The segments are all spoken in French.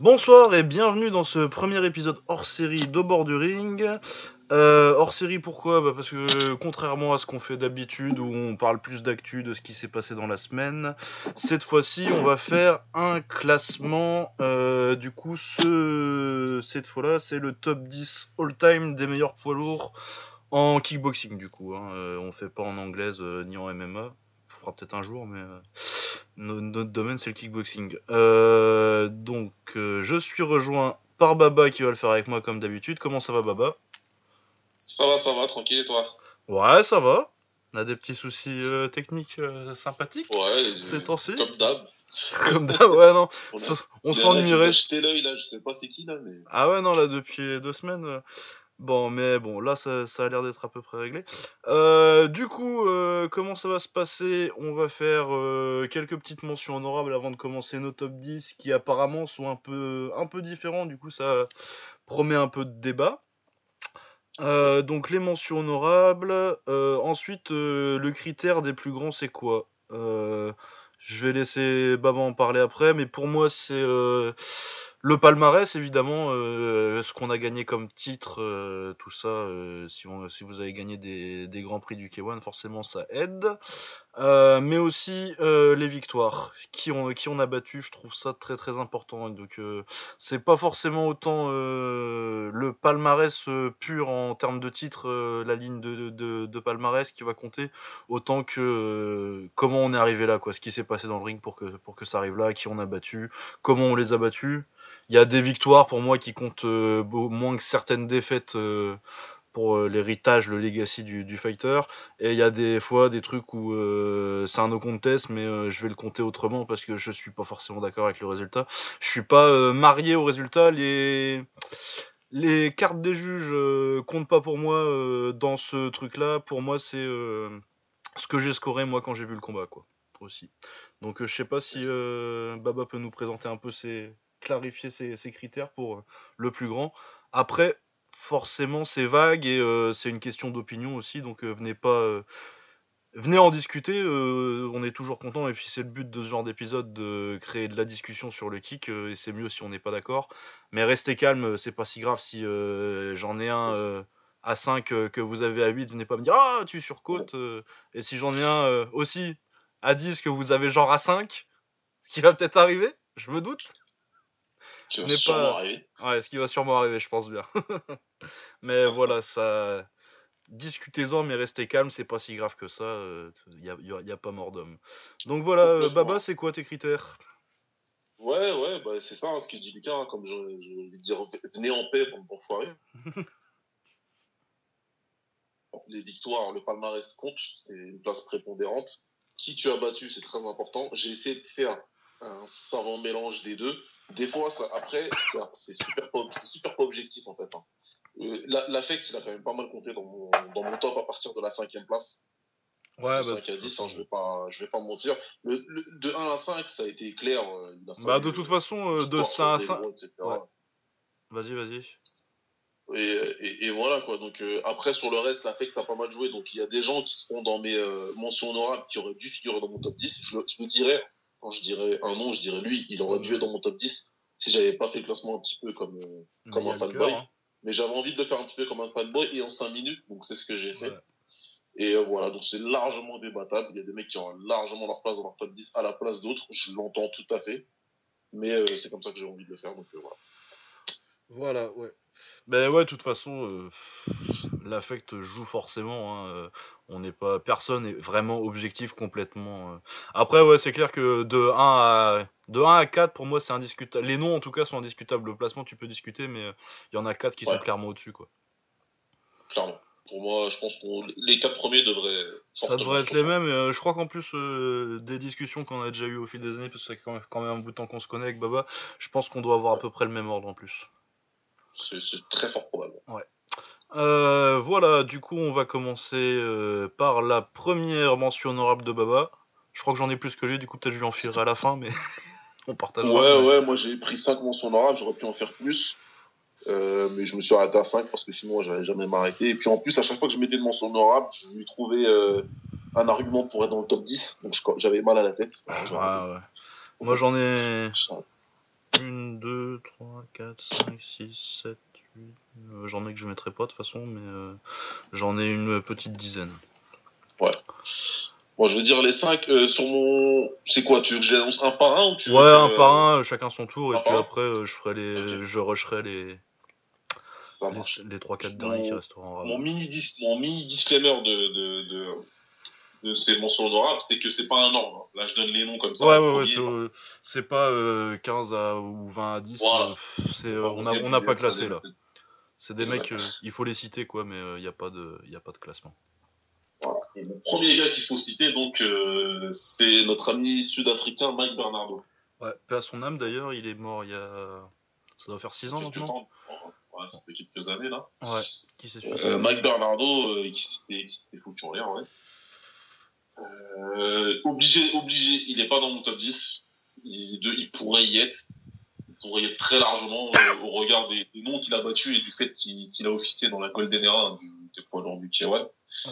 Bonsoir et bienvenue dans ce premier épisode hors série d'Au bord. Euh, hors série pourquoi? Bah Parce que contrairement à ce qu'on fait d'habitude où on parle plus d'actu de ce qui s'est passé dans la semaine, cette fois-ci on va faire un classement. Euh, du coup ce... cette fois-là c'est le top 10 all-time des meilleurs poids lourds en kickboxing du coup. Hein. Euh, on fait pas en anglaise ni en MMA. Fera peut-être un jour mais euh, no- notre domaine c'est le kickboxing. Euh, donc euh, je suis rejoint par Baba qui va le faire avec moi comme d'habitude. Comment ça va Baba? Ça va, ça va, tranquille et toi? Ouais, ça va. On a des petits soucis euh, techniques euh, sympathiques. Ouais, Ces temps-ci. comme d'hab. Comme d'hab, ouais, non. On, On s'ennuierait. ont jeté l'œil là, je sais pas c'est qui là, mais. Ah ouais, non, là, depuis deux semaines. euh, Bon, mais bon, là, ça, a l'air d'être à peu près réglé. Euh, du coup, euh, comment ça va se passer? On va faire euh, quelques petites mentions honorables avant de commencer nos top 10, qui apparemment sont un peu, un peu différents. Du coup, ça promet un peu de débat. Donc, les mentions honorables. Ensuite, le critère des plus grands, c'est quoi? Je vais laisser Baba en parler après, mais pour moi, c'est le palmarès, évidemment, euh, ce qu'on a gagné comme titre, euh, tout ça. euh, si, vous avez gagné des, grands prix du K1, forcément, ça aide. Mais aussi les victoires, qui on, a battu, je trouve ça très très important. Donc, c'est pas forcément autant le palmarès pur en termes de titres, euh, la ligne de, palmarès qui va compter, autant que comment on est arrivé là, quoi, ce qui s'est passé dans le ring pour que, pour que ça arrive là, qui on a battu, comment on les a battus. Il y a des victoires pour moi qui comptent euh, moins que certaines défaites euh, pour euh, l'héritage, le legacy du, du fighter. Et il y a des fois des trucs où euh, c'est un no contest, mais euh, je vais le compter autrement parce que je suis pas forcément d'accord avec le résultat. Je suis pas euh, marié au résultat. Les les cartes des juges comptent pas pour moi dans ce truc-là. Pour moi, c'est ce que j'ai scoré moi quand j'ai vu le combat, quoi. Aussi. Donc je sais pas si Baba peut nous présenter un peu ses clarifier ses, ses critères pour euh, le plus grand. Après, forcément, c'est vague et euh, c'est une question d'opinion aussi. Donc euh, venez pas Venez en discuter, euh, on est toujours content et puis c'est le but de ce genre d'épisode de créer de la discussion sur le kick euh, et c'est mieux si on n'est pas d'accord. Mais restez calme, c'est pas si grave si euh, j'en ai un à 5 euh, que vous avez à 8, venez pas me dire ah tu surcotes et si j'en ai un aussi à 10 que vous avez genre à 5, ce qui va peut-être arriver, je me doute. Qui va sûrement pas- arriver. Ouais, ce qui va sûrement arriver, je pense bien. mais voilà, ça. Discutez-en, mais restez calme, c'est pas si grave que ça. Il n'y a, y a- y a pas mort d'homme. Donc voilà, euh. Baba, c'est quoi tes critères? Ouais, ouais, bah, c'est ça, hein, ce qu'il dit Lucas, hein, comme je, je vais dire, venez en paix, bande d'enfoirés. Les victoires, le palmarès compte, c'est une place prépondérante. Qui tu as battu, c'est très important. J'ai essayé de faire un savant mélange des deux. Des fois, ça, après, c'est- c'est super, pas- super pas objectif, en fait. hein. Euh, la- L'affect, il a quand même pas mal compté dans mon, dans mon top à partir de la cinquième place. Ouais, 5 à 10, hein, je vais pas, je vais pas mentir. Le, le- de 1 à 5, ça a été clair. euh, il a Bah, de toute façon, euh, de sport 5 à sur 5. des gros, etc. Ouais. Vas-y, vas-y. Et, et, et voilà quoi. Donc euh, après sur le reste, l'affect a pas mal joué. Donc il y a des gens qui seront dans mes euh, mentions honorables qui auraient dû figurer dans mon top 10. Je, je le dirais quand je dirais un nom, je dirais lui. Il aurait dû être dans mon top 10 si j'avais pas fait le classement un petit peu comme euh, Comme un fanboy. cœur, hein. mais j'avais envie de le faire un petit peu comme un fanboy et en 5 minutes. Donc c'est ce que j'ai fait. Ouais. Et euh, voilà, donc c'est largement débattable. Il y a des mecs qui ont largement leur place dans leur top 10 à la place d'autres. Je l'entends tout à fait. Mais euh, c'est comme ça que j'ai envie de le faire. Donc voilà. Voilà, ouais. Ben ouais, de toute façon, l'affect joue forcément. hein, euh, on n'est pas, personne n'est vraiment objectif complètement. euh. Après, ouais, c'est clair que de 1 à de 1 à 4, pour moi, c'est indiscutable. Les noms, en tout cas, sont indiscutables. Le placement, tu peux discuter, mais euh, il y en a 4 qui Ouais. sont clairement au-dessus, quoi. Clairement. Pour moi, je pense que les quatre premiers devraient. Ça devrait être les mêmes. euh, je crois qu'en plus, euh, des discussions qu'on a déjà eues au fil des années, parce que fait quand même, un bout de temps qu'on se connaît avec Baba, je pense qu'on doit avoir à peu près le même ordre en plus. C'est c'est très fort probable. Euh, voilà, du coup, on va commencer euh, par la première mention honorable de Baba. Je crois que j'en ai plus que lui, du coup, peut-être je lui en filerai à la fin, mais on partage. Ouais, ouais, moi j'ai pris 5 mentions honorables, j'aurais pu en faire plus. Euh, mais je me suis arrêté à 5 parce que sinon j'allais jamais m'arrêter. Et puis en plus, à chaque fois que je mettais une mention honorable, je lui trouvais euh, un argument pour être dans le top 10. Donc j'avais mal à la tête. Ouais, ouais. Moi, j'en ai Ça- une, deux, 4, 5, 6, 7, 8. J'en ai que je mettrai pas de toute façon, mais euh, j'en ai une petite dizaine. Ouais. Bon, je veux dire les 5 euh, sur mon. C'est quoi Tu veux que j'annonce un par un ou tu Ouais, veux que- un par un, chacun son tour, un et puis après, euh, je ferai les, Ok. je rusherai les, Ça marche. les, les 3-4 derniers qui resteront en Mon mini, dis- mon mini disclaimer de, de, de, de ces mentions honorables, c'est que c'est pas un ordre. hein. Là, je donne les noms comme ça. Ouais, ouais, ouais, c'est, euh, c'est pas euh, 15 à, ou 20 à 10, Voilà. euh, euh, on n'a pas classé là. C'est des mecs, euh, il faut les citer quoi, mais il n'y a, pas de- y a pas de classement. Voilà. Et mon premier gars qu'il faut citer, donc, euh, c'est notre ami sud-africain Mike Bernardo. Ouais, paix à son âme d'ailleurs, il est mort il y a. Ça doit faire 6 ans maintenant temps. Ouais, ça fait quelques années là. Ouais, qui s'est suicidé Euh, Mike Bernardo, euh, qui s'était foutu en l'air, ouais. Euh, obligé, obligé, il n'est pas dans mon top 10. Il, de- il pourrait y être. Pourrait très largement euh, au regard des, des noms qu'il a battus et du fait qu'il a officié dans la Golden Era hein, du, des poids lourds du K1.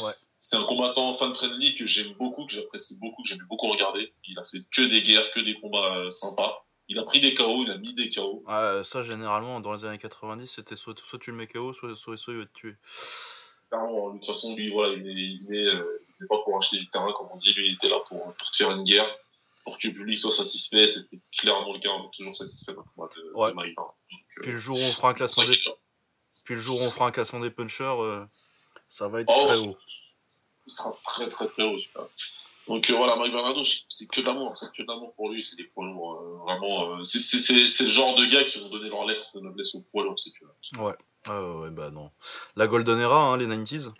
Ouais. C'est un combattant fan-friendly que j'aime beaucoup, que j'apprécie beaucoup, que j'aime beaucoup regarder. Il a fait que des guerres, que des combats euh, sympas. Il a pris des KO, il a mis des KO. Ouais, ça généralement dans les années 90, c'était soit, soit tu le mets KO, soit, soit, soit il va te tuer. Clairement, de toute façon, lui, voilà, il est, il est, euh, il est pas pour acheter du terrain, comme on dit. Lui, il était là pour, pour te faire une guerre, pour que le public soit satisfait. C'était clairement le cas. On est toujours satisfait d'un combat de, Ouais. de. Donc, euh, Puis le jour où on fera un classement des, puis le jour où on fera un classement des punchers, euh, ça va être Oh, très haut. Il sera très, très, très haut, celui-là. Donc euh, voilà, Mike Bernardo, c'est que de l'amour, c'est que de l'amour pour lui, c'est des poids lourds, euh, vraiment, euh, c'est- le genre de gars qui vont donner leur lettre de noblesse aux poids lourds, si tu veux. Ouais. Ouais, ouais, ouais, bah non. La Golden Era, hein, les 90s.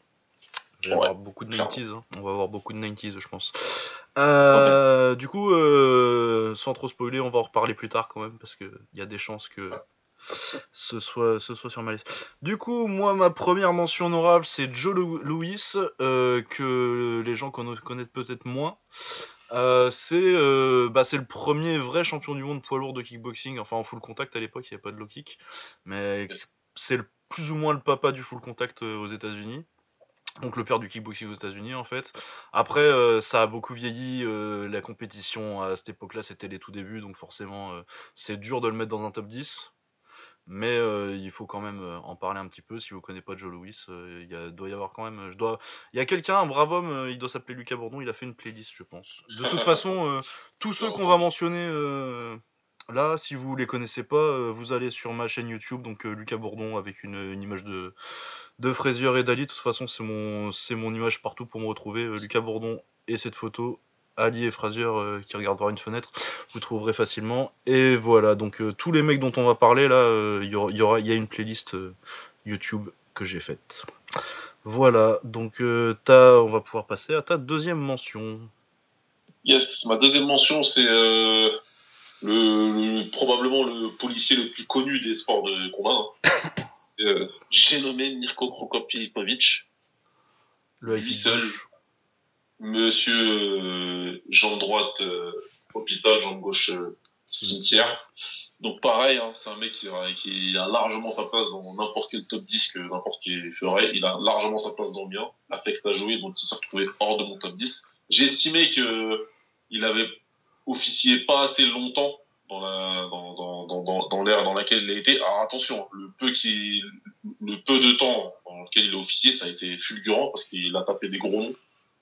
Il va y Ouais, avoir beaucoup de clairement. 90s. hein. On va avoir beaucoup de 90s, je pense. Euh, Du coup, euh, sans trop spoiler, on va en reparler plus tard quand même, parce qu'il y a des chances que ce soit, ce soit sur ma liste. Du coup, moi, ma première mention honorable, c'est Joe Louis, euh, que les gens conna- connaissent peut-être moins. Euh, c'est euh, bah, c'est le premier vrai champion du monde poids lourd de kickboxing, enfin en full contact à l'époque, il n'y avait pas de low kick, mais Yes. c'est plus ou moins le papa du full contact aux États-Unis. Donc le père du kickboxing aux États-Unis en fait. Après euh, ça a beaucoup vieilli, euh, la compétition à cette époque-là c'était les tout débuts donc forcément euh, c'est dur de le mettre dans un top 10. Mais il faut quand même en parler un petit peu. Si vous connaissez pas Joe Louis, il y a- doit y avoir quand même. Je dois, il y a quelqu'un, un brave homme, il doit s'appeler Lucas Bourdon. Il a fait une playlist, je pense. De toute façon, tous ceux qu'on va mentionner là, si vous les connaissez pas, vous allez sur ma chaîne YouTube, donc Lucas Bourdon avec une, une image de de Frazier et d'Ali. De toute façon, c'est mon c'est mon image partout pour me retrouver. Euh, Lucas Bourdon et cette photo. Ali et Frazier euh, qui regardent par une fenêtre, vous trouverez facilement. Et voilà, donc euh, tous les mecs dont on va parler là, il y aura, il y a une playlist YouTube que j'ai faite. Voilà, donc euh, t'as- on va pouvoir passer à ta deuxième mention. Yes, ma deuxième mention, c'est euh, le, le- probablement le policier le plus connu des sports de combat. hein. Euh, J'ai nommé Mirko Le Lui seul. monsieur euh, jambe droite euh, hôpital, jambe gauche euh, cimetière. Donc pareil, hein, c'est un mec qui a, qui a largement sa place dans n'importe quel top 10 que n'importe qui ferait. Il a largement sa place dans le mien. L'affect a joué, donc il s'est retrouvé hors de mon top 10. J'ai estimé que il avait officié pas assez longtemps dans la dans, dans, dans, dans, dans l'ère dans laquelle il a été. Alors attention, le peu qui le peu de temps dans lequel il a officié, ça a été fulgurant parce qu'il a tapé des gros noms.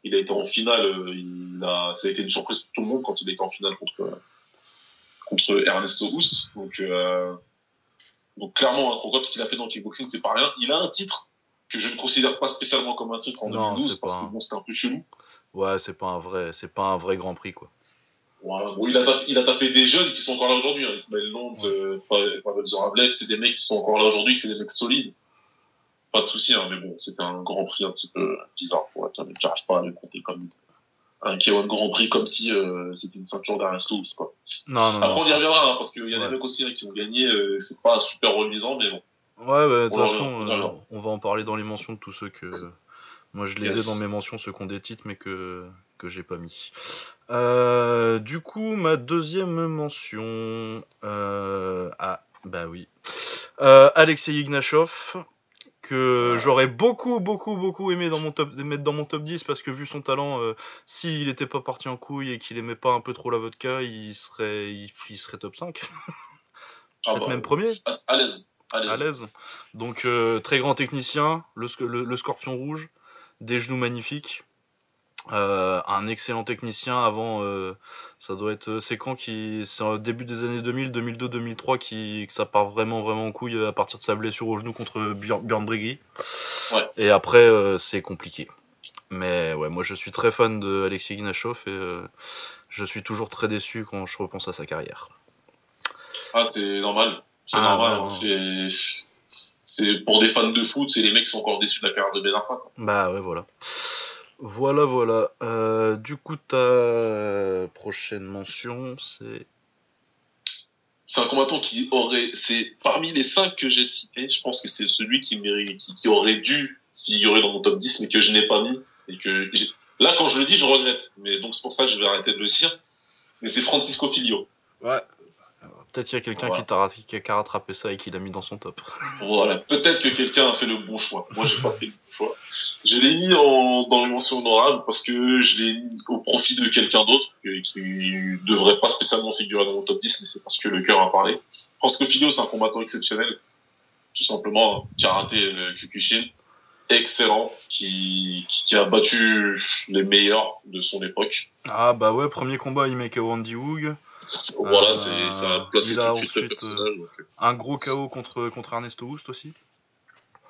Il a été en finale, euh, il a, ça a été une surprise pour tout le monde quand il était en finale contre contre Ernesto Houst. Donc euh, donc clairement, un Crocop, ce qu'il a fait dans le kickboxing, c'est pas rien. Il a un titre que je ne considère pas spécialement comme un titre en Non, 2012 c'est parce pas que bon, c'était un peu chelou. Ouais, c'est pas un vrai, c'est pas un vrai Grand Prix quoi. Voilà. Bon, il, a tapé, il a tapé des jeunes qui sont encore là aujourd'hui. Hein. Ismaël Lond, euh, Pavel Zorablev, c'est des mecs qui sont encore là aujourd'hui, c'est des mecs solides. Pas de souci, hein, mais bon, c'était un grand prix un petit peu bizarre pour être honnête. J'arrive pas à le compter comme un K1 Grand Prix comme si euh, c'était une ceinture d'Arresto ou quoi. Non, non, Après, on y reviendra, hein, parce qu'il y a Ouais. des mecs aussi hein, qui ont gagné, euh, c'est pas super reluisant, mais bon. Ouais, bah, de toute façon, euh, on va en parler dans les mentions de tous ceux que. Moi, je les Yes. ai dans mes mentions, ceux qui ont des titres, mais que, que j'ai pas mis. Euh, du coup, ma deuxième mention. Euh, ah, bah oui. Euh, Alexei Ignashov, que j'aurais beaucoup, beaucoup, beaucoup aimé dans mon top, mettre dans mon top 10, parce que vu son talent, euh, s'il était pas parti en couille et qu'il aimait pas un peu trop la vodka, il serait, il, il serait top 5. Ah peut-être bah, même premier. à, l'aise. À l'aise. Donc euh, très grand technicien, le, sc- le- le scorpion rouge, des genoux magnifiques, euh, un excellent technicien avant, euh, ça doit être, euh, c'est quand qui, c'est au début des années 2000, 2002, 2003 qui, que ça part vraiment vraiment en couille à partir de sa blessure au genou contre Björn, Björn Briggy. Ouais. Et après euh, c'est compliqué. Mais ouais, moi je suis très fan de Alexis Ignashov et je suis toujours très déçu quand je repense à sa carrière. Ah, c'est normal. C'est Ah, normal. hein. C'est, pour des fans de foot, c'est les mecs qui sont encore déçus de la carrière de Ben Arfa. Bah ouais, voilà. Voilà, voilà. Euh, du coup, ta prochaine mention, c'est. C'est un combattant qui aurait, c'est parmi les cinq que j'ai cités, je pense que c'est celui qui mérite, qui, qui aurait dû figurer dans mon top 10, mais que je n'ai pas mis. Et que j'ai- là, quand je le dis, je regrette. Mais donc, c'est pour ça que je vais arrêter de le dire. Mais c'est Francisco Filio. Ouais. Peut-être qu'il y a quelqu'un Voilà. qui, t'a qui a rattrapé ça et qui l'a mis dans son top. Voilà. Peut-être que quelqu'un a fait le bon choix. Moi, j'ai pas fait le bon choix. Je l'ai mis en, dans les mentions honorables parce que je l'ai mis au profit de quelqu'un d'autre qui, qui devrait pas spécialement figurer dans mon top 10, mais c'est parce que le cœur a parlé. Francisco Filio, c'est un combattant exceptionnel. Tout simplement, karaté, le Kyokushin. Excellent, qui, qui, qui a battu les meilleurs de son époque. Ah bah ouais, premier combat, il met KO Andy Hoog. Voilà, c'est, ça a placé tout de suite le personnage. donc, Un gros KO contre, contre Ernesto Houst aussi.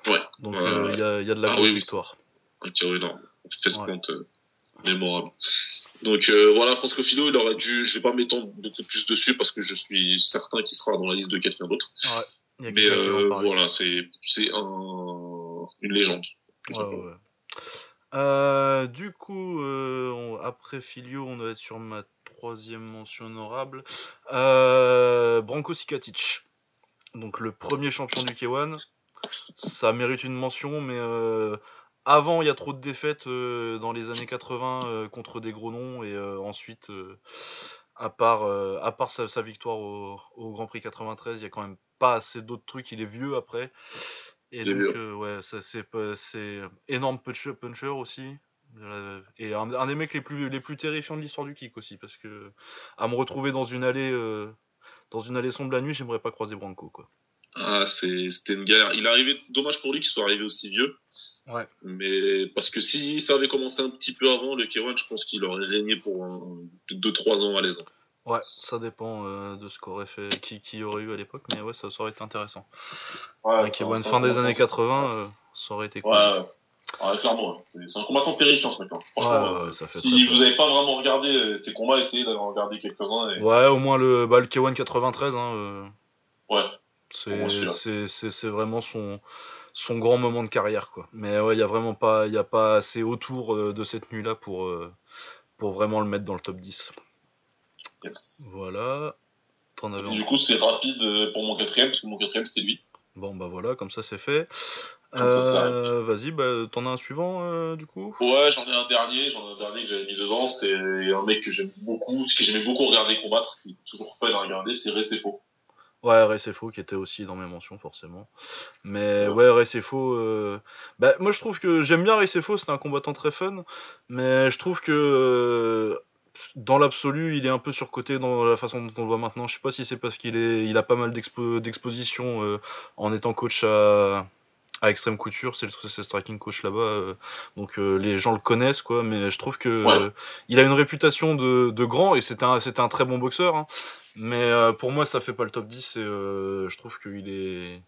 Ouais. Donc Ouais, euh, ouais. il y, a, y a de la Ah grosse oui, un tir énorme. Fest compte euh, mémorable. Donc euh, voilà, Francisco Filo, il aurait dû. Je vais pas m'étendre beaucoup plus dessus parce que je suis certain qu'il sera dans la liste de quelqu'un d'autre. Mais euh, voilà, c'est c'est un une légende. Ouais, ouais. Euh, du coup, on- après Filio, on va être sur ma troisième mention honorable. Euh, Branko Sikatic. Donc le premier champion du K1. Ça mérite une mention, mais euh, avant, il y a trop de défaites euh, dans les années 80 euh, contre des gros noms. Et ensuite, à part, à part sa, sa victoire au, au Grand Prix 93, il y a quand même pas assez d'autres trucs. Il est vieux après. Et donc, ouais, ça, c'est énorme puncher, puncher aussi. Euh, Et un, un des mecs les plus, les plus terrifiants de l'histoire du kick aussi. Parce que à me retrouver dans une allée, euh, dans une allée sombre la nuit, j'aimerais pas croiser Branco. Quoi. Ah, c'est c'était une galère. Il est arrivé. Dommage pour lui qu'il soit arrivé aussi vieux. Ouais. Mais parce que si ça avait commencé un petit peu avant le K1, je pense qu'il aurait régné pour 2-3 ans à l'aise. Ouais, ça dépend euh, de ce qu'aurait fait, qui, qui aurait eu à l'époque, mais ouais, ça, ça aurait été intéressant. Ouais, Un K1 fin des années 80, euh, ça aurait été cool. Ouais, clairement. hein. C'est un combattant terrifiant ce mec-là. Franchement, Ouais, euh, ça fait si vous n'avez pas vraiment regardé euh, ces combats, essayez d'aller en regarder quelques-uns. Et... Ouais, au moins le, bah, le K1 93, hein, euh, Ouais. c'est, vraiment son, son grand moment de carrière, quoi. Mais ouais, il y a vraiment pas, y a pas assez autour euh, de cette nuit-là pour, euh, pour vraiment le mettre dans le top 10. Yes. Voilà. Avais du coup, c'est rapide pour mon quatrième, parce que mon quatrième, c'était lui. Bon, bah voilà, comme ça c'est fait. Euh, vas-y, bah, t'en as un suivant, euh, du coup? Ouais, j'en ai un dernier, j'en ai un dernier que j'avais mis dedans. C'est un mec que j'aime beaucoup, ce que j'aimais beaucoup regarder combattre, qui est toujours fun à regarder, c'est Recefo. Ouais, Recefo qui était aussi dans mes mentions forcément. Mais ouais, Recefo, euh... bah, moi je trouve que j'aime bien Recefo, c'est un combattant très fun, mais je trouve que dans l'absolu, il est un peu surcoté dans la façon dont on le voit maintenant. Je sais pas si c'est parce qu'il est, il a pas mal d'expo- d'expositions euh, en étant coach à à Extreme Couture, c'est le, c'est le striking coach là-bas, euh, donc euh, les gens le connaissent quoi. Mais je trouve que Ouais. euh, il a une réputation de, de grand et c'était un, un très bon boxeur. hein. Mais euh, pour moi, ça fait pas le top 10 et euh, je trouve qu'il est,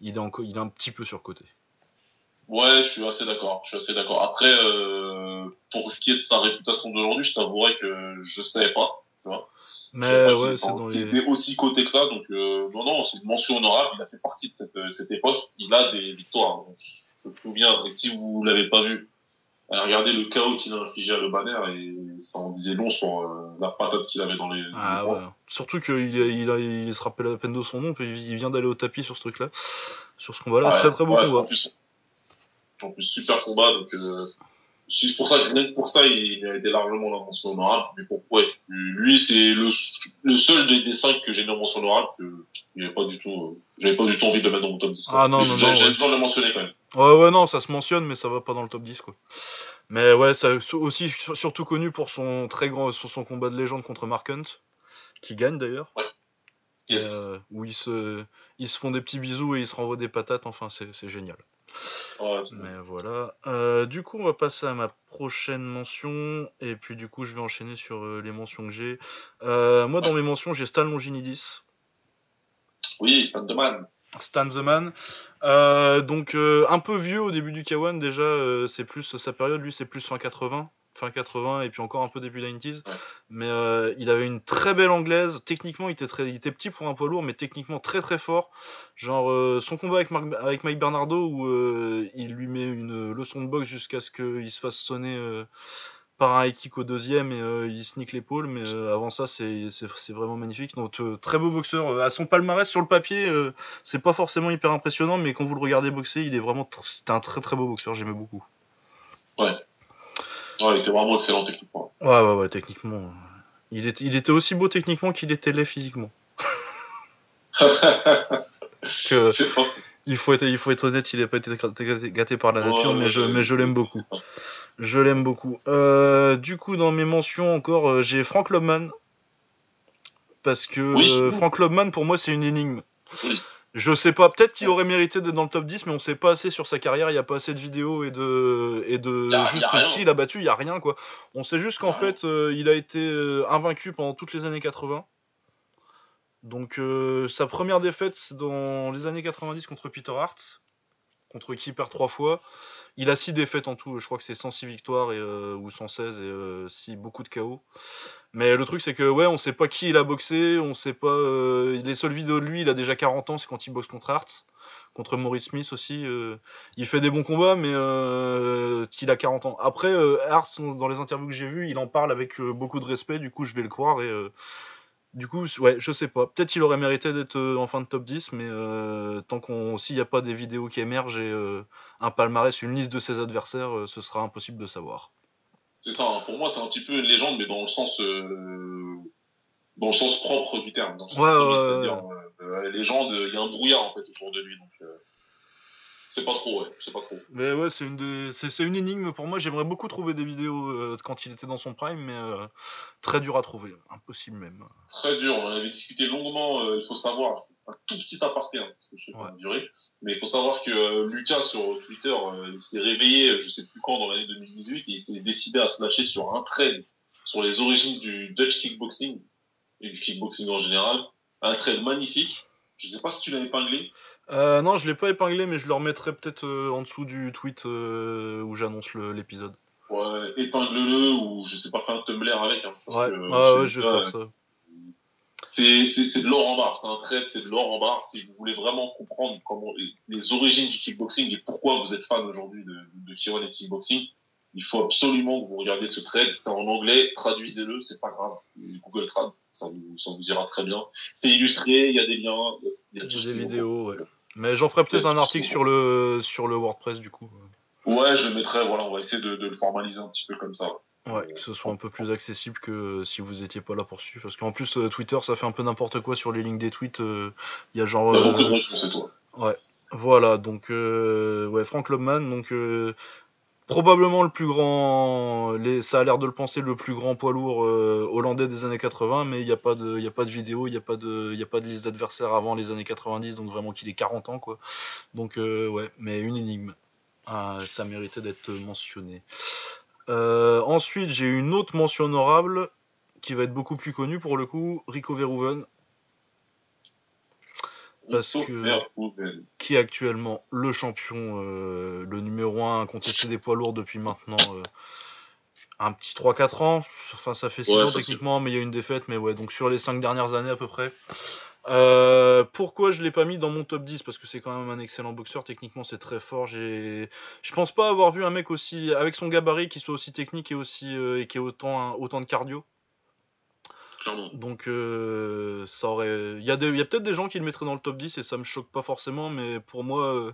il est, encore, il est un petit peu surcoté. Ouais, je suis assez d'accord. Je suis assez d'accord. Après, euh, pour ce qui est de sa réputation d'aujourd'hui, je t'avouerais que je savais pas. Tu vois. Je Mais ouais, c'est dans qu'il les. était aussi coté que ça. Donc, euh, non, non, c'est une mention honorable. Il a fait partie de cette, euh, cette époque. Il a des victoires. On se souvient. Et si vous l'avez pas vu, euh, regardez le chaos qu'il a infligé à Le Banner et ça en disait long sur euh, la patate qu'il avait dans les. Ah ouais. Surtout qu'il il, se rappelle à peine de son nom, puis il vient d'aller au tapis sur ce truc-là, sur ce combat-là. Ouais, très très beau ouais, combat. En plus, en plus, super combat. Donc, euh, c'est pour ça que pour ça, il a été largement la mention honorable. Mais pour, ouais, lui, c'est le, le seul des, des cinq que j'ai mis en mention honorable que j'avais pas du tout, euh, j'avais pas du tout envie de le mettre dans mon top 10. quoi. Ah non, Mais non, J'avais ouais. besoin de le mentionner quand même. Ouais, ouais, non, ça se mentionne, mais ça va pas dans le top 10, quoi. Mais ouais, ça aussi sur- surtout connu pour son très grand, sur son combat de légende contre Mark Hunt, qui gagne d'ailleurs. euh, où ils se, ils se font des petits bisous et ils se renvoient des patates. Enfin, c'est génial. Mais voilà. Euh, du coup, on va passer à ma prochaine mention. Et puis, du coup, je vais enchaîner sur euh, les mentions que j'ai. moi, dans mes mentions, j'ai Stan Longinidis. Oui, Stan the Man. Stan the Man. donc, un peu vieux au début du K1, déjà, c'est plus sa période, lui, c'est plus fin 80 fin 80 et puis encore un peu début 90s. Mais euh, il avait une très belle anglaise. Techniquement, il était, très, il était petit pour un poids lourd, mais techniquement très très fort. Genre euh, son combat avec, avec Mike Bernardo où euh, il lui met une leçon de boxe jusqu'à ce qu'il se fasse sonner par un high kick au deuxième et il sneak l'épaule. Mais avant ça, c'est vraiment magnifique. Donc très beau boxeur. à son palmarès sur le papier, c'est pas forcément hyper impressionnant, mais quand vous le regardez boxer, il est vraiment c'était un très très beau boxeur. J'aimais beaucoup. Ouais il était vraiment excellent techniquement. Ouais, ouais, ouais, techniquement. Il était, il était aussi beau techniquement qu'il était laid physiquement. que, il, faut être, il faut être honnête, il n'a pas été gâté par la nature, mais, je, mais je l'aime beaucoup. Je l'aime beaucoup. Euh, du coup, dans mes mentions encore, euh, j'ai Frank Lobman. Parce que euh, Frank Lobman, pour moi, c'est une énigme. Oui. Je sais pas, peut-être qu'il aurait mérité d'être dans le top 10, mais on sait pas assez sur sa carrière, il n'y a pas assez de vidéos et de, et de juste qui il a battu, il n'y a rien quoi. On sait juste qu'en fait, euh, il a été euh, invaincu pendant toutes les années 80. Donc euh, sa première défaite, c'est dans les années 90 contre Peter Hart, contre qui il perd trois fois. Il a 6 défaites en tout, je crois que c'est 106 victoires et, ou 116 et 6, beaucoup de KO. Mais le truc, c'est que, ouais, on sait pas qui il a boxé, on sait pas. Euh, les seules vidéos de lui, il a déjà 40 ans, c'est quand il boxe contre Hart, contre Maurice Smith aussi. Euh, il fait des bons combats, mais euh, qu'il a 40 ans. Après, euh, Hart, dans les interviews que j'ai vues, il en parle avec beaucoup de respect, du coup, je vais le croire. Et du coup, ouais, je sais pas. Peut-être qu'il aurait mérité d'être en fin de top 10, mais tant qu'on. S'il n'y a pas des vidéos qui émergent et un palmarès, une liste de ses adversaires, ce sera impossible de savoir. C'est ça, hein. pour moi, c'est un petit peu une légende, mais dans le sens, euh, dans le sens propre du terme. C'est-à-dire, euh, légende, il y a un brouillard en fait autour de lui. Donc, euh, c'est pas trop, ouais. C'est pas trop. Mais ouais, c'est une, c'est, une énigme pour moi. J'aimerais beaucoup trouver des vidéos euh, quand il était dans son prime, mais euh, très dur à trouver. Impossible même. Très dur. On avait discuté longuement. Euh, il faut savoir, un tout petit aparté, hein, parce que je sais pas durer, mais il faut savoir que Lucas sur Twitter, il s'est réveillé, je sais plus quand, dans l'année 2018, et il s'est décidé à se lâcher sur un trade sur les origines du Dutch kickboxing et du kickboxing en général. Un trade magnifique. Je sais pas si tu l'as épinglé. Euh, non, je l'ai pas épinglé, mais je le remettrai peut-être euh, en dessous du tweet euh, où j'annonce l'épisode. Ouais, épingle-le ou je sais pas, faire un Tumblr avec. Hein, ouais, ah ouais, je vais faire ça. C'est, de l'or en barre, c'est un trait, c'est de l'or en barre. Si vous voulez vraiment comprendre comment les, origines du kickboxing et pourquoi vous êtes fan aujourd'hui de, de Kiron et kickboxing, il faut absolument que vous regardiez ce trade. C'est en anglais, traduisez-le, c'est pas grave. Google Trad, ça vous, ça ira très bien. C'est illustré, il y a des liens, il y a, des vidéos, ouais. Mais j'en ferai peut-être un article sur le, sur le WordPress du coup. Ouais, je le mettrai, voilà, on va essayer de, de le formaliser un petit peu comme ça. Ouais, que ce soit un peu plus accessible que si vous étiez pas là pour suivre. Parce qu'en plus, euh, Twitter, ça fait un peu n'importe quoi sur les lignes des tweets. Euh, il y a genre. Il y a beaucoup de euh, c'est toi. Ouais, voilà, donc, ouais, Frank Lobman, donc, probablement le plus grand, ça a l'air de le penser, le plus grand poids lourd euh, hollandais des années 80, mais il n'y a, pas de, a pas de vidéo, il n'y a, pas de, a pas de liste d'adversaires avant les années 90, donc vraiment qu'il ait 40 ans, quoi. Donc, euh, ouais, mais une énigme. Ah, ça méritait d'être mentionné. Euh, ensuite, j'ai une autre mention honorable qui va être beaucoup plus connue pour le coup, Rico Verhoeven, parce que qui est actuellement le champion, euh, le numéro 1 contesté des poids lourds depuis maintenant euh, un petit 3-4 ans. Enfin, ça fait 6 ans techniquement, mais il y a une défaite. Mais ouais, donc sur les 5 dernières années à peu près. Euh, pourquoi je l'ai pas mis dans mon top 10 Parce que c'est quand même un excellent boxeur. Techniquement, c'est très fort. Je pense pas avoir vu un mec aussi avec son gabarit qui soit aussi technique et aussi et qui ait autant autant de cardio. Donc euh, ça aurait. Il y a, peut-être des gens qui le mettraient dans le top 10 et ça me choque pas forcément, mais pour moi, euh,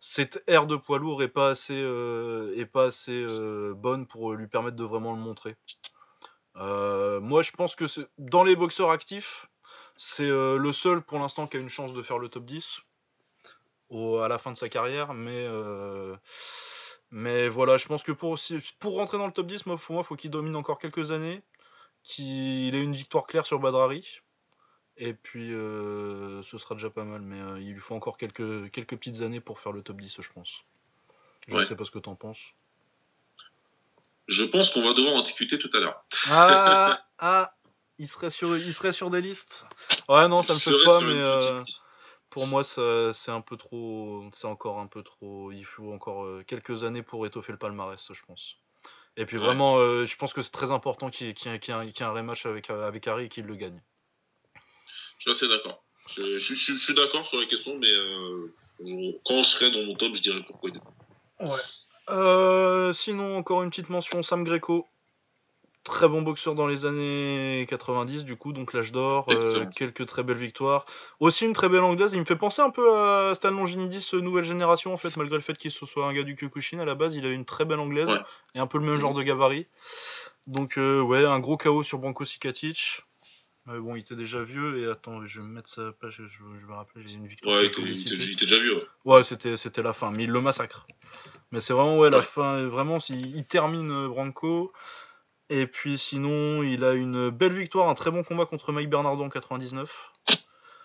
cette aire de poids lourd est pas assez, euh, bonne pour lui permettre de vraiment le montrer. moi, je pense que dans les boxeurs actifs, c'est le seul pour l'instant qui a une chance de faire le top 10 à la fin de sa carrière, mais. Voilà, je pense que pour, pour rentrer dans le top 10, moi, pour moi, il faut qu'il domine encore quelques années qu'il ait une victoire claire sur Badrari Et puis, euh, ce sera déjà pas mal, mais euh, il lui faut encore quelques, quelques petites années pour faire le top 10, je pense. Je Ouais. sais pas ce que t'en penses. Je pense qu'on va devoir en discuter tout à l'heure. Ah, ah, il serait sur, il serait sur des listes. Ouais, non, ça me choque pas, mais euh, pour moi, c'est un peu trop, c'est encore un peu trop. Il faut encore quelques années pour étoffer le palmarès, je pense. Et puis Ouais. vraiment, euh, je pense que c'est très important qu'il y ait, y y un, qu'il y ait un rematch avec, euh, avec Harry et qu'il le gagne. Je suis assez d'accord. Je, je- je- je suis d'accord sur la question, mais euh, je- quand je serai dans mon top, je dirai pourquoi il est pas. Ouais. Euh, sinon, encore une petite mention, Sam Greco. Très bon boxeur dans les années 90, du coup, donc l'âge d'or. euh, quelques très belles victoires. Aussi une très belle anglaise. Il me fait penser un peu à Stan Longinidis, euh, nouvelle génération, en fait, malgré le fait qu'il soit un gars du Kyokushin. À la base, il a une très belle anglaise Ouais. et un peu le même genre de gabarit. Donc, euh, ouais, un gros KO sur Branko Sikatic. Mais bon, il était déjà vieux. Et attends, je vais me mettre sa page, je, je vais rappeler, j'ai une victoire. Ouais, il était- déjà vieux. ouais. Ouais, c'était la fin, mais il le massacre. Mais c'est vraiment ouais la Ouais. fin, vraiment il, il termine euh, Branco. Et puis sinon, il a une belle victoire, un très bon combat contre Mike Bernardo en 99.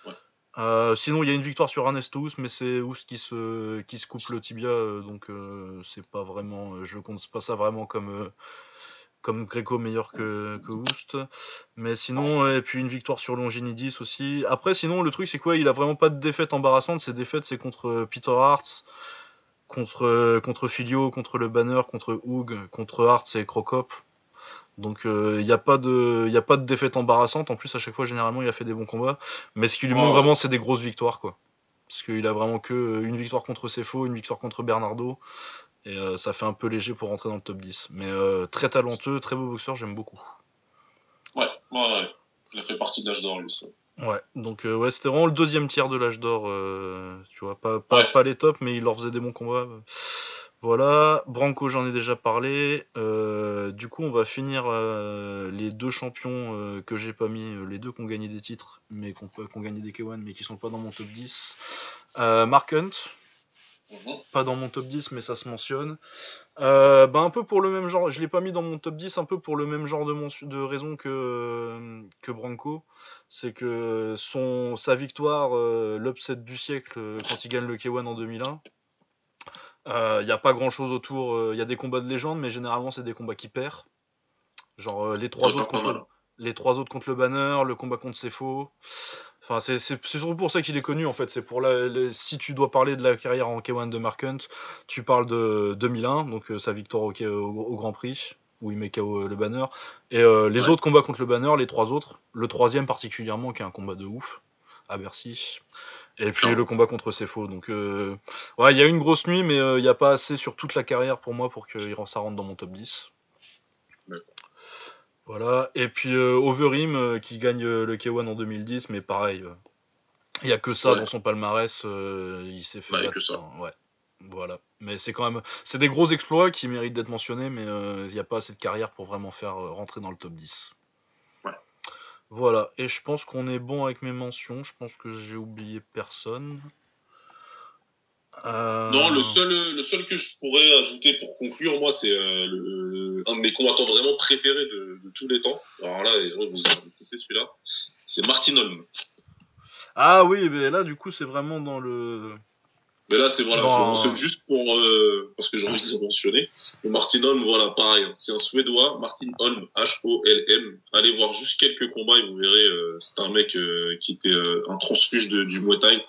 Ouais. Euh, sinon, il y a une victoire sur Ernest Ous, mais c'est Ous qui se qui se coupe le tibia, euh, donc euh, c'est pas vraiment, euh, je compte pas ça vraiment comme comme Greco meilleur que, que Oust. Mais sinon, et puis une victoire sur Longinidis aussi. Après, sinon, le truc, c'est quoi Il a vraiment pas de défaite embarrassante. Ses défaites, c'est contre Peter Hart, contre, contre Filio, contre le Banner, contre Hoog, contre Hart et Crocop. Donc, il n'y a, pas de- y a pas de défaite embarrassante. En plus, à chaque fois, généralement, il a fait des bons combats. Mais ce qui lui Ouais, manque ouais. vraiment, c'est des grosses victoires, quoi. Parce qu'il a vraiment que euh, une victoire contre Cefo, une victoire contre Bernardo. Et euh, ça fait un peu léger pour rentrer dans le top 10. Mais euh, très talentueux, très beau boxeur, j'aime beaucoup. Ouais, ouais, ouais. Il a fait partie de l'âge d'or, lui. ça. Ouais, donc euh, ouais, c'était vraiment le deuxième tiers de l'âge d'or, euh, tu vois, pas, pas, Ouais. pas les tops, mais il leur faisait des bons combats. Voilà, Branco, j'en ai déjà parlé. Euh, du coup, on va finir euh, les deux champions euh, que j'ai pas mis, les deux qui ont gagné des titres, mais qui ont, gagné des K1, mais qui sont pas dans mon top 10. Euh, Mark Hunt, Mhm. pas dans mon top 10, mais ça se mentionne. Bah, un peu pour le même genre, je l'ai pas mis dans mon top 10, un peu pour le même genre de, raison que, que Branco. C'est que son, sa victoire, l'upset du siècle, quand il gagne le K1 en 2001, il n'y a pas grand chose autour. Il y a des combats de légende, mais généralement, c'est des combats qui perd. Genre euh, les trois autres contre mal. les trois autres contre le banner, le combat contre. Enfin, c'est surtout pour ça qu'il est connu en fait. C'est pour la, les- si tu dois parler de la carrière en K1 de Mark Hunt, tu parles de 2001, donc euh, sa victoire au, K- au- au Grand Prix où il met KO euh, le banner. Et euh, les Ouais. autres combats contre le banner, les trois autres, le troisième particulièrement qui est un combat de ouf à Bercy. Et puis le combat contre Cefo. Donc euh, ouais, il y a une grosse nuit, mais euh, il n'y a pas assez sur toute la carrière pour moi pour que ça rentre dans mon top 10. D'accord. Voilà, et puis euh, Overeem euh, qui gagne le K1 en 2010, mais pareil, il y a que ça Ouais. dans son palmarès, il s'est fait Bah, que ça. ouais. Voilà, mais c'est quand même, c'est des gros exploits qui méritent d'être mentionnés, mais il n'y a pas assez de carrière pour vraiment faire rentrer dans le top 10. Voilà, et je pense qu'on est bon avec mes mentions, je pense que j'ai oublié personne. Euh, Non, le seul, le seul que je pourrais ajouter pour conclure, moi, c'est euh, un de mes combattants vraiment préférés de, de tous les temps. Alors là, vous c'est celui-là. C'est Martin Holm. Ah oui, mais là du coup c'est vraiment dans le... Mais là, c'est voilà, je mentionne juste pour euh, parce que j'ai envie de le mentionner. Martin Holm, voilà, pareil, hein, c'est un Suédois, Martin Holm, H-O-L-M. Allez voir juste quelques combats et vous verrez. euh, c'est un mec euh, qui était euh, un transfuge de, du Muay Thai,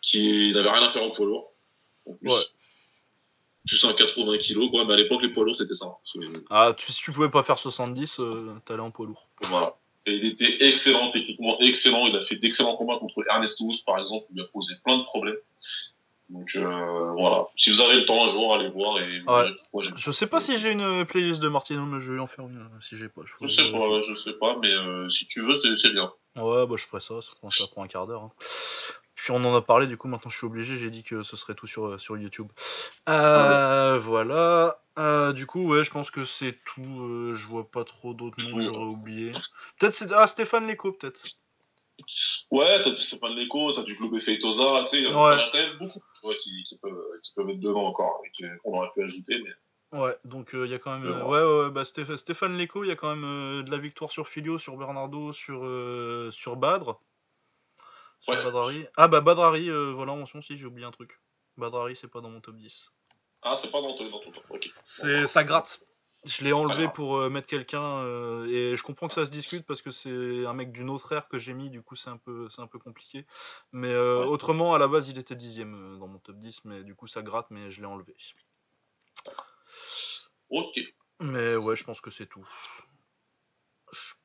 qui n'avait rien à faire en poids lourd. En plus. Ouais. Juste un 80 kilos, quoi. Mais à l'époque, les poids lourds, c'était ça. hein. Ah, tu, si tu pouvais pas faire 70, euh, t'allais en poids lourd. Voilà. Et il était excellent, techniquement excellent. Il a fait d'excellents combats contre Ernest par exemple. Il lui a posé plein de problèmes. Donc euh, voilà. Si vous avez le temps un jour, allez voir et Ouais. pourquoi. Je sais pas si j'ai une playlist de Martino, mais je vais en faire une euh, si j'ai pas. Je sais pas, ouais, je sais pas, mais euh, si tu veux, c'est c'est bien. Ouais, bah je ferai ça, ça prend, ça prend un quart d'heure. hein. Puis on en a parlé, du coup maintenant je suis obligé, j'ai dit que ce serait tout sur, euh, sur YouTube. Euh, Voilà. Euh, du coup, ouais, je pense que c'est tout. euh, je vois pas trop d'autres noms que j'aurais oublié. Peut-être c'est. Ah, Stéphane Leco, peut-être. Ouais, t'as du Stéphane Leco, t'as du Globe Feitosa, tu sais, il y en Ouais. a quand même beaucoup vois, qui, qui, peuvent, qui peuvent être dedans encore, et qu'on aurait pu ajouter, mais Ouais, donc il y a quand même. ouais, ouais, bah, Stéphane Leco, il y a quand même de la victoire sur Filio, sur Bernardo, sur, sur Badre. Badrari. Ah bah Badrari, voilà, mention si j'ai oublié un truc. Badrari, c'est pas dans mon top 10. Ah, c'est pas dans ton, top, ok. C'est, ça gratte. Je l'ai enlevé pour euh, mettre quelqu'un euh, et je comprends que ça se discute parce que c'est un mec d'une autre ère que j'ai mis, du coup c'est un peu c'est un peu compliqué. Mais euh, autrement, à la base, il était dixième dans mon top 10, mais du coup ça gratte, mais je l'ai enlevé. Ok. Mais ouais, je pense que c'est tout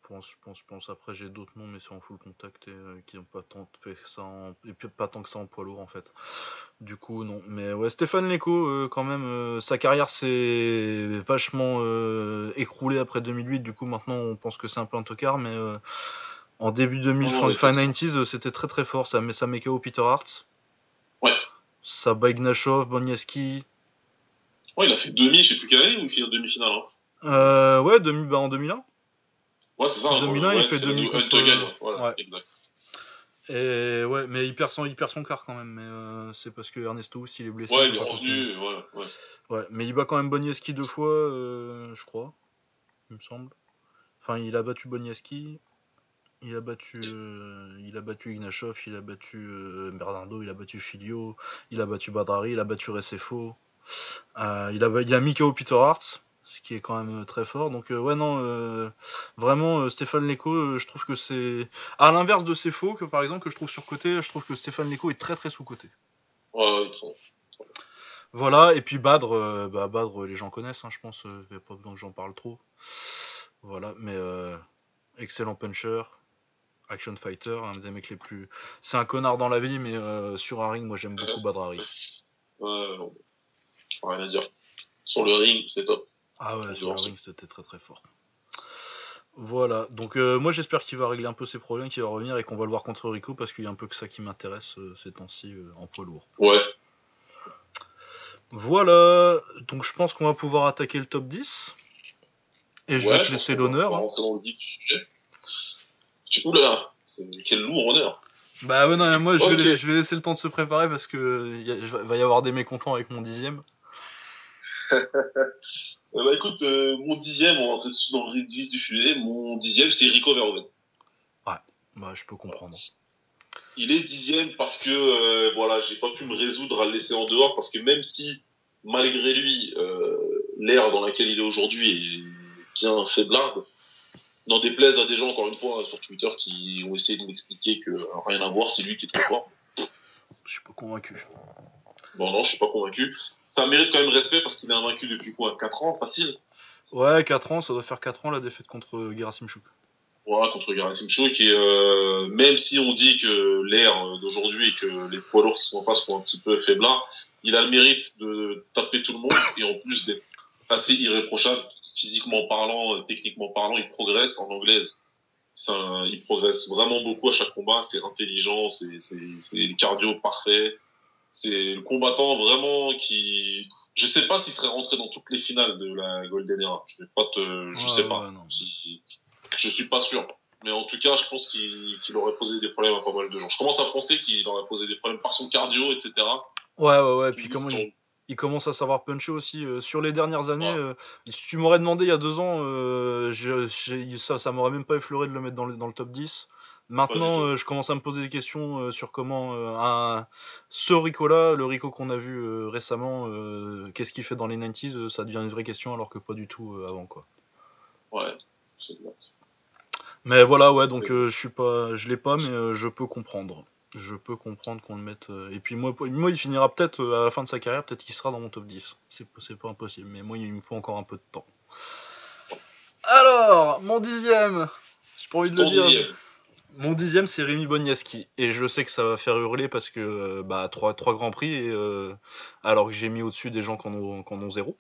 pense, je pense, je pense. Après, j'ai d'autres noms, mais c'est en full contact et euh, qui n'ont pas tant fait ça et puis pas tant que ça en poids lourd en fait. Du coup, non. Mais ouais, Stéphane Leco, euh, quand même, euh, sa carrière s'est vachement écroulée après 2008. Du coup, maintenant, on pense que c'est un peu un tocard, mais en début 2000, fin, 90s, c'était très très fort. Ça met ça met KO Peter Hart. Ouais. Ça bat Ignashov, Boniewski. Ouais, il a fait demi, je sais plus quelle année, ou il fait demi-finale. Hein. ouais, demi, bah, en 2001. Ouais, c'est ça. 2001, il fait demi contre... Voilà, exact. Et ouais, mais il perd son, il perd son quart quand même. Mais euh, c'est parce que Ernesto aussi il est blessé. Ouais, il est revenu. Ouais, ouais. ouais, mais il bat quand même Boniewski deux fois, euh, je crois. Il me semble. Enfin, il a battu Boniewski. Il a battu, euh, il a battu Ignashov, il a battu Bernardo, il a battu Filio, il a battu Badrari, il a battu Recefo. il a, il a mis KO Peter Hart ce qui est quand même euh, très fort. Donc euh, ouais non, euh, vraiment Stéphane Leco, je trouve que c'est à l'inverse de ses faux que par exemple que je trouve sur côté, je trouve que Stéphane Leco est très très sous côté. Ouais, trop. Voilà et puis Badre, bah, Badre les gens connaissent, hein, je pense, il n'y a pas besoin que j'en parle trop. Voilà, mais excellent puncher, action fighter, un des mecs les plus. C'est un connard dans la vie, mais sur un ring, moi j'aime beaucoup Badrari. Ouais, rien à dire. Sur le ring, c'est top. Ah ouais, sur le ring, c'était très très fort. Voilà, donc euh, moi j'espère qu'il va régler un peu ses problèmes, qu'il va revenir et qu'on va le voir contre Rico parce qu'il y a un peu que ça qui m'intéresse euh, ces temps-ci euh, en poids lourd. Ouais. Voilà, donc je pense qu'on va pouvoir attaquer le top 10. Et je vais te laisser l'honneur. On va rentrer dans le vif du sujet. Oula, quel lourd honneur. Bah ouais, non, moi je, vais, je, vais, laisser le temps de se préparer parce que il va y avoir des mécontents avec mon dixième. Euh, bah écoute, euh, mon dixième, on dessus dans le vif du sujet, mon dixième c'est Rico Verhoeven. Ouais, bah je peux comprendre. Il est dixième parce que euh, voilà, j'ai pas pu me résoudre à le laisser en dehors parce que même si malgré lui l'ère dans laquelle il est aujourd'hui est bien faiblarde, n'en déplaise à des gens encore une fois sur Twitter qui ont essayé de m'expliquer que rien à voir, c'est lui qui est trop fort. Je suis pas convaincu. Bon, non, je suis pas convaincu. Ça mérite quand même respect parce qu'il est invaincu depuis quoi 4 ans, facile? Ouais, 4 ans, ça doit faire 4 ans la défaite contre Gerasim Chouk. Ouais, contre Gerasim Chouk. Et euh, même si on dit que l'ère d'aujourd'hui et que les poids lourds qui sont en face sont un petit peu faiblards, il a le mérite de taper tout le monde et en plus d'être assez irréprochable. Physiquement parlant, techniquement parlant, il progresse en anglaise. Un, il progresse vraiment beaucoup à chaque combat. C'est intelligent, c'est cardio parfait c'est le combattant vraiment qui. Je sais pas s'il serait rentré dans toutes les finales de la Golden Era. Je vais pas te, je sais pas. Je suis pas sûr. Mais en tout cas, je pense qu'il aurait posé des problèmes à pas mal de gens. Je commence à penser qu'il aurait posé des problèmes par son cardio, etc. Ouais, ouais, ouais. Puis comment il, commence à savoir puncher aussi. Euh, sur les dernières années, euh, si tu m'aurais demandé il y a deux ans, euh, ça, ça m'aurait même pas effleuré de le mettre dans le, dans le top 10. Maintenant, euh, je commence à me poser des questions euh, sur comment euh, un, ce Rico-là, le Rico qu'on a vu récemment, qu'est-ce qu'il fait dans les 90s, ça devient une vraie question alors que pas du tout avant quoi. Ouais, c'est. Mais voilà, ouais, donc je suis pas, je l'ai pas, mais je peux comprendre. Je peux comprendre qu'on le mette. et puis moi, moi il finira peut-être à la fin de sa carrière, peut-être qu'il sera dans mon top 10. C'est pas impossible, mais moi il me faut encore un peu de temps. Alors, mon dixième. J'ai pas envie de le dire. Mon dixième, c'est Rémi Boniaski. Et je sais que ça va faire hurler parce que euh, bah, trois, trois grands prix, et, euh, alors que j'ai mis au-dessus des gens qui en ont, ont zéro.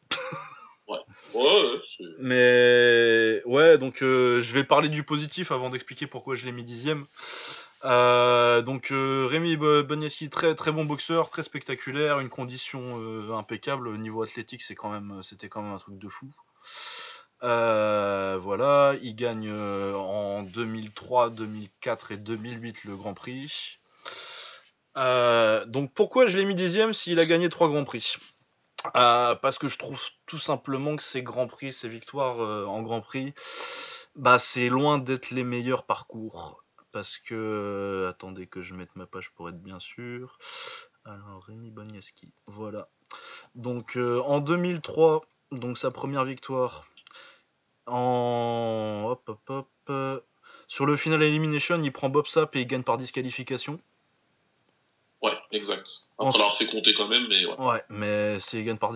ouais. ouais, Mais ouais, donc euh, je vais parler du positif avant d'expliquer pourquoi je l'ai mis dixième. donc Rémi Boniaski, très très bon boxeur, très spectaculaire, une condition impeccable. Au niveau athlétique, c'est quand même, c'était quand même un truc de fou. Euh, voilà, il gagne euh, en 2003, 2004 et 2008 le Grand Prix. Euh, donc pourquoi je l'ai mis dixième s'il a gagné trois Grands Prix? Parce que je trouve tout simplement que ces grands prix, ces victoires en grand prix, bah c'est loin d'être les meilleurs parcours. Parce que attendez que je mette ma page pour être bien sûr. Alors Rémi Bognaski, voilà. Donc en 2003, donc sa première victoire en hop hop hop sur le final elimination, il prend Bob Sap et il gagne par disqualification. Ouais, exact. Après l'avoir fait compter quand même, mais ouais. Ouais, mais c'est par,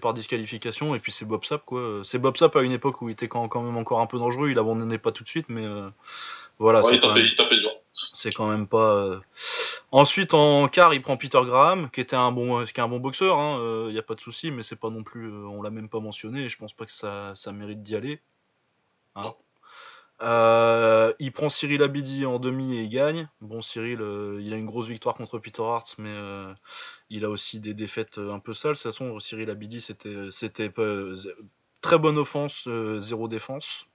par disqualification et puis c'est Bob Sap quoi. C'est Bob Sap à une époque où il était quand, même encore un peu dangereux, il abandonnait pas tout de suite, mais euh, voilà. Ouais, il, tapait, il tapait dur. C'est quand même pas. Euh. Ensuite en quart, il prend Peter Graham, qui était un bon, qui est un bon boxeur, il hein, n'y euh, a pas de souci, mais c'est pas non plus, on l'a même pas mentionné, et je pense pas que ça, ça mérite d'y aller. Hein. Euh, il prend Cyril Abidi en demi et il gagne. Bon, Cyril, euh, il a une grosse victoire contre Peter Hart, mais euh, il a aussi des défaites un peu sales. De toute façon, Cyril Abidi, c'était, c'était très bonne offense, zéro défense.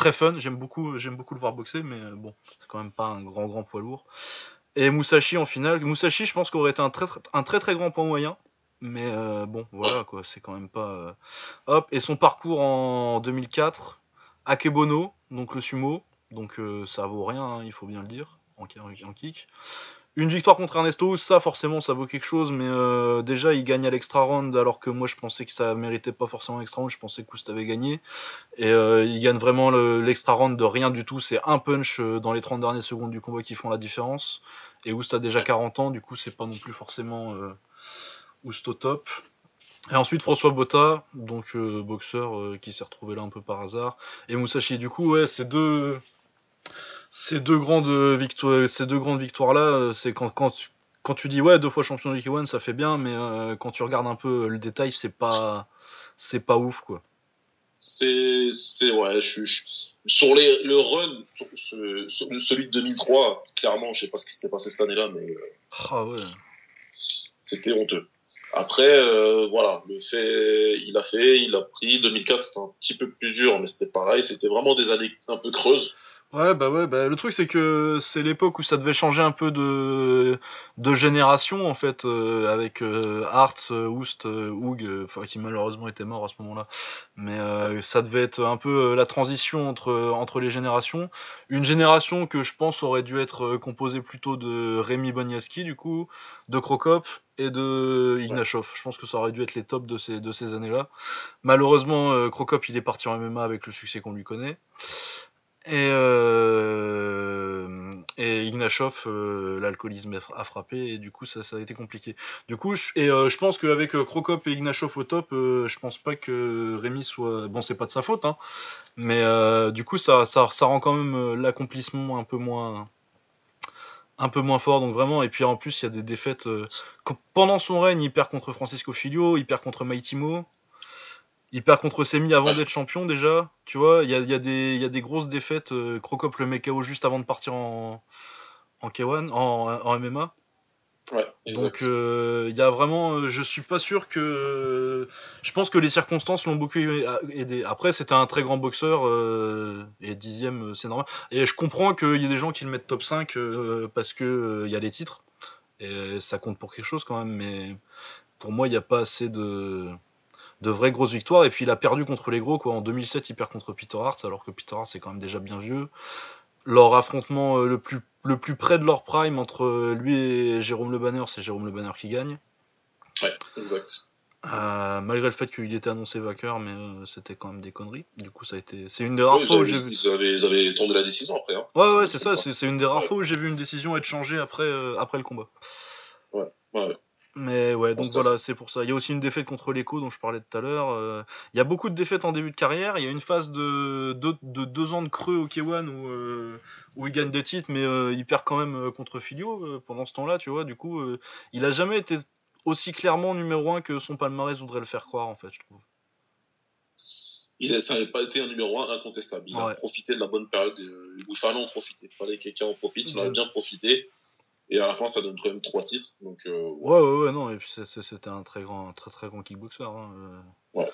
Très fun, j'aime beaucoup, j'aime beaucoup le voir boxer, mais bon, c'est quand même pas un grand, grand poids lourd. Et Musashi en finale. Musashi, je pense qu'aurait été un très, très, très grand point moyen. Mais bon, voilà, quoi, c'est quand même pas. Hop, et son parcours en 2004 Akebono, donc le sumo, donc euh, ça vaut rien, hein, il faut bien le dire, en, kick. Une victoire contre Ernesto, ça forcément ça vaut quelque chose, mais euh, déjà il gagne à l'extra round alors que moi je pensais que ça méritait pas forcément l'extra round, je pensais que Koust avait gagné. Et euh, il gagne vraiment l'extra round de rien du tout, c'est un punch dans les 30 dernières secondes du combat qui font la différence. Et Oust a déjà 40 ans, du coup c'est pas non plus forcément au top. Et ensuite François Botta, donc euh, boxeur euh, qui s'est retrouvé là un peu par hasard. Et Musashi, du coup, ouais, ces deux, ces deux grandes victoires, ces deux grandes victoires là, euh, c'est quand, quand, tu, quand tu dis ouais deux fois champion de K1, ça fait bien, mais quand tu regardes un peu le détail, c'est pas, c'est pas ouf quoi. C'est, c'est ouais, je, sur les, le run, sur, celui de 2003, clairement, je sais pas ce qui s'était passé cette année-là, mais. Ah ouais. C'était honteux. Après, euh, voilà, le fait, il a fait, il a pris. 2004, c'était un petit peu plus dur, mais c'était pareil. C'était vraiment des années un peu creuses. Ouais, bah ouais, bah, le truc c'est que c'est l'époque où ça devait changer un peu de, de génération en fait, euh, avec euh, Hart, euh, Oust, Hoog, enfin qui malheureusement était mort à ce moment-là. Mais ça devait être un peu la transition entre, entre les générations. Une génération que je pense aurait dû être composée plutôt de Rémi Boniaski du coup, de Krokop et de Ignashov. Je pense que ça aurait dû être les tops de ces, de ces années-là. Malheureusement, Krokop il est parti en MMA avec le succès qu'on lui connaît. Et, euh, Ignashov, euh, l'alcoolisme a frappé et du coup ça, a été compliqué. Du coup, je, et euh, je pense qu'avec Krokop et Ignashov au top, je pense pas que Rémi soit. Bon, c'est pas de sa faute, hein, mais du coup ça, ça, ça, rend quand même l'accomplissement un peu moins un peu moins fort donc vraiment et puis en plus il y a des défaites pendant son règne il perd contre Francisco Filio il perd contre Maitimo il perd contre Semi avant d'être champion déjà. Tu vois, il y a, y, a y a, des grosses défaites. Euh, Crocop le met KO juste avant de partir en, en K1, en, MMA. Ouais, Donc euh, il y a vraiment, euh, je suis pas sûr que, je pense que les circonstances l'ont beaucoup aidé. Après c'était un très grand boxeur et dixième c'est normal. Et je comprends qu'il y ait des gens qui le mettent top 5 parce que il y a les titres et ça compte pour quelque chose quand même. Mais pour moi il n'y a pas assez de, de vraies grosses victoires. Et puis il a perdu contre les gros. Quoi. En 2007, il perd contre Peter Hart, alors que Peter Hart c'est quand même déjà bien vieux. Leur affrontement euh, le, plus, le plus près de leur prime entre euh, lui et Jérôme Le Banner, c'est Jérôme Le Banner qui gagne. Ouais, exact. Euh, malgré le fait qu'il était annoncé vainqueur, mais c'était quand même des conneries. Du coup, ça a été. C'est une des rares fois où j'ai vu. Ils avaient, ils avaient tourné la décision après. Hein. Ouais, ouais, c'est ça. C'est une des rares fois où j'ai vu une décision être changée après, après le combat. Ouais, ouais. Mais ouais, donc voilà, c'est pour ça. Il y a aussi une défaite contre l'écho dont je parlais tout à l'heure. Euh, il y a beaucoup de défaites en début de carrière. Il y a une phase de, de, deux ans de creux au K1 où, euh, où il gagne des titres, mais euh, il perd quand même contre Filio pendant ce temps-là, tu vois. Du coup, il a jamais été aussi clairement numéro 1 que son palmarès voudrait le faire croire, en fait, je trouve. Il ça n'avait pas été un numéro 1 incontestable. Il a profité de la bonne période où il fallait en profiter. Il fallait que quelqu'un en profite. Il en a bien profité. Et à la fin, ça donne quand même trois titres. Donc, euh, ouais. ouais, ouais, non. Et puis c'était un très grand, très très grand kickboxer. Hein. Euh. Ouais.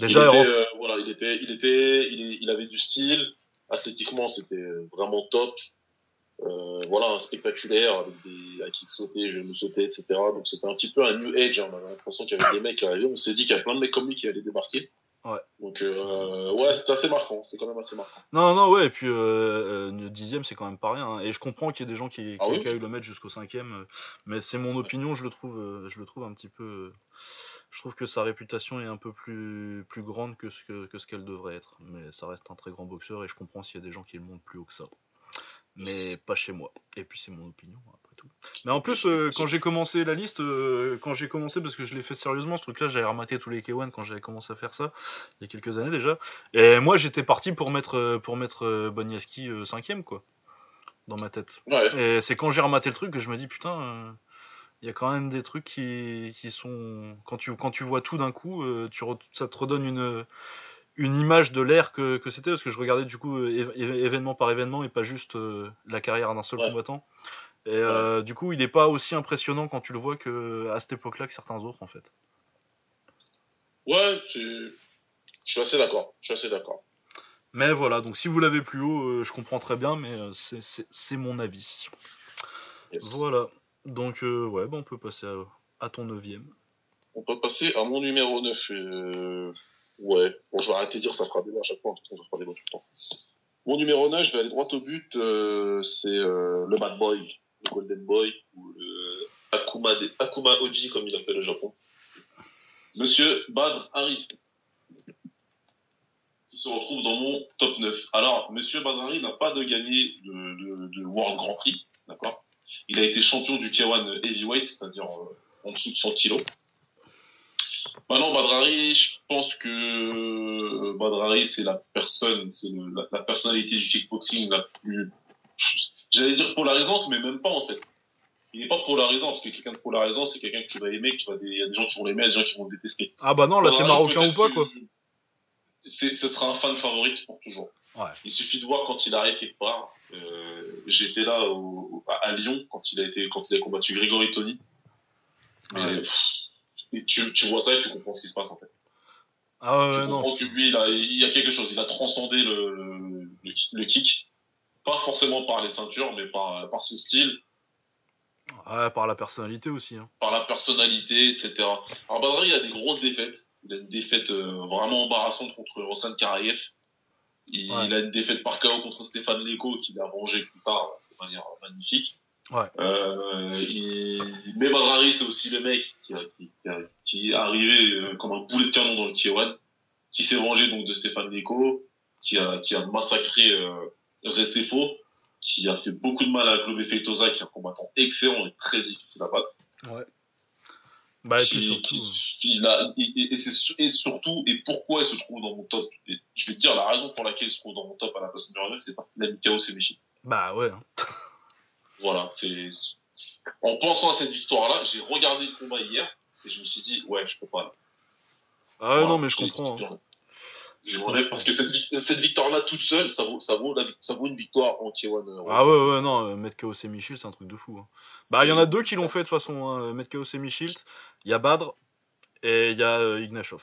Déjà, il était, euh, voilà, il était, il était, il, avait du style. Athlétiquement, c'était vraiment top. euh, voilà, spectaculaire, avec des à kick sautés, genoux sautés, etc. Donc c'était un petit peu un new age. Hein. On avait l'impression qu'il y avait des mecs qui arrivaient. On s'est dit qu'il y avait plein de mecs comme lui qui allaient débarquer. Ouais. Donc euh, ouais, c'était assez marquant. C'était quand même assez marquant. Non, non, ouais, et puis euh, euh, dixième, c'est quand même pas rien. hein. Et je comprends qu'il y ait des gens qui, qui, Ah oui qui aillent le mettre jusqu'au cinquième, euh, mais c'est mon opinion, je le trouve, je le trouve un petit peu. je trouve que sa réputation est un peu plus, plus grande que ce que, que ce qu'elle devrait être. Mais ça reste un très grand boxeur et je comprends s'il y a des gens qui le montent plus haut que ça. Mais pas chez moi. Et puis c'est mon opinion après tout. Mais en plus, euh, quand j'ai commencé la liste, euh, quand j'ai commencé, parce que je l'ai fait sérieusement, ce truc-là, j'avais rematé tous les K1 quand j'avais commencé à faire ça, il y a quelques années déjà. Et moi, j'étais parti pour mettre, euh, pour mettre Boniaski euh, cinquième, quoi, dans ma tête. Ouais. Et c'est quand j'ai rematé le truc que je me dis, putain, il y a quand même des trucs qui, qui sont. Quand tu, quand tu vois tout d'un coup, euh, tu re- ça te redonne une, une image de l'ère que, que c'était, parce que je regardais du coup événement par événement et pas juste euh, la carrière d'un seul Ouais. combattant. Et euh, du coup, il n'est pas aussi impressionnant quand tu le vois que à cette époque-là que certains autres, en fait. Ouais. Je suis assez d'accord. Je suis assez d'accord. Mais voilà, donc si vous l'avez plus haut, euh, je comprends très bien, mais euh, c'est- mon avis. Yes. Voilà. Donc, euh, ouais, bah, on peut passer à, à ton neuvième. On peut passer à mon numéro 9. euh, Ouais. Bon, je vais arrêter de dire ça fera débat à chaque fois. Toute façon, ça fera débat tout le temps. Mon numéro 9, je vais aller droit au but. euh, c'est euh, le Bad Boy, Golden Boy, ou Akuma, Oji, comme il appelle le Japon. Monsieur Badr Hari. Qui se retrouve dans mon top 9. Alors, Monsieur Badr Hari n'a pas de gagné de, World Grand Prix. Il a été champion du K1 Heavyweight, c'est-à-dire euh, en dessous de 100 kilos. Maintenant, Badrari, je pense que Badrari, c'est la personne, c'est la personnalité du kickboxing la plus, j'allais dire polarisante, mais même pas en fait. Il n'est pas polarisant, parce que quelqu'un de polarisant, c'est quelqu'un que tu vas aimer, que tu vas, il y a des gens qui vont l'aimer, il y a des gens qui vont le détester. Ah bah non, là, t'es marocain ou pas, quoi Ce sera un fan favorite pour toujours. Ouais. Il suffit de voir quand il arrive quelque part. Euh, J'étais là au- à Lyon quand il a été, quand il a combattu Grégory Tony. Mais, Ouais. pff, et tu, tu vois ça et tu comprends ce qui se passe en fait. Ah ouais, tu non. comprends que lui, il, a, il y a quelque chose. Il a transcendé le, le, le kick. Pas forcément par les ceintures, mais par, par son style, Ouais, par la personnalité aussi. Hein. par la personnalité, etc. Alors Badri, il a des grosses défaites. Il a une défaite euh, vraiment embarrassante contre Rossan Karayev. Il, Ouais. il a une défaite par KO contre Stéphane Leko, qu'il a vengé plus tard de manière magnifique. Ouais. Euh, il... Mais Badrari, c'est aussi le mec qui, a- qui, qui, a- qui est arrivé euh, comme un boulet de canon dans le K1, qui s'est vengé donc de Stéphane Leko, qui a, qui a massacré euh, Recefo, qui a fait beaucoup de mal à Globe Feitosa, qui est un combattant excellent et très difficile à battre. Ouais. Bah, et puis qui- surtout. qui- il a- et, surtout, et pourquoi il se trouve dans mon top Je vais te dire la raison pour laquelle il se trouve dans mon top à la place numéro 9, c'est parce qu'il a mis KO Semichi. Bah ouais. hein. Voilà, c'est. En pensant à cette victoire-là, j'ai regardé le combat hier et je me suis dit, ouais, je peux pas. Ah Voilà, non, mais je comprends. hein. Je m'enlève parce que cette, cette victoire-là toute seule, ça vaut, ça vaut, la ça vaut une victoire en T1. euh, Ah ouais, ouais, non, euh, mettre KO Michel, c'est un truc de fou. hein. Bah, il y en a deux qui l'ont fait de toute façon. Hein. Mettre KO Michel, il y a Badr et il y a euh, Ignashov.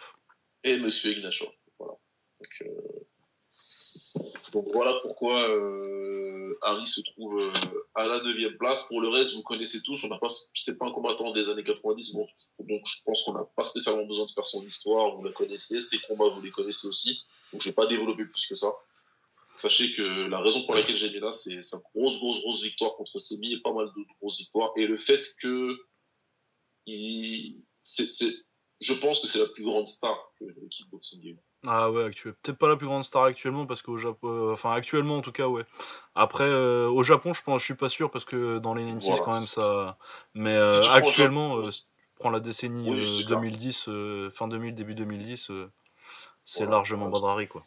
Et Monsieur Ignachov. Voilà. Donc, euh, donc voilà pourquoi euh, Harry se trouve euh, à la neuvième place. Pour le reste, vous connaissez tous. On n'a pas, c'est pas un combattant des années 90. Bon, donc je pense qu'on n'a pas spécialement besoin de faire son histoire. Vous la connaissez. Ses combats, vous les connaissez aussi. Donc je vais pas développer plus que ça. Sachez que la raison pour laquelle j'ai mis là, c'est sa grosse, grosse, grosse victoire contre Semi et pas mal d'autres grosses victoires. Et le fait que je pense que c'est la plus grande star que le kickboxing ait eu. Ah ouais, actuel. Peut-être pas la plus grande star actuellement parce qu'au Japon, euh, enfin actuellement en tout cas ouais. Après euh, au Japon je pense, je suis pas sûr parce que dans les 90 Voilà. quand même ça. Mais euh, actuellement, euh, prends la décennie Oui, euh, c'est clair. 2010, euh, fin 2000, début 2010, euh, c'est Voilà. largement Badrari quoi.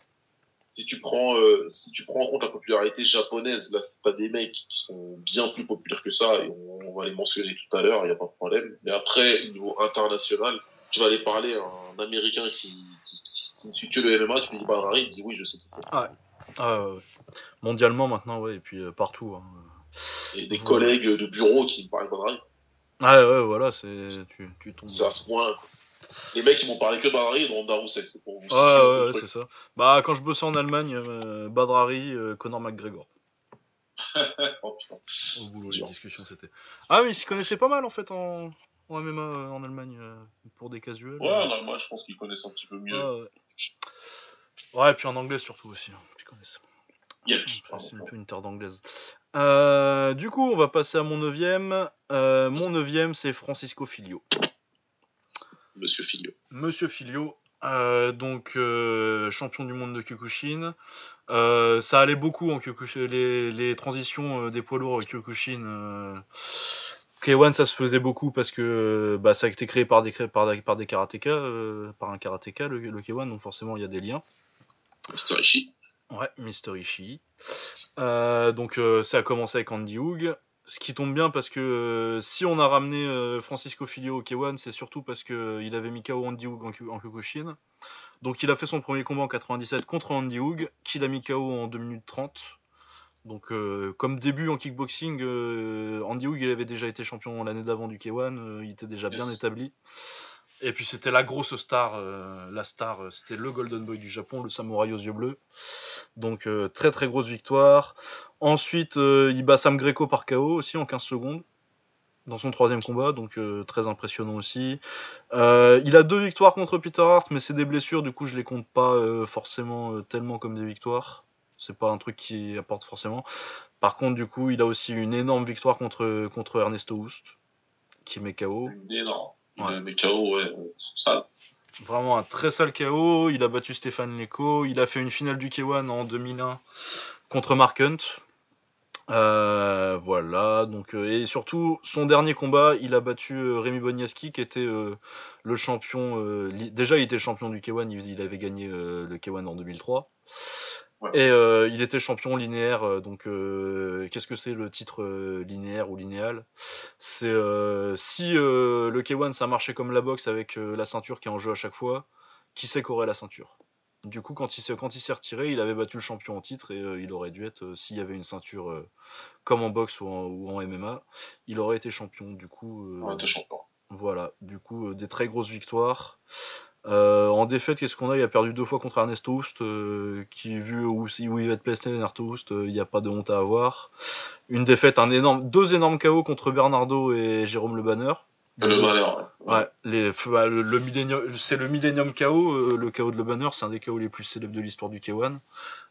si tu prends si tu prends en compte la popularité japonaise, là c'est pas des mecs qui sont bien plus populaires que ça et on, on va les mentionner tout à l'heure, il y a pas de problème. Mais après niveau international, tu vas aller parler à un américain qui qui, qui, qui ne suit que le MMA, tu lui dis Badrari, il dit oui, je sais qui c'est. Ah ouais, ouais. Mondialement maintenant ouais et puis euh, partout. hein. Et des Ouais. collègues de bureau qui me parlent de Badrari, Ah ouais voilà c'est tu tu tombes. c'est à ce point. Les mecs qui m'ont parlé que de Badrari Ronda Rousseff, c'est pour vous Ouais, situer ouais, ouais, c'est ça. Bah, quand je bossais en Allemagne, euh, Badrari, euh, Conor McGregor. oh putain. Au boulot, les discussions, c'était. Ah, mais ils s'y connaissaient pas mal en fait en, en MMA euh, en Allemagne euh, pour des casuels. Ouais, en Allemagne, je pense qu'ils connaissent un petit peu mieux. Ouais, ouais. Ouais, et puis en anglais surtout aussi. hein, ils connaissent. Yep. C'est un peu une terre d'anglaise. Euh, du coup, on va passer à mon neuvième. Euh, mon neuvième, c'est Francisco Filio. Monsieur Filio. Monsieur Filio, euh, donc champion du monde de Kyokushin. Ça allait beaucoup en Kyokushin, les, les transitions des poids lourds Kyokushin. Euh, K1, ça se faisait beaucoup parce que bah, ça a été créé par des, par, des- par des karatékas, euh, par un karatéka, le, le K1, donc forcément il y a des liens. Mr. Ishii. Ouais, Mr. Ishii. Euh, donc euh, ça a commencé avec Andy Hug. Ce qui tombe bien parce que si on a ramené Francisco Filio au K1, c'est surtout parce qu'il avait mis KO Andy Hug en, en Kyokushin. Donc il a fait son premier combat en 97 contre Andy Hug, qu'il a mis KO en 2 minutes 30. Donc euh, comme début en kickboxing, euh, Andy Hug il avait déjà été champion l'année d'avant du K1, euh, il était déjà bien établi. Et puis c'était la grosse star, la star, c'était le Golden Boy du Japon, le samouraï aux yeux bleus. Donc très très grosse victoire. Ensuite, il bat Sam Greco par KO aussi en 15 secondes dans son troisième combat, donc euh, très impressionnant aussi. Euh, il a deux victoires contre Peter Hart, mais c'est des blessures, du coup je les compte pas euh, forcément tellement comme des victoires. C'est pas un truc qui apporte forcément. Par contre, du coup, il a aussi une énorme victoire contre, contre Ernesto Houst, qui met KO. Énorme. Ouais. Mais KO, ouais, euh, sale. Vraiment un très sale KO. Il a battu Stéphane Leco. Il a fait une finale du K1 en 2001 contre Mark Hunt. Euh, voilà. Donc, euh, et surtout, son dernier combat, il a battu euh, Rémi Boniaski, qui était le champion. déjà, il était champion du K1. Il, il avait gagné le K1 en 2003. Ouais. Et euh, il était champion linéaire. euh, donc, euh, qu'est-ce que c'est le titre euh, linéaire ou linéal? C'est si le K1 ça marchait comme la boxe avec la ceinture qui est en jeu à chaque fois, qui sait qu'aurait la ceinture? Du coup, quand il s'est quand il s'est retiré, il avait battu le champion en titre et il aurait dû être, s'il y avait une ceinture comme en boxe ou en, ou en MMA, il aurait été champion. Du coup, Ouais, t'es champion. voilà, du coup, des très grosses victoires. Euh, en défaite, qu'est-ce qu'on a? Il a perdu deux fois contre Ernesto Houst, euh, qui, vu où, où il va être placé, Ernesto Houst, euh, il n'y a pas de honte à avoir. Une défaite, un énorme, deux énormes KO contre Bernardo et Jérôme Le Banner. Le malheur. Ouais, les, bah, le, le Millennium- c'est le Millennium KO, euh, le KO de Le Banner, c'est un des KO les plus célèbres de l'histoire du K1,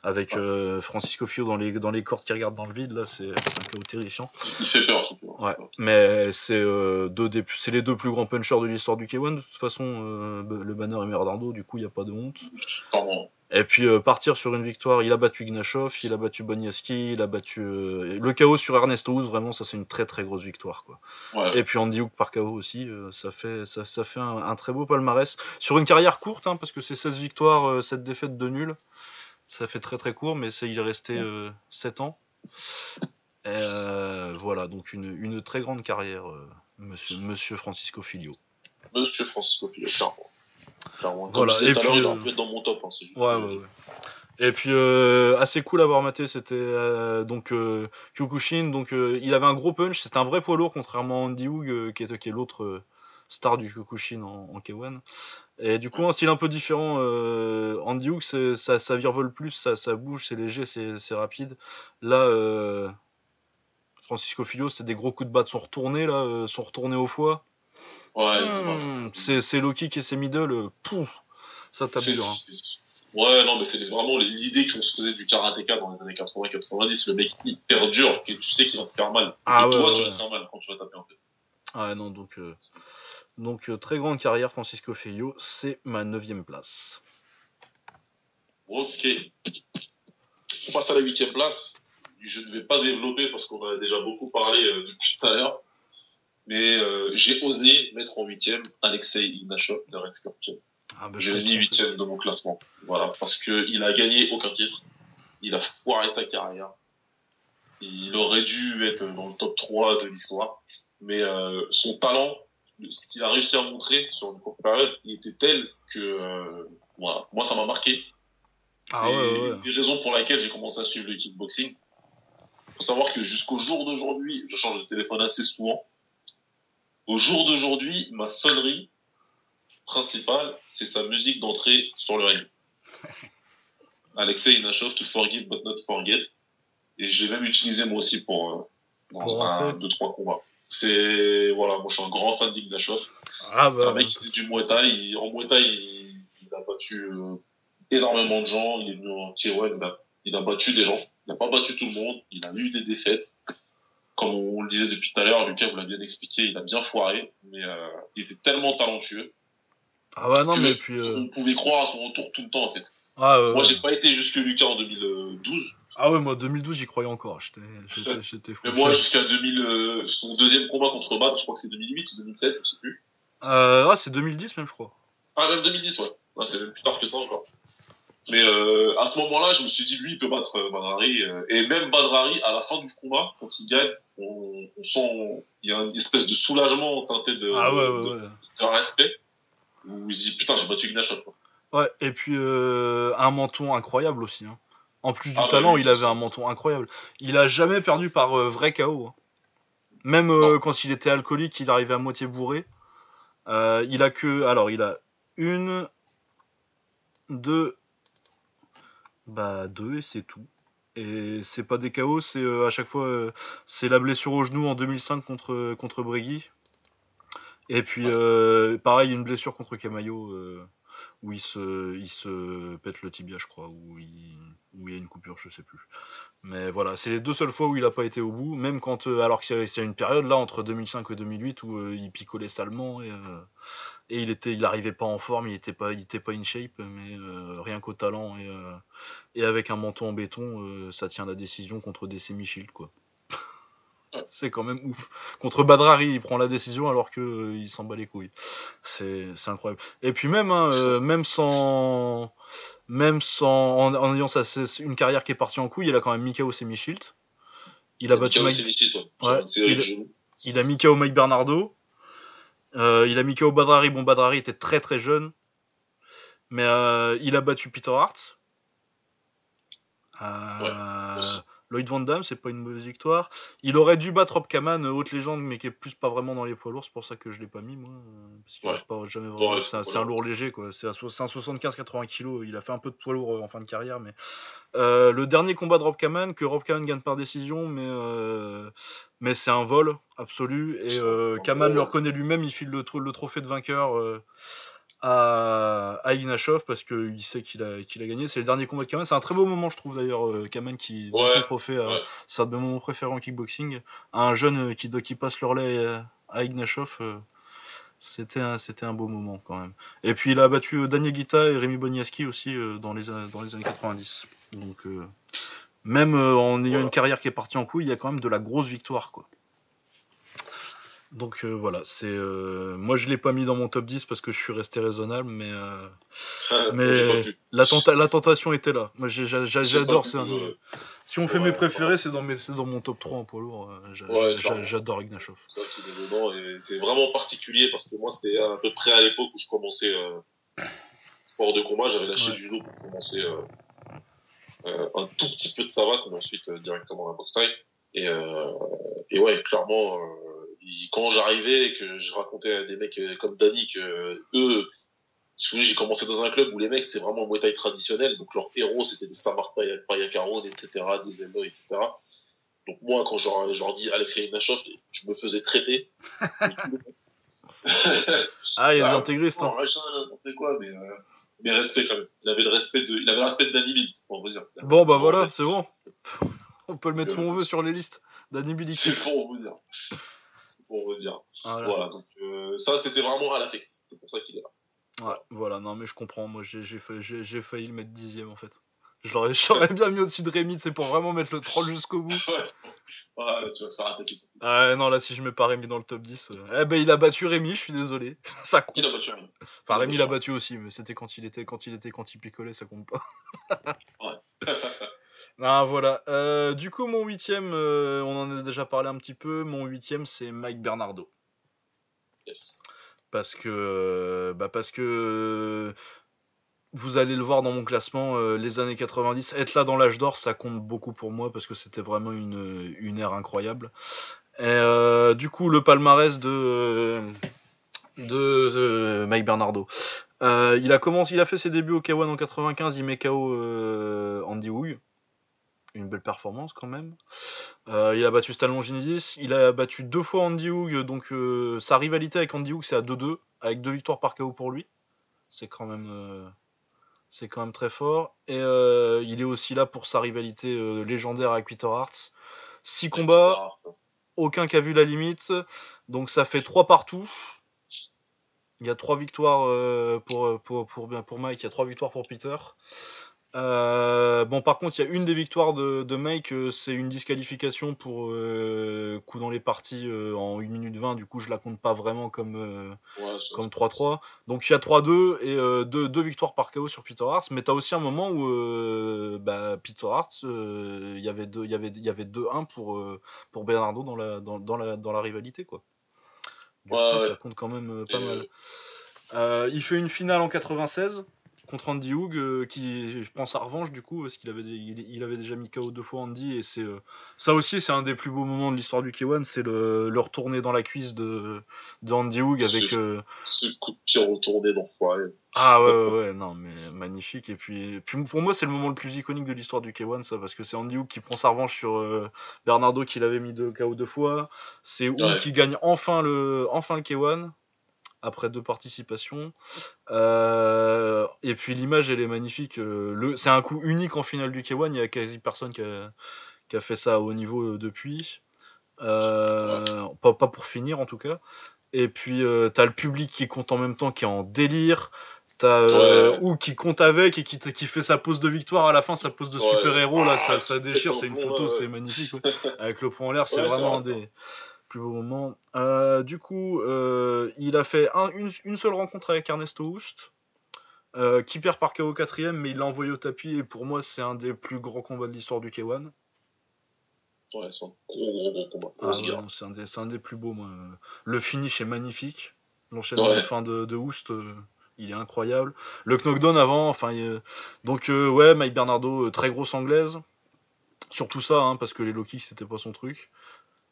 avec euh, Francisco Fio dans les, dans les cordes qui regardent dans le vide, là, c'est c'est un KO terrifiant. Il fait peur. Ouais, mais c'est euh, deux des, c'est les deux plus grands punchers de l'histoire du K1. De toute façon, le Banner et Bernardo, du coup, il n'y a pas de honte. Clairement. Et puis euh, partir sur une victoire, il a battu Ignashov, il a battu Boniaski, il a battu euh, le KO sur Ernesto Houst, vraiment, ça c'est une très très grosse victoire, quoi. Ouais. Et puis Andy Hook par KO aussi, euh, ça fait, ça, ça fait un, un très beau palmarès. Sur une carrière courte, hein, parce que c'est 16 victoires, euh, 7 défaites, 2 nuls. Ça fait très très court, mais c'est, il est resté euh, 7 ans. Et, voilà, donc une, une très grande carrière, monsieur, monsieur Francisco Filio. Monsieur Francisco Filio, clairement. Clairement. Comme Voilà, je disais et tout à l'heure, puis, il aurait euh, pu être dans mon top. Hein, c'est juste Ouais, que- ouais, ouais. Et puis euh, assez cool à voir maté, c'était euh, donc euh, Kyokushin, donc il avait un gros punch, c'était un vrai poids lourd contrairement à Andy euh, qui est, qui est l'autre star du Kyokushin en, en K1. Et du coup un style un peu différent, Andy Hug c'est- ça, ça virevole plus, ça, ça bouge, c'est léger, c'est rapide. Là Francisco Filio c'est des gros coups de batte sont retournés là, sont retournés au foie. Ouais, Mmh, c'est c'est low kick et c'est middle, euh, pouf, ça tape dur. hein. Ouais, non, mais c'est vraiment l'idée qu'on se faisait du karatéka dans les années 80-90. Le mec hyper dur, que tu sais qu'il va te faire mal. Ah Et ouais, toi, ouais, tu vas te faire mal quand tu vas taper en fait. Ouais, non, donc, euh, donc euh, très grande carrière, Francisco Feio, c'est ma neuvième place. Ok. On passe à la huitième place. Je ne vais pas développer parce qu'on a déjà beaucoup parlé euh, depuis tout à l'heure. Mais euh, j'ai osé mettre en huitième Alexei Ignashov de Red Scorpion. Ah, Je l'ai mis huitième de mon classement. Voilà, parce que il a gagné aucun titre. Il a foiré sa carrière. Il aurait dû être dans le top 3 de l'histoire. Mais euh, son talent, ce qu'il a réussi à montrer sur une courte période, il était tel que euh, voilà, moi ça m'a marqué. C'est Ah ouais, ouais. une des raisons pour laquelle j'ai commencé à suivre le kickboxing. faut savoir que jusqu'au jour d'aujourd'hui, je change de téléphone assez souvent. Au jour d'aujourd'hui, ma sonnerie principale, c'est sa musique d'entrée sur le ring. Alexei Inashov, To Forgive But Not Forget. Et je l'ai même utilisé moi aussi pour, euh, dans un, deux, trois combats. C'est, voilà, moi je suis un grand fan d'Ignashov. Ah, c'est un bah, mec qui était du Muay Thai. en Muay Thai, il, a battu euh, énormément de gens. Il est venu en tier il a, il a battu des gens. Il n'a pas battu tout le monde. Il a eu des défaites. Comme on le disait depuis tout à l'heure, Lucas vous l'a bien expliqué, il a bien foiré. Mais euh, il était tellement talentueux. Ah ouais, non, mais puis. Euh, on pouvait croire à son retour tout le temps, en fait. Ah, moi, j'ai pas été jusque Lucas en 2012. Ah ouais, moi 2012, j'y croyais encore. J'étais fou. Mais moi, jusqu'à 2000, euh, son deuxième combat contre Bad, je crois que c'est 2008 ou 2007, je sais plus. Euh, ah, c'est 2010 même, je crois. Ah, même 2010, ouais. Ah, c'est même plus tard que ça encore. Mais euh, à ce moment-là, je me suis dit, lui, il peut battre euh, Badrari. Euh, et même Badrari, à la fin du combat, quand il gagne, on, on sent, il y a une espèce de soulagement teinté de, ah ouais, ouais, de, de, respect. Où il se dit, putain, j'ai battu Ignashov. Ouais, et puis euh, un menton incroyable aussi. Hein. En plus du ah talent, il avait un menton incroyable. Il a jamais perdu par euh, vrai KO. Hein. Même quand il était alcoolique, il arrivait à moitié bourré. Il a que. Alors, il a une. Deux. Bah, deux et c'est tout. Et c'est pas des KO, c'est à chaque fois. c'est la blessure au genou en 2005 contre, contre Bregui. Et puis, pareil, une blessure contre Camayo où il se, il se pète le tibia, je crois, où il, où il y a une coupure, je sais plus. Mais voilà, c'est les deux seules fois où il n'a pas été au bout, même quand, euh, alors que c'est une période là entre 2005 et 2008 où euh, il picolait salement et, euh, et il était, il arrivait pas en forme, il était pas, il était pas in shape, mais rien qu'au talent et, et avec un menton en béton, ça tient la décision contre des semi-shield quoi. C'est quand même ouf. Contre Badrari, il prend la décision alors que euh, il s'en bat les couilles. C'est incroyable. Et puis même, hein, euh, même sans, même sans, en, ayant sa, une carrière qui est partie en couille, il a quand même Mikao Semi-Shield. Il a battu Mike... ouais, il, il, a Mikao Mike Bernardo. Euh, il a Mikao Badrari. Bon, Badrari était très très jeune. Mais il a battu Peter Hart. Ouais, Lloyd Van Damme, c'est pas une mauvaise victoire. Il aurait dû battre Rob Kaman, euh, haute légende, mais qui est plus pas vraiment dans les poids lourds. C'est pour ça que je l'ai pas mis, moi. Parce pas jamais c'est un, lourd léger, quoi. C'est un 75-80 kg. Il a fait un peu de poids lourd euh, en fin de carrière, mais. Euh, le dernier combat de Rob Kaman, que Rob Kaman gagne par décision, mais, mais c'est un vol absolu. Et Kaman le reconnaît lui-même, il file le, le trophée de vainqueur à, à Ignashov parce qu'il sait qu'il a, qu'il a gagné. C'est le dernier combat de Kaman. C'est un très beau moment, je trouve d'ailleurs, euh, Kaman qui ouais, son trophée. Ouais. C'est un de mes moments préférés en kickboxing. Un jeune qui, qui passe leur lait à Ignashov. Euh, c'était un, c'était un beau moment quand même. Et puis il a battu euh, Daniel Guita et Rémi Boniaski aussi dans, les, dans les années 90. Donc même en ayant une carrière qui est partie en couille, il y a quand même de la grosse victoire quoi. Donc euh, voilà, c'est euh, moi je l'ai pas mis dans mon top 10 parce que je suis resté raisonnable, mais euh, ah, mais la, la, tentation était là. Moi j'adore. Si on fait mes préférés, c'est dans mes dans mon top 3 en poids lourd. j'adore Ignashov. C'est vraiment particulier parce que moi c'était à peu près à l'époque où je commençais sport de combat, j'avais lâché du judo pour commencer un tout petit peu de savate, mais ensuite directement la boxe taille. Et, et ouais, clairement quand j'arrivais et que je racontais à des mecs euh, comme Danny que eux, si vous j'ai commencé dans un club où les mecs, c'est vraiment un Muay Thai traditionnel, donc leurs héros, c'était des Samar Payakaron, etc., des Zendo, etc. Donc moi, quand je leur dis Alexei Ignashov, je me faisais traiter. ah, il y a des intégristes. Hein. quoi, mais, euh, mais respect quand même. Il avait le respect de, il avait le respect de Danny Bill, on dire. Bon, bah voilà, c'est bon. On peut le mettre où on veut sur les listes. Danny Bill. C'est pour vous dire pour vous dire. Voilà, donc euh, ça c'était vraiment à l'affect, c'est pour ça qu'il est là. Ouais, voilà, non mais je comprends, moi j'ai failli, failli le mettre dixième en fait. Je l'aurais bien mis au-dessus de Rémi, c'est pour vraiment mettre le troll jusqu'au bout. ouais. tu vas te faire attaquer. Ah non, là si je mets pas Rémi dans le top 10. Euh, eh ben il a battu Rémi, je suis désolé. ça compte. Il a battu Rémi. Enfin Rémi l'a battu aussi, mais c'était quand il était quand il était quand il picolait, ça compte pas. ouais. Ah, voilà. Euh, du coup, mon huitième, euh, on en a déjà parlé un petit peu. Mon huitième, c'est Mike Bernardo. Yes. Parce que, bah parce que vous allez le voir dans mon classement, euh, les années 90, être là dans l'âge d'or, ça compte beaucoup pour moi parce que c'était vraiment une, une ère incroyable. Et, du coup, le palmarès de, de, Mike Bernardo. il a commencé, il a fait ses débuts au K1 en 95, il met KO Andy Woog. Une belle performance quand même. Euh, il a battu Stan Longinidis, il a battu deux fois Andy Hoog, donc euh, sa rivalité avec Andy Hoog c'est à 2-2, avec deux victoires par KO pour lui. C'est quand même, euh, c'est quand même très fort. Et il est aussi là pour sa rivalité légendaire avec Peter Hart. Six combats, aucun qui a vu la limite, donc ça fait trois partout. Il y a trois victoires pour, pour, pour, pour Mike, il y a trois victoires pour Peter. Euh, bon, par contre, il y a une des victoires de, de Mike, euh, c'est une disqualification pour euh, coup dans les parties en 1 minute 20. Du coup, je la compte pas vraiment comme, comme 3-3. Donc, il y a 3-2 et deux, victoires par KO sur Peter Hart. Mais tu as aussi un moment où bah, Peter Hart, il y avait 2-1 pour, pour Bernardo dans la, dans, dans, la, dans la rivalité. Quoi. Du coup, ça compte quand même pas mal. il fait une finale en 96 contre Andy Hoog, euh, qui prend sa revanche du coup, parce qu'il avait, il, avait déjà mis KO deux fois Andy, et c'est euh, ça aussi, c'est un des plus beaux moments de l'histoire du K1, c'est le, le retourner dans la cuisse de, de Andy Hoog avec. Euh, ce coup de pied retourné d'enfoiré. Ah ouais, ouais, ouais, non, mais magnifique. Et puis, puis pour moi, c'est le moment le plus iconique de l'histoire du K1, ça, parce que c'est Andy Hoog qui prend sa revanche sur Bernardo qui l'avait mis de KO deux fois. C'est Hoog qui gagne enfin le, enfin le K1 après deux participations. Euh, et puis l'image, elle est magnifique. Euh, le, c'est un coup unique en finale du K1. Il y a quasi personne qui a, fait ça à haut niveau euh, depuis. pas, pour finir en tout cas. Et puis t'as le public qui compte en même temps, qui est en délire. T'as ou qui compte avec et qui, qui fait sa pose de victoire à la fin, sa pose de super héros là, ça, ça déchire, c'est une photo, c'est magnifique. Avec le point en l'air, c'est vraiment des, plus beau moment. Euh, du coup, euh, il a fait une, seule rencontre avec Ernesto Houst, euh, qui perd par KO 4 mais il l'a envoyé au tapis, et pour moi, c'est un des plus grands combats de l'histoire du K1. Ouais, c'est un gros, gros, gros combat. Ah, c'est, un des, plus beaux. Moi. Le finish est magnifique. L'enchaînement de fin de, de Houst, il est incroyable. Le knockdown avant, enfin. Donc, ouais, Mike Bernardo, très grosse anglaise. Surtout ça, hein, parce que les low kicks, c'était pas son truc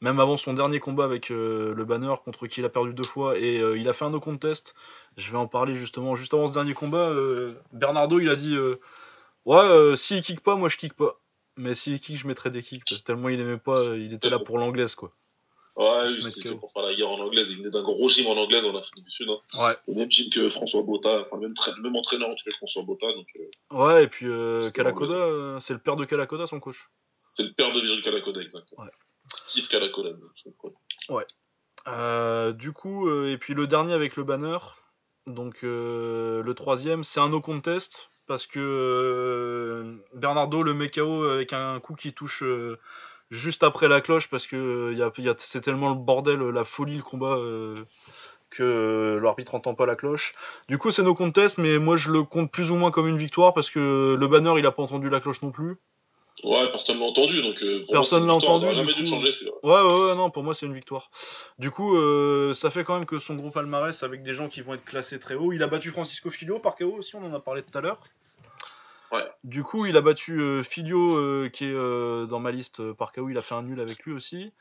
même avant son dernier combat avec euh, le banner contre qui il a perdu deux fois et euh, il a fait un no contest. Je vais en parler justement juste avant ce dernier combat. Euh, Bernardo il a dit ouais s'il kick pas moi je kick pas. Mais s'il kick je mettrai des kicks tellement il aimait pas il était là pour l'anglaise quoi. Ouais, c'est pour faire la guerre en anglaise. Il venait d'un gros gym en anglaise en Afrique du Sud. Hein. Ouais. Le même gym que François Botta, enfin, même, même entraîneur entre François Botta. Donc, ouais, et puis Kalakoda, c'est le père de Kalakoda, son coach. C'est le père de Virgil Kalakoda, exactement. Ouais. Steve Calacola. Ouais. Euh, du coup, euh, et puis le dernier avec le banner. Donc euh, le troisième, c'est un no contest parce que Bernardo le met avec un coup qui touche juste après la cloche parce que y a, c'est tellement le bordel, la folie, le combat que l'arbitre entend pas la cloche. Du coup, c'est no contest, mais moi je le compte plus ou moins comme une victoire parce que le banner il a pas entendu la cloche non plus. Ouais, personne l'a entendu, donc euh, pour personne l'a entendu. jamais dû changer celui-là. Ouais, ouais, ouais, non, pour moi c'est une victoire. Du coup, euh, ça fait quand même que son gros palmarès avec des gens qui vont être classés très haut. Il a battu Francisco Filio par KO aussi, on en a parlé tout à l'heure. Ouais. Du coup, il a battu euh, Filio qui est dans ma liste par KO. Il a fait un nul avec lui aussi.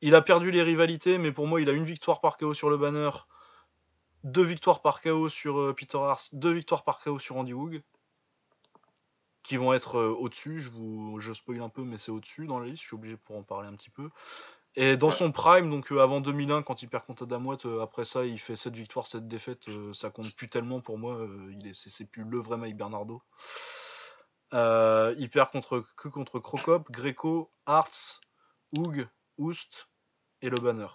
Il a perdu les rivalités, mais pour moi, il a une victoire par KO sur le banner, deux victoires par KO sur Peter Hars, deux victoires par KO sur Andy Woog qui vont être au-dessus. Je vous, je spoil un peu, mais c'est au-dessus dans la liste. Je suis obligé pour en parler un petit peu. Et dans son prime, donc euh, avant 2001, quand il perd contre Adamouette, euh, après ça, il fait 7 victoires, 7 défaites. ça compte plus tellement pour moi. il est, c'est, plus le vrai Mike Bernardo. il perd contre, que contre Crocop, Greco, Hartz, Hoog, Oust et le Banner.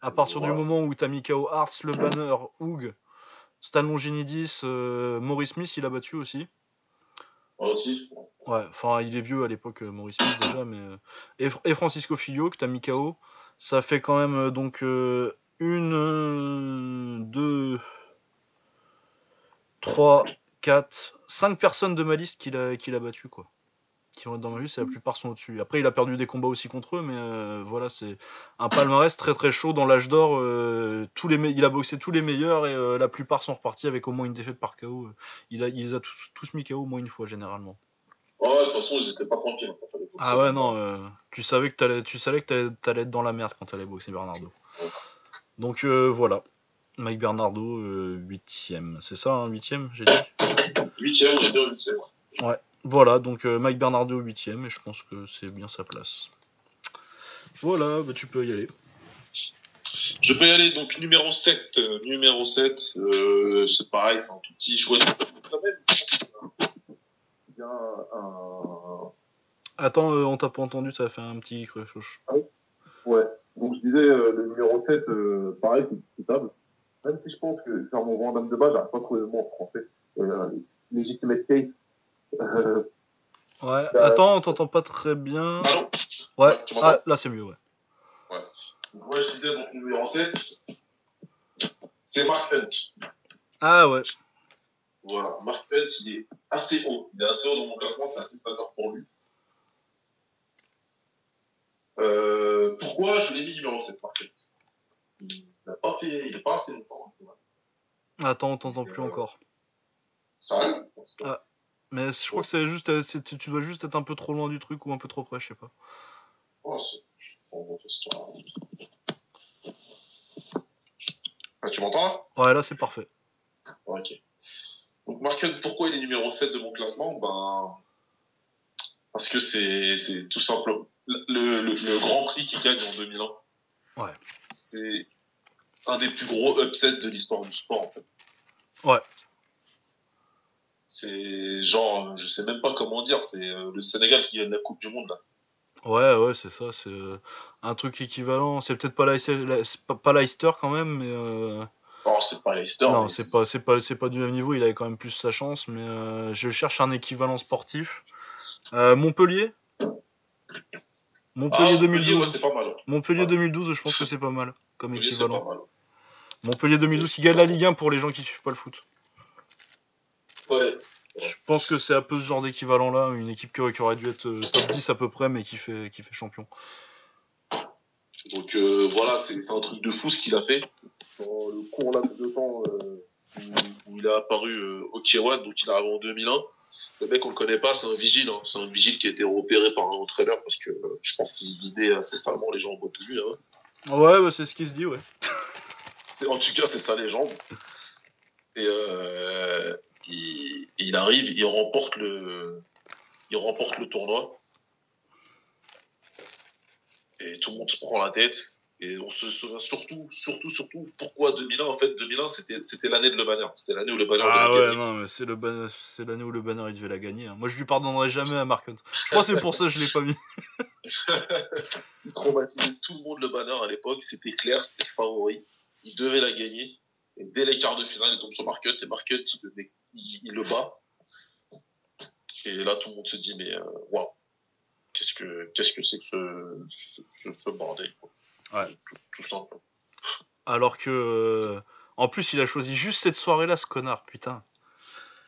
À partir du moment où tu as mis KO Hartz, le Banner, Hoog, Stan Longinidis, euh, Maurice Smith, il a battu aussi. Aussi Ouais, enfin, il est vieux à l'époque, euh, Maurice Smith déjà, mais. Euh, et, Francisco Filio, que t'as mis KO. Ça fait quand même donc une, deux, trois, quatre, cinq personnes de ma liste qu'il a, qu'il a battu, quoi qui vont être dans ma liste, la plupart sont au-dessus. Après, il a perdu des combats aussi contre eux, mais euh, voilà, c'est un palmarès très très chaud dans l'âge d'or. Euh, tous les il a boxé tous les meilleurs et euh, la plupart sont repartis avec au moins une défaite par KO. Il, a, il les a tous, mis KO au moins une fois généralement. Ouais, de toute façon, ils étaient pas tranquilles. Ah ouais, non, tu savais que t'allais, tu savais que t'allais être dans la merde quand t'allais boxer Bernardo. Donc voilà. Mike Bernardo, 8ème. C'est ça, 8ème, hein, j'ai dit? 8ème, j'ai dit 8ème. Ouais. Voilà, donc euh, Mike Bernardo au 8 et je pense que c'est bien sa place. Voilà, bah, tu peux y aller. Je peux y aller, donc numéro 7. euh, numéro 7, euh, c'est pareil, c'est un tout petit. Quand même, il y a un- un, Attends, euh, on t'a pas entendu, ça a fait un petit crochoche. Ouais. Donc je disais, euh, le numéro 7, euh, pareil, c'est discutable. Même si je pense que faire mon grand dame de base, j'arrive pas trouvé le mot en français. Euh, legitimate case. Euh, Ouais, Bah, attends, on t'entend pas très bien. Allô Ouais, Ouais, tu ah, là c'est mieux, ouais. Donc, Moi, je disais, donc, numéro 7, c'est Mark Hunt. Ah ouais, Voilà, Mark Hunt, il est assez haut. Il est assez haut dans mon classement, c'est assez flatteur pour lui. Euh, pourquoi je l'ai mis numéro 7, Mark Hunt? Il n'a pas fait, il est pas assez longtemps. attends, on t'entend plus Euh, encore. Ça arrive Ah. Mais je crois que c'est juste, euh, c'est- tu dois juste être un peu trop loin du truc ou un peu trop près, je sais pas. Oh, c'est- ce soir. Ah, tu m'entends là? Ouais, là c'est parfait. Ok. Donc Mark Hunt, pourquoi il est numéro 7 de mon classement? Ben parce que c'est c'est tout simple. Le, le, le Grand Prix qui gagne en 2001. Ouais. C'est un des plus gros upsets de l'histoire du sport en fait. Ouais. C'est genre, je sais même pas comment dire, c'est euh, le Sénégal qui gagne la Coupe du Monde là. Ouais, ouais, c'est ça, c'est euh, un truc équivalent. C'est peut-être pas la- pas, Leicester quand même, mais euh, Oh, c'est pas Leicester. non, c'est pas, c'est pas, c'est pas du même niveau. Il avait quand même plus sa chance, mais euh, je cherche un équivalent sportif. Euh, Montpellier? Montpellier Ah, Montpellier, 2012. ouais, c'est pas mal. Montpellier Ouais. 2012, je pense que c'est pas mal comme Montpellier, c'est pas équivalent. mal. Montpellier 2012 qui gagne la Ligue 1 pour les gens qui suivent pas le foot. Ouais. Je pense que c'est un peu ce genre d'équivalent là, une équipe qui, qui aurait dû être euh, top 10 à peu près, mais qui fait, qui fait champion. Donc euh, voilà, c'est un truc de fou ce qu'il a fait. dans le court laps de temps, euh, où, où il a apparu euh, au Kiwan, donc il est arrivé en 2001. Le mec, on le connaît pas, c'est un vigile. Hein. C'est un vigile qui a été repéré par un entraîneur parce que je pense qu'il vidait assez salement les gens en boîte de. Hein. Ouais, bah, c'est ce qui se dit, ouais. En tout cas, c'est sa légende. Et euh, il, il arrive, il remporte le, il remporte le tournoi. Et tout le monde se prend la tête. Et on se souvient surtout, surtout, surtout, pourquoi 2001 En fait, 2001, c'était c'était l'année de Le Banner. C'était l'année où Le Banner Ah devait ouais, gagner. non, mais c'est l'année où le banner il devait la gagner. hein. Moi je lui pardonnerai jamais à Mark Hunt. Je crois que c'est pour ça que je l'ai pas mis. il traumatisait tout le monde le banner à l'époque, c'était clair, c'était le favori, il devait la gagner. Et dès les quarts de finale, il tombe sur Hunt et Hunt, il, le- il- il le bat. Et là, tout le monde se dit, mais euh, waouh, qu'est-ce que qu'est-ce que c'est que ce, ce, ce- ce bordel quoi. Ouais. Tout, tout simple. Alors que. euh, En plus, il a choisi juste cette soirée-là, ce connard, putain.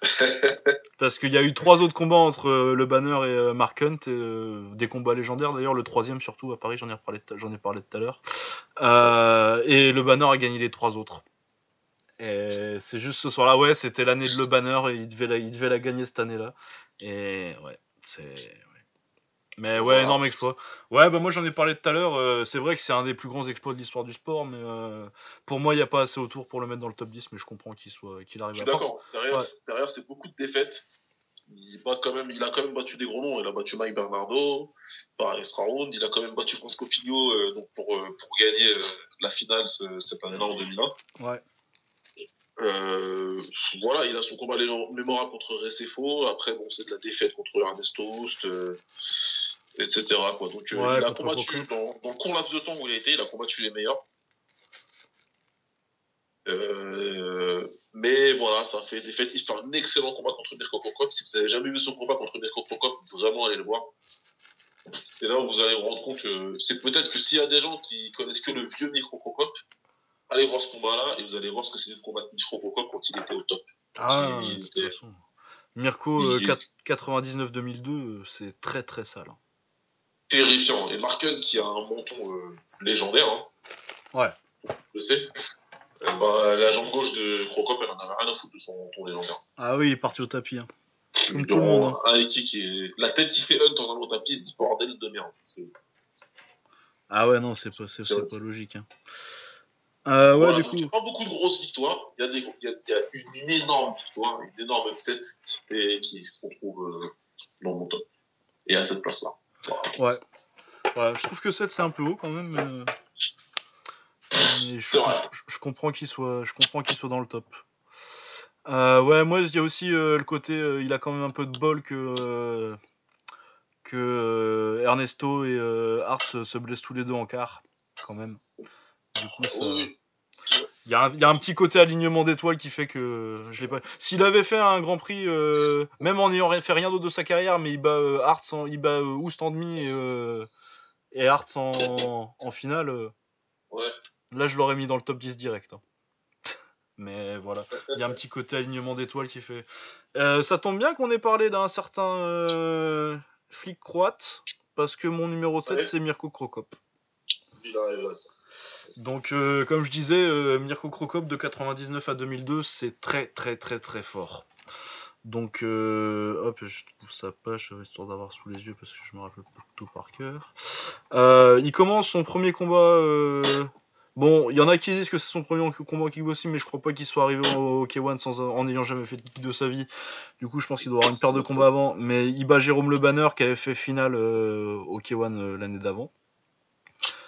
Parce qu'il y a eu trois autres combats entre euh, le banner et euh, Mark Hunt, et, euh, des combats légendaires d'ailleurs, le troisième surtout à Paris, j'en ai, parlé tout à l'heure. Et le banner a gagné les trois autres. Et c'est juste ce soir-là, ouais, c'était l'année de le banner et il devait la, il devait la gagner cette année-là. Et ouais, c'est. ouais. Mais ouais, Voilà. énorme exploit. Ouais, bah moi j'en ai parlé tout à l'heure, euh, c'est vrai que c'est un des plus grands exploits de l'histoire du sport, mais euh, pour moi il n'y a pas assez autour pour le mettre dans le top 10, mais je comprends qu'il soit qu'il Je arrive suis à d'accord. Derrière, Ouais. c'est- derrière, c'est beaucoup de défaites. Il, bat quand même, il a quand même battu des gros noms. Il a battu Mike Bernardo par extra round. Il a quand même battu Francisco Figlio euh, donc pour, euh, pour gagner euh, la finale ce- cette année-là en 2001. Ouais. Euh, voilà, il a son combat mémorable contre Recefo. Après, bon, c'est de la défaite contre Ernest Toast, euh, etc. Quoi. Donc, euh, Ouais, il a combattu, dans, dans le court laps de temps où il a été, il a combattu les meilleurs. Euh, mais voilà, ça fait défaite. Il fait un excellent combat contre Mirko Krokop. Si vous avez jamais vu son combat contre Mirko Krokop, vraiment allez le voir. C'est là où vous allez vous rendre compte que c'est peut-être que s'il y a des gens qui connaissent que le vieux Mirko Krokop, allez voir ce combat-là et vous allez voir ce que c'était de combattre Mirko Krokop quand il était au top. Ah, il était-. Mirko euh, il- 4- 99-2002, euh, c'est très très sale. hein. terrifiant. Et Mark Hunt, qui a un menton euh, légendaire, hein, Ouais. je sais, euh, bah, la jambe gauche de Crocop, elle en avait rien à foutre de son menton légendaire. Ah oui, il est parti au tapis. hein. Comme tout le monde. Un est... La tête qui fait Hunt en allant au tapis, c'est bordel de merde. Ah ouais, non, c'est pas, pas logique. hein. Euh, ouais, Voilà, du donc, coup. il y a pas beaucoup de grosses victoires. Il y a, des... il y a, il y a une, énorme victoire, une énorme upset et qui se retrouve, euh, dans mon top. Et à cette place-là. Ouais. ouais. Je trouve que 7 c'est un peu haut quand même. Mais je, vrai. je, je comprends qu'il soit, je comprends qu'il soit dans le top. Euh, ouais, moi il y a aussi euh, le côté, euh, il a quand même un peu de bol que euh, que euh, Ernesto et euh, Hart se se blessent tous les deux en quart, quand même. Du coup, ça, Oui, oui. il y, a un- il y a un petit côté alignement d'étoiles qui fait que je l'ai pas. S'il avait fait un Grand Prix, euh, même en n'ayant fait rien d'autre de sa carrière, mais il bat euh, Hart, en- il bat euh, Oust en demi et, euh, et Hart en, en finale, Ouais. là je l'aurais mis dans le top 10 direct. hein. Mais voilà, il y a un petit côté alignement d'étoiles qui fait. Ça tombe bien qu'on ait parlé d'un certain flic croate, parce que mon numéro 7 Ouais. c'est Mirko Krokop. Il arrive là. Donc, euh, comme je disais, euh, Mirko Krokop de 99 à 2002, c'est très très très très fort. Donc, euh, hop, je trouve sa page histoire d'avoir sous les yeux parce que je me rappelle tout par cœur. Euh, il commence son premier combat. Bon, il y en a qui disent que c'est son premier combat au kickboxing, mais je crois pas qu'il soit arrivé au K1 sans, en n'ayant jamais fait de kick de sa vie. Du coup, je pense qu'il doit avoir une paire de combats avant. Mais il bat Jérôme Le Banner qui avait fait finale au K1 euh, l'année d'avant.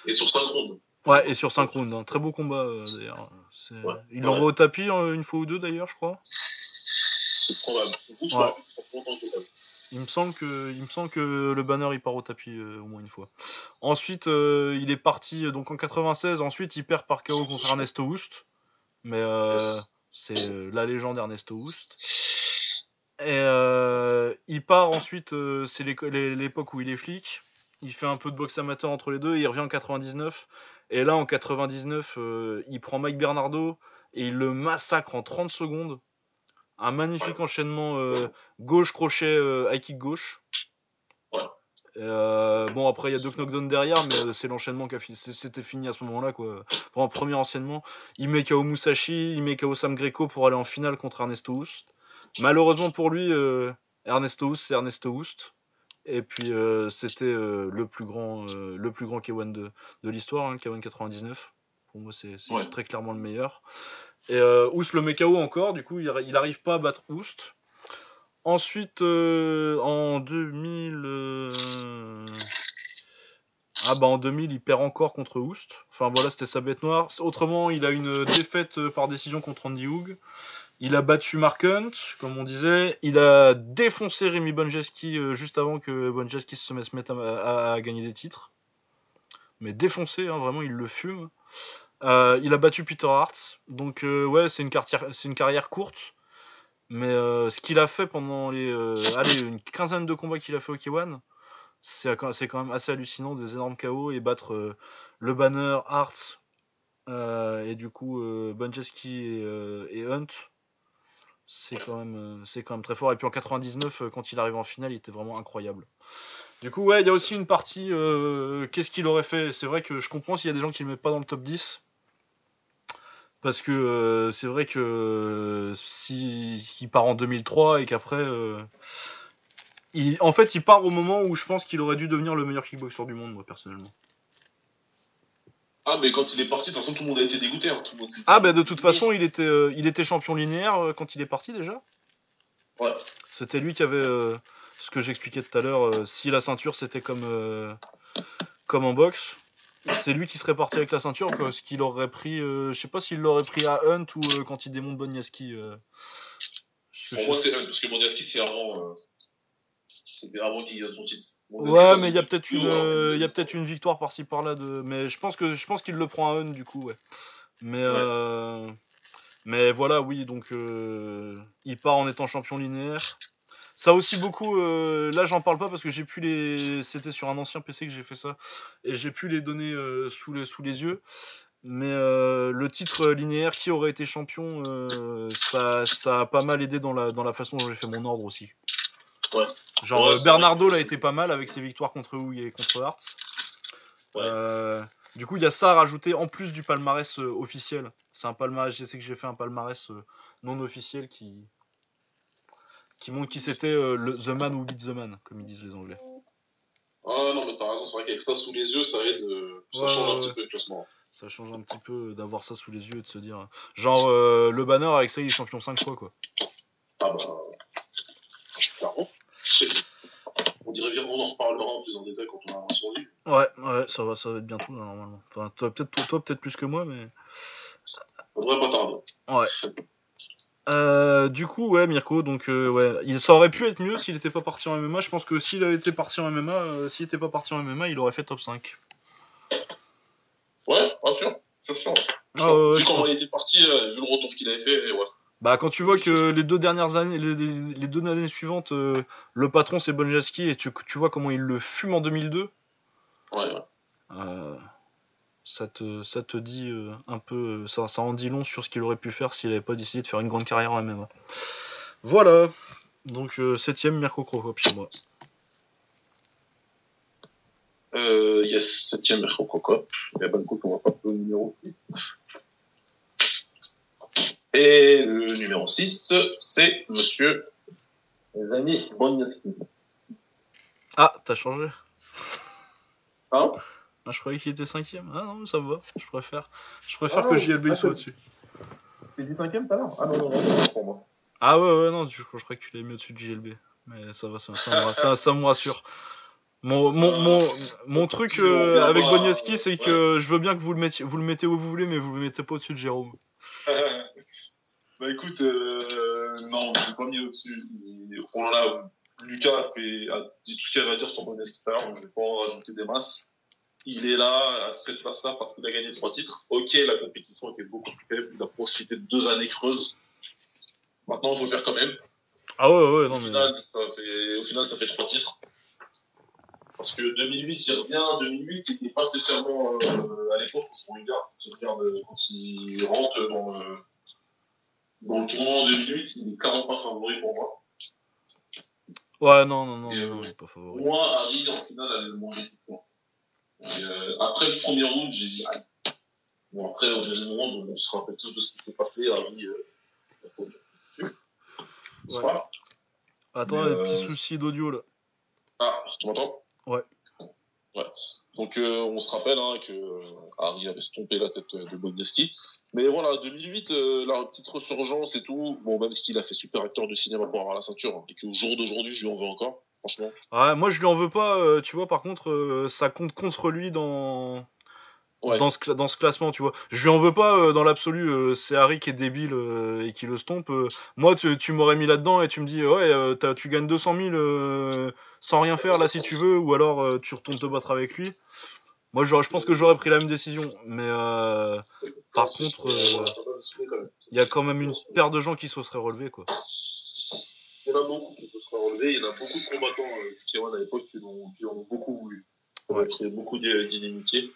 Et sur 5 rondes. Ouais, et sur synchrone, un très beau combat euh, d'ailleurs. Ouais. Il l'envoie au tapis euh, une fois ou deux d'ailleurs, je crois. C'est probable. Ouais. crois. Il me semble que, il me semble que le banner il part au tapis euh, au moins une fois. Ensuite, euh, il est parti euh, donc en 96. Ensuite, il perd par KO contre Ernesto Houst. Mais euh, c'est euh, la légende Ernesto Houst. Et euh, il part ensuite, euh, c'est l'époque où il est flic. Il fait un peu de boxe amateur entre les deux. Il revient en 99. Et là, en 99, euh, il prend Mike Bernardo et il le massacre en 30 secondes. Un magnifique enchaînement euh, gauche crochet euh, high kick gauche. Ouais. Bon après il y a deux knockdowns derrière mais c'est l'enchaînement qui a fini c'était fini à ce moment-là quoi. Pour un premier enchaînement, il met KO Musashi, il met KO Sam Greco pour aller en finale contre Ernesto Houst. Malheureusement pour lui Ernesto Houst c'est Ernesto Houst et puis euh, c'était euh, le plus grand euh, le plus grand K1 de, de l'histoire hein, K1 99. Pour moi c'est Ouais. très clairement le meilleur. Et Houst le met KO encore, du coup il, il arrive pas à battre Houst. Ensuite, en 2000. euh, Ah bah en 2000, il perd encore contre Houst. Enfin voilà, c'était sa bête noire. Autrement, il a une défaite par décision contre Andy Hoog. Il a battu Mark Hunt, comme on disait. Il a défoncé Rémi Bonjeski euh, juste avant que Bonjeski se mette à, gagner des titres. Mais défoncé, hein, vraiment, il le fume. Euh, il a battu Peter Hart. Donc euh, ouais, c'est une, carrière- courte. Mais ce qu'il a fait pendant les allez, une quinzaine de combats qu'il a fait au K1, c'est quand même assez hallucinant, des énormes KO et battre le banner, Hart et du coup Bonjeski et Hunt, c'est quand même euh, c'est quand même très fort. Et puis en 99, euh, quand il arrive en finale, il était vraiment incroyable. Du coup, ouais, il y a aussi une partie. euh, Qu'est-ce qu'il aurait fait? C'est vrai que je comprends s'il y a des gens qui le mettent pas dans le top 10. Parce que c'est vrai que si il part en 2003 et qu'après, en fait, il part au moment où je pense qu'il aurait dû devenir le meilleur kickboxer du monde, moi personnellement. Ah, mais quand il est parti, de toute façon, tout le monde a été dégoûté. Hein. Tout le monde s'est dit- Ah bah de toute façon, il était, euh, il était champion linéaire euh, quand il est parti déjà? Ouais. C'était lui qui avait euh, ce que j'expliquais tout à l'heure. si la ceinture c'était comme comme en boxe, c'est lui qui serait parti avec la ceinture. quoi, ce qu'il aurait pris, je sais pas s'il l'aurait pris à Hunt ou quand il démonte Bonyaski. Pour moi, c'est Hunt, parce que Moniaski, c'est avant. C'était avant qu'il gagne son titre. Ouais, mais il y a ça- peut-être une, Ouais, euh, il y a peut-être une victoire par-ci par-là de, mais je pense que je pense qu'il le prend à Hunt du coup, ouais. Mais euh, mais voilà, oui, donc euh, il part en étant champion linéaire. Ça aussi beaucoup. là, j'en parle pas parce que j'ai pu les. C'était sur un ancien PC que j'ai fait ça et j'ai pu les donner sous les sous les yeux. Mais le titre linéaire, qui aurait été champion, ça, ça a pas mal aidé dans la, dans la façon dont j'ai fait mon ordre aussi. Ouais. Genre Ouais, euh, Bernardo l'a été pas mal avec ses victoires contre Wu et contre Hart. Ouais. Euh, du coup, il y a ça à rajouter en plus du palmarès euh, officiel. C'est un palmarès, je sais que j'ai fait un palmarès euh, non officiel qui qui montre qui c'était le The Man who beat the Man, comme ils disent les Anglais. Ah non, mais t'as raison, c'est vrai qu'avec ça sous les yeux, ça aide. Ça Ouais, change un petit peu le classement. Ça change un petit peu d'avoir ça sous les yeux et de se dire. Genre, le banner avec ça, il est champion 5 fois quoi. Ah bah. C'est- dirait bien qu'on en reparlera en plus en détail quand on aura sur lui. Ouais, ouais, ça va, ça va être bientôt là, normalement. Enfin, toi, peut-être toi, toi, peut-être plus que moi, mais. Ça devrait pas tarder. Ouais. Euh, du coup, ouais, Mirko, donc euh, ouais, il, ça aurait pu être mieux s'il était pas parti en MMA. Je pense que s'il avait été parti en MMA, euh, s'il était pas parti en MMA, il aurait fait top 5. Ouais, bien sûr, sûr, sûr. Ah, ouais, ouais, vu je comment crois. il était parti, vu le retour qu'il avait fait, ouais. Bah, quand tu vois que les deux dernières années, les, deux années suivantes, euh, le patron c'est Bonjaski et tu, tu vois comment il le fume en 2002, Ouais, ouais. euh, ça te, ça te dit euh, un peu, ça, ça en dit long sur ce qu'il aurait pu faire s'il avait pas décidé de faire une grande carrière en MMA. Voilà. Donc septième Mirko Crocop chez moi. Euh, yes, septième Mirko Crocop. Et bah, écoute, on va passer au numéro 6. Et le numéro 6, c'est monsieur Les amis, Bonyaski. Ah, t'as changé Hein? Ah, je croyais qu'il était cinquième. Ah non, mais ça me va. Je préfère. Je préfère Ah, que JLB ah, soit au-dessus. T'es dit cinquième tout à l'heure? Ah non, non, non, non, pour moi. Ah ouais, ouais, non, je, je croyais que tu l'avais mis au-dessus de JLB. Mais ça va, ça, ça, me, ça, ça me rassure. Mon, mon, mon, mon truc euh, avec Bonyaski, euh, c'est que je veux bien que vous le, mettiez, vous le mettez où vous voulez, mais vous le mettez pas au-dessus de Jérôme. bah écoute, euh, non, je l'ai pas mis au-dessus. On l'a, Lucas a, fait, a dit tout ce qu'il avait à dire sur à l'heure, donc je vais pas en rajouter des masses. Il est là, à cette place-là, parce qu'il a gagné trois titres. Ok, la compétition était beaucoup plus faible, il a profité de deux années creuses. Maintenant, il faut faire quand même. Ah ouais, ouais, non, au, final, ça fait, au final, ça fait trois titres. Parce que 2008, il revient. 2008, c'était pas spécialement euh, à l'époque où regarde euh, quand il rentre dans le, dans le tournoi en 2008, il est clairement pas favori pour moi. Ouais, non, non, non, Et, non, euh, il est pas Pour favori. moi, Harry, en finale, allait le manger temps. Et, euh, après le premier round, j'ai dit, aïe. Bon, après, au deuxième round, on se rappelle tous de ce qui s'est passé. Harry, euh, Ouais. pas Attends, mais, des petits euh, soucis d'audio là. Ah, tu m'entends? Ouais. Ouais. Donc euh, on se rappelle hein, que euh, Harry avait stompé la tête de Bogdaski. Mais voilà, 2008, euh, la petite resurgence et tout. Bon, même s'il a fait super acteur de cinéma pour avoir la ceinture, hein, et qu'au jour d'aujourd'hui, je lui en veux encore, franchement. Ouais, moi je lui en veux pas, tu vois, par contre, ça compte contre lui dans. Ouais. Dans, ce, cla- dans ce classement, tu vois. Je lui en veux pas euh, dans l'absolu, euh, c'est Harry qui est débile euh, et qui le stompe. euh. moi, tu, tu m'aurais mis là-dedans et tu me dis, ouais, euh, tu gagnes 200 000 euh, sans rien faire là si tu veux, ou alors euh, tu retournes te battre avec lui. Moi, je pense que j'aurais pris la même décision, mais euh, par contre, euh, il y a quand même une paire de gens qui se seraient relevés, quoi. Il y en a beaucoup qui se seraient relevés. Il y en a beaucoup de combattants euh, qui à l'époque qui l'ont qui beaucoup voulu. Ouais. a créé beaucoup d'i- d'inimitiés.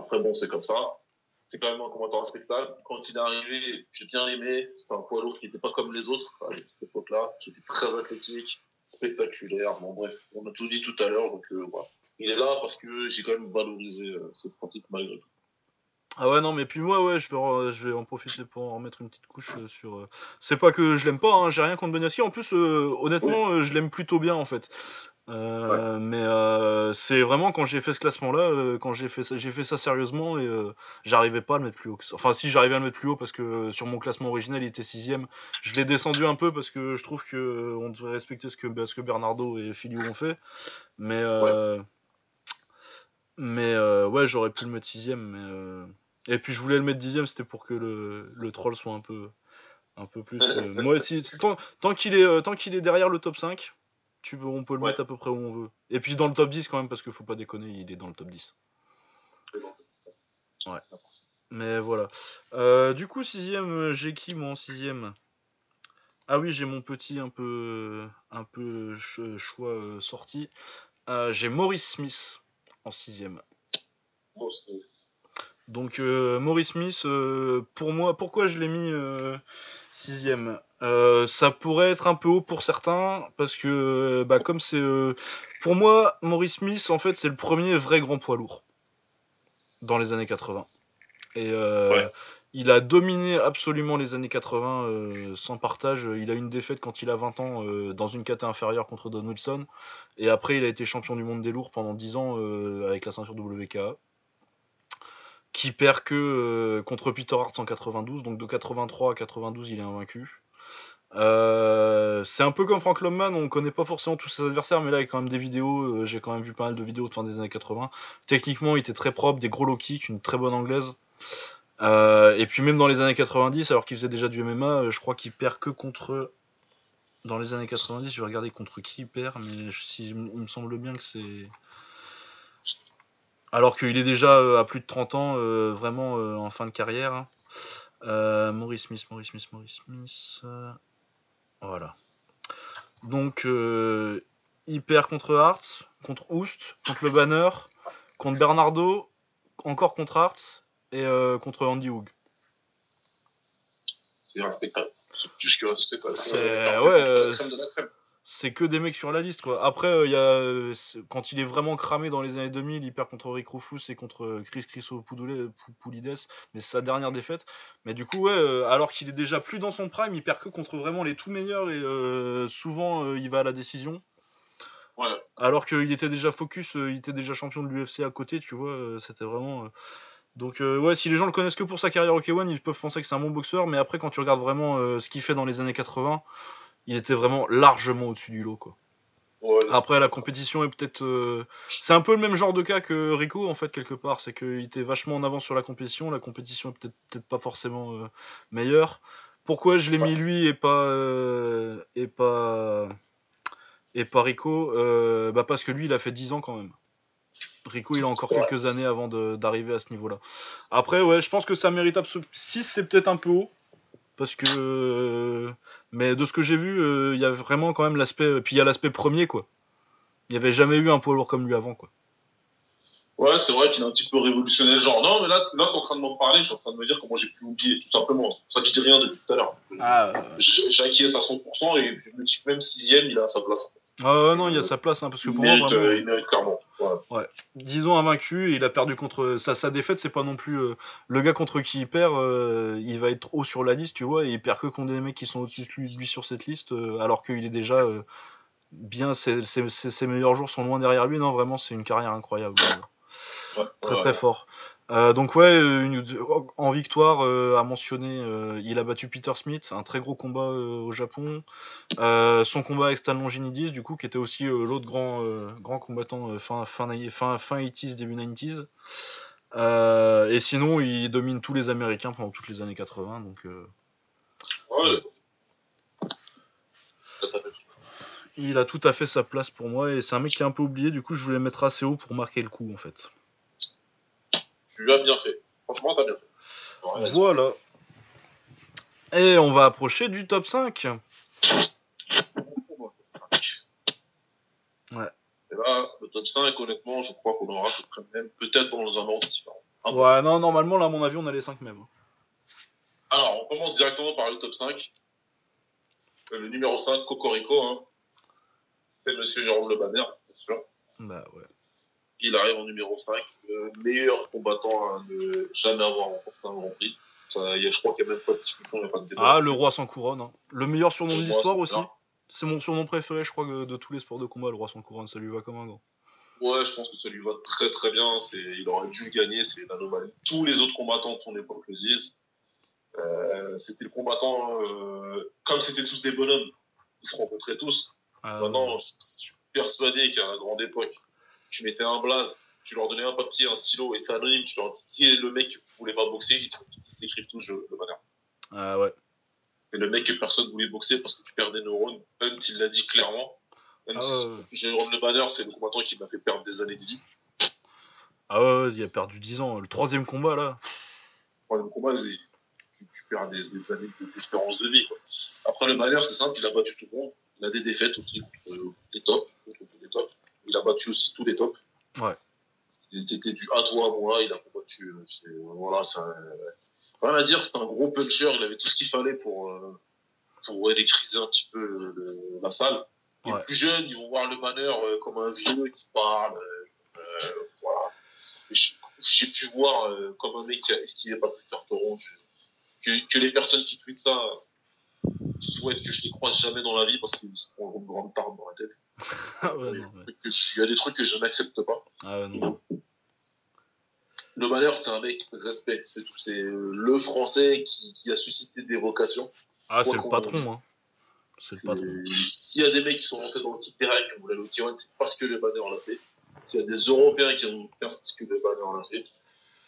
Après, bon, c'est comme ça. C'est quand même un combattant respectable. Quand il est arrivé, j'ai bien aimé. C'était un poids lourd qui n'était pas comme les autres à cette époque-là, qui était très athlétique, spectaculaire. Bon, bref, on a tout dit tout à l'heure. Donc, euh, voilà. Il est là parce que j'ai quand même valorisé euh, cette pratique malgré tout. Ah ouais non mais puis moi ouais je vais, en- je vais en profiter pour en remettre une petite couche euh, sur. euh, C'est pas que je l'aime pas, hein, j'ai rien contre Beniaski. En plus euh, honnêtement je l'aime plutôt bien en fait. Euh, Mais euh, c'est vraiment quand j'ai fait ce classement là, quand j'ai fait ça, j'ai fait ça sérieusement et euh, j'arrivais pas à le mettre plus haut. que ça. Enfin si j'arrivais à le mettre plus haut parce que euh, sur mon classement original il était sixième. Je l'ai descendu un peu parce que je trouve que euh, on devrait respecter ce que, bah, ce que Bernardo et Filio ont fait. Mais euh, mais euh, ouais j'aurais pu le mettre sixième mais euh, et puis je voulais le mettre dixième, c'était pour que le, le troll soit un peu, un peu plus. euh, moi aussi, tant, tant qu'il est, euh, tant qu'il est derrière le top 5, tu peux, on peut le Ouais. mettre à peu près où on veut. Et puis dans le top 10 quand même, parce qu'il faut pas déconner, il est dans le top 10. Mais voilà. Euh, du coup, sixième, euh, j'ai qui moi en sixième? Ah oui, j'ai mon petit un peu, un peu ch- choix euh, sorti. Euh, j'ai Maurice Smith en sixième. Bon, c'est- Donc euh, Maurice Smith, euh, pour moi, pourquoi je l'ai mis euh, sixième? Euh, Ça pourrait être un peu haut pour certains, parce que bah, comme c'est... euh, pour moi, Maurice Smith, en fait, c'est le premier vrai grand poids lourd dans les années 80. Et euh, Ouais. il a dominé absolument les années 80 euh, sans partage. Il a une défaite quand il a 20 ans dans une caté inférieure contre Don Wilson. Et après, il a été champion du monde des lourds pendant 10 ans avec la ceinture WKA qui perd que euh, contre Peter Hart en 92, donc de 83 à 92 il est invaincu. Euh, c'est un peu comme Frank Lomman, on connaît pas forcément tous ses adversaires, mais là il y a quand même des vidéos, euh, j'ai quand même vu pas mal de vidéos de fin des années 80. Techniquement, il était très propre, des gros low kicks, une très bonne anglaise. Et puis même dans les années 90, alors qu'il faisait déjà du MMA, je crois qu'il perd que contre... Dans les années 90, je vais regarder contre qui il perd, mais il me semble bien que c'est... Alors qu'il est déjà à plus de 30 ans, vraiment en fin de carrière. Hein. Maurice Smith, Maurice Smith, Maurice Smith... Voilà. Donc, euh, perd contre Hart, contre Oust, contre le Banner, contre Bernardo, encore contre Hart et euh, contre Andy Hoog. C'est respectable. C'est plus que respectable. C'est ouais, euh, de la crème c'est que des mecs sur la liste quoi. Après euh, il y a euh, quand il est vraiment cramé dans les années 2000, il perd contre Rick Rufus et contre euh, Chris Poulides, mais c'est sa dernière défaite. Mais du coup ouais, alors qu'il est déjà plus dans son prime, il perd que contre vraiment les tout meilleurs et souvent il va à la décision. Ouais. Alors qu'il était déjà focus, il était déjà champion de l'UFC à côté, tu vois, c'était vraiment donc ouais, si les gens le connaissent que pour sa carrière au K1, ils peuvent penser que c'est un bon boxeur, mais après quand tu regardes vraiment ce qu'il fait dans les années 80, il était vraiment largement au-dessus du lot. Quoi. Après, la compétition est peut-être. Euh, c'est un peu le même genre de cas que Rico, en fait, quelque part. C'est qu'il était vachement en avance sur la compétition. La compétition est peut-être peut pas forcément euh, meilleure. Pourquoi je l'ai mis lui et pas. Euh, et pas. Et pas Rico bah Parce que lui, il a fait 10 ans quand même. Rico, il a encore quelques années avant d'arriver à ce niveau-là. Après, ouais, je pense que ça mérite absolument. 6, c'est peut-être un peu haut. Parce que. Mais de ce que j'ai vu, euh, il y a vraiment quand même l'aspect. Puis il y a l'aspect premier, quoi. Il n'y avait jamais eu un poids lourd comme lui avant, quoi. Ouais, c'est vrai qu'il a un petit peu révolutionné le genre. Non, mais là, là t'es en train de m'en parler, je suis en train de me dire comment j'ai pu oublier, tout simplement. C'est pour ça que je dis rien depuis tout à l'heure. Ah, J'acquiesce à 100% et je me dis que même sixième, il a sa place. Ah non, il y a sa place, hein, parce que pour moi, vraiment, euh, il mérite clairement. Ouais. Disons un vaincu, il a perdu contre sa, sa défaite, c'est pas non plus euh, le gars contre qui il perd, euh, il va être haut sur la liste, tu vois, et il perd que contre des mecs qui sont au-dessus de lui, sur cette liste, alors qu'il est déjà bien, ses, ses, meilleurs jours sont loin derrière lui. Non, vraiment, c'est une carrière incroyable. très très fort. Euh, donc ouais, en victoire euh, à mentionner, euh, il a battu Peter Smith, un très gros combat au Japon. son combat avec Stan Longinidis, du coup, qui était aussi l'autre grand, grand combattant fin, fin, fin, fin 80s, début 90s. et sinon, il domine tous les Américains pendant toutes les années 80. Donc, ouais. Il a tout à fait sa place pour moi et c'est un mec qui est un peu oublié, du coup je voulais mettre assez haut pour marquer le coup en fait. Tu as bien fait. Franchement, t'as bien fait. Voilà. Et on va approcher du top 5. Ouais. Et là, le top 5, honnêtement, je crois qu'on aura même peut-être dans un ordre différent. ouais, non, normalement, là, à mon avis, on a les 5 mêmes. Alors, on commence directement par le top 5. Euh, le numéro 5, Cocorico, hein. c'est monsieur Jérôme Le Banner, bien sûr. Bah ouais. Il arrive en numéro 5, le meilleur combattant à ne jamais avoir remporté un Grand Prix. je crois qu'il n'y a même pas de discussion, il n'y a pas de débat. Ah, le roi sans couronne. Hein. Le meilleur surnom de l'histoire aussi. C'est mon surnom préféré, je crois, de tous les sports de combat, le roi sans couronne. Ça lui va comme un grand. Ouais, je pense que ça lui va très très bien. Il aurait dû le gagner, c'est une anomalie. Tous les autres combattants de son époque le disent. Euh, c'était le combattant, euh, comme c'était tous des bonhommes, ils se rencontraient tous. Ah, Maintenant, je suis persuadé qu'à la grande époque, tu mettais un blaze, tu leur donnais un papier, un stylo, et c'est anonyme, tu leur dis qui est le mec qui voulait pas boxer, ils, s'écrivent tous le, banner. Ah ouais. Et le mec que personne voulait boxer parce que tu perds des neurones, Hunt, il l'a dit clairement. Hunt, ah Jérôme Le Banner, c'est le combattant qui m'a fait perdre des années de vie. Ah ouais, il a perdu 10 ans. Le troisième combat, là. Le troisième combat, tu, tu, perds des, années d'espérance de vie. Quoi. Après, le Banner, c'est simple, il a battu tout le monde. Il a des défaites aussi contre les tops, contre tous les tops. Il a battu aussi tous les tops. Ouais. C'était du à toi, à moi, il a combattu. Euh, voilà, ça. Rien à dire, c'est un gros puncher, il avait tout ce qu'il fallait pour, euh, pour électriser un petit peu la salle. Les plus jeunes, ils vont voir le banner euh, comme un vieux qui parle. voilà. J'ai pu voir comme un mec qui a esquivé Patrick Tarteron. Que, que les personnes qui tweetent ça souhaite que je les croise jamais dans la vie parce qu'ils se prend une grande tarte dans la tête. Ah il y a des trucs que je n'accepte pas. Ah non. Le malheur, c'est un mec respect, c'est tout. C'est le français qui, qui, a suscité des vocations. Ah, c'est le patron, hein. Le patron. S'il y a des mecs qui sont lancés dans le petit terrain qui ont voulu aller au K1, c'est parce que le banner l'a fait. S'il y a des Européens qui ont fait, c'est parce que le banner l'a fait.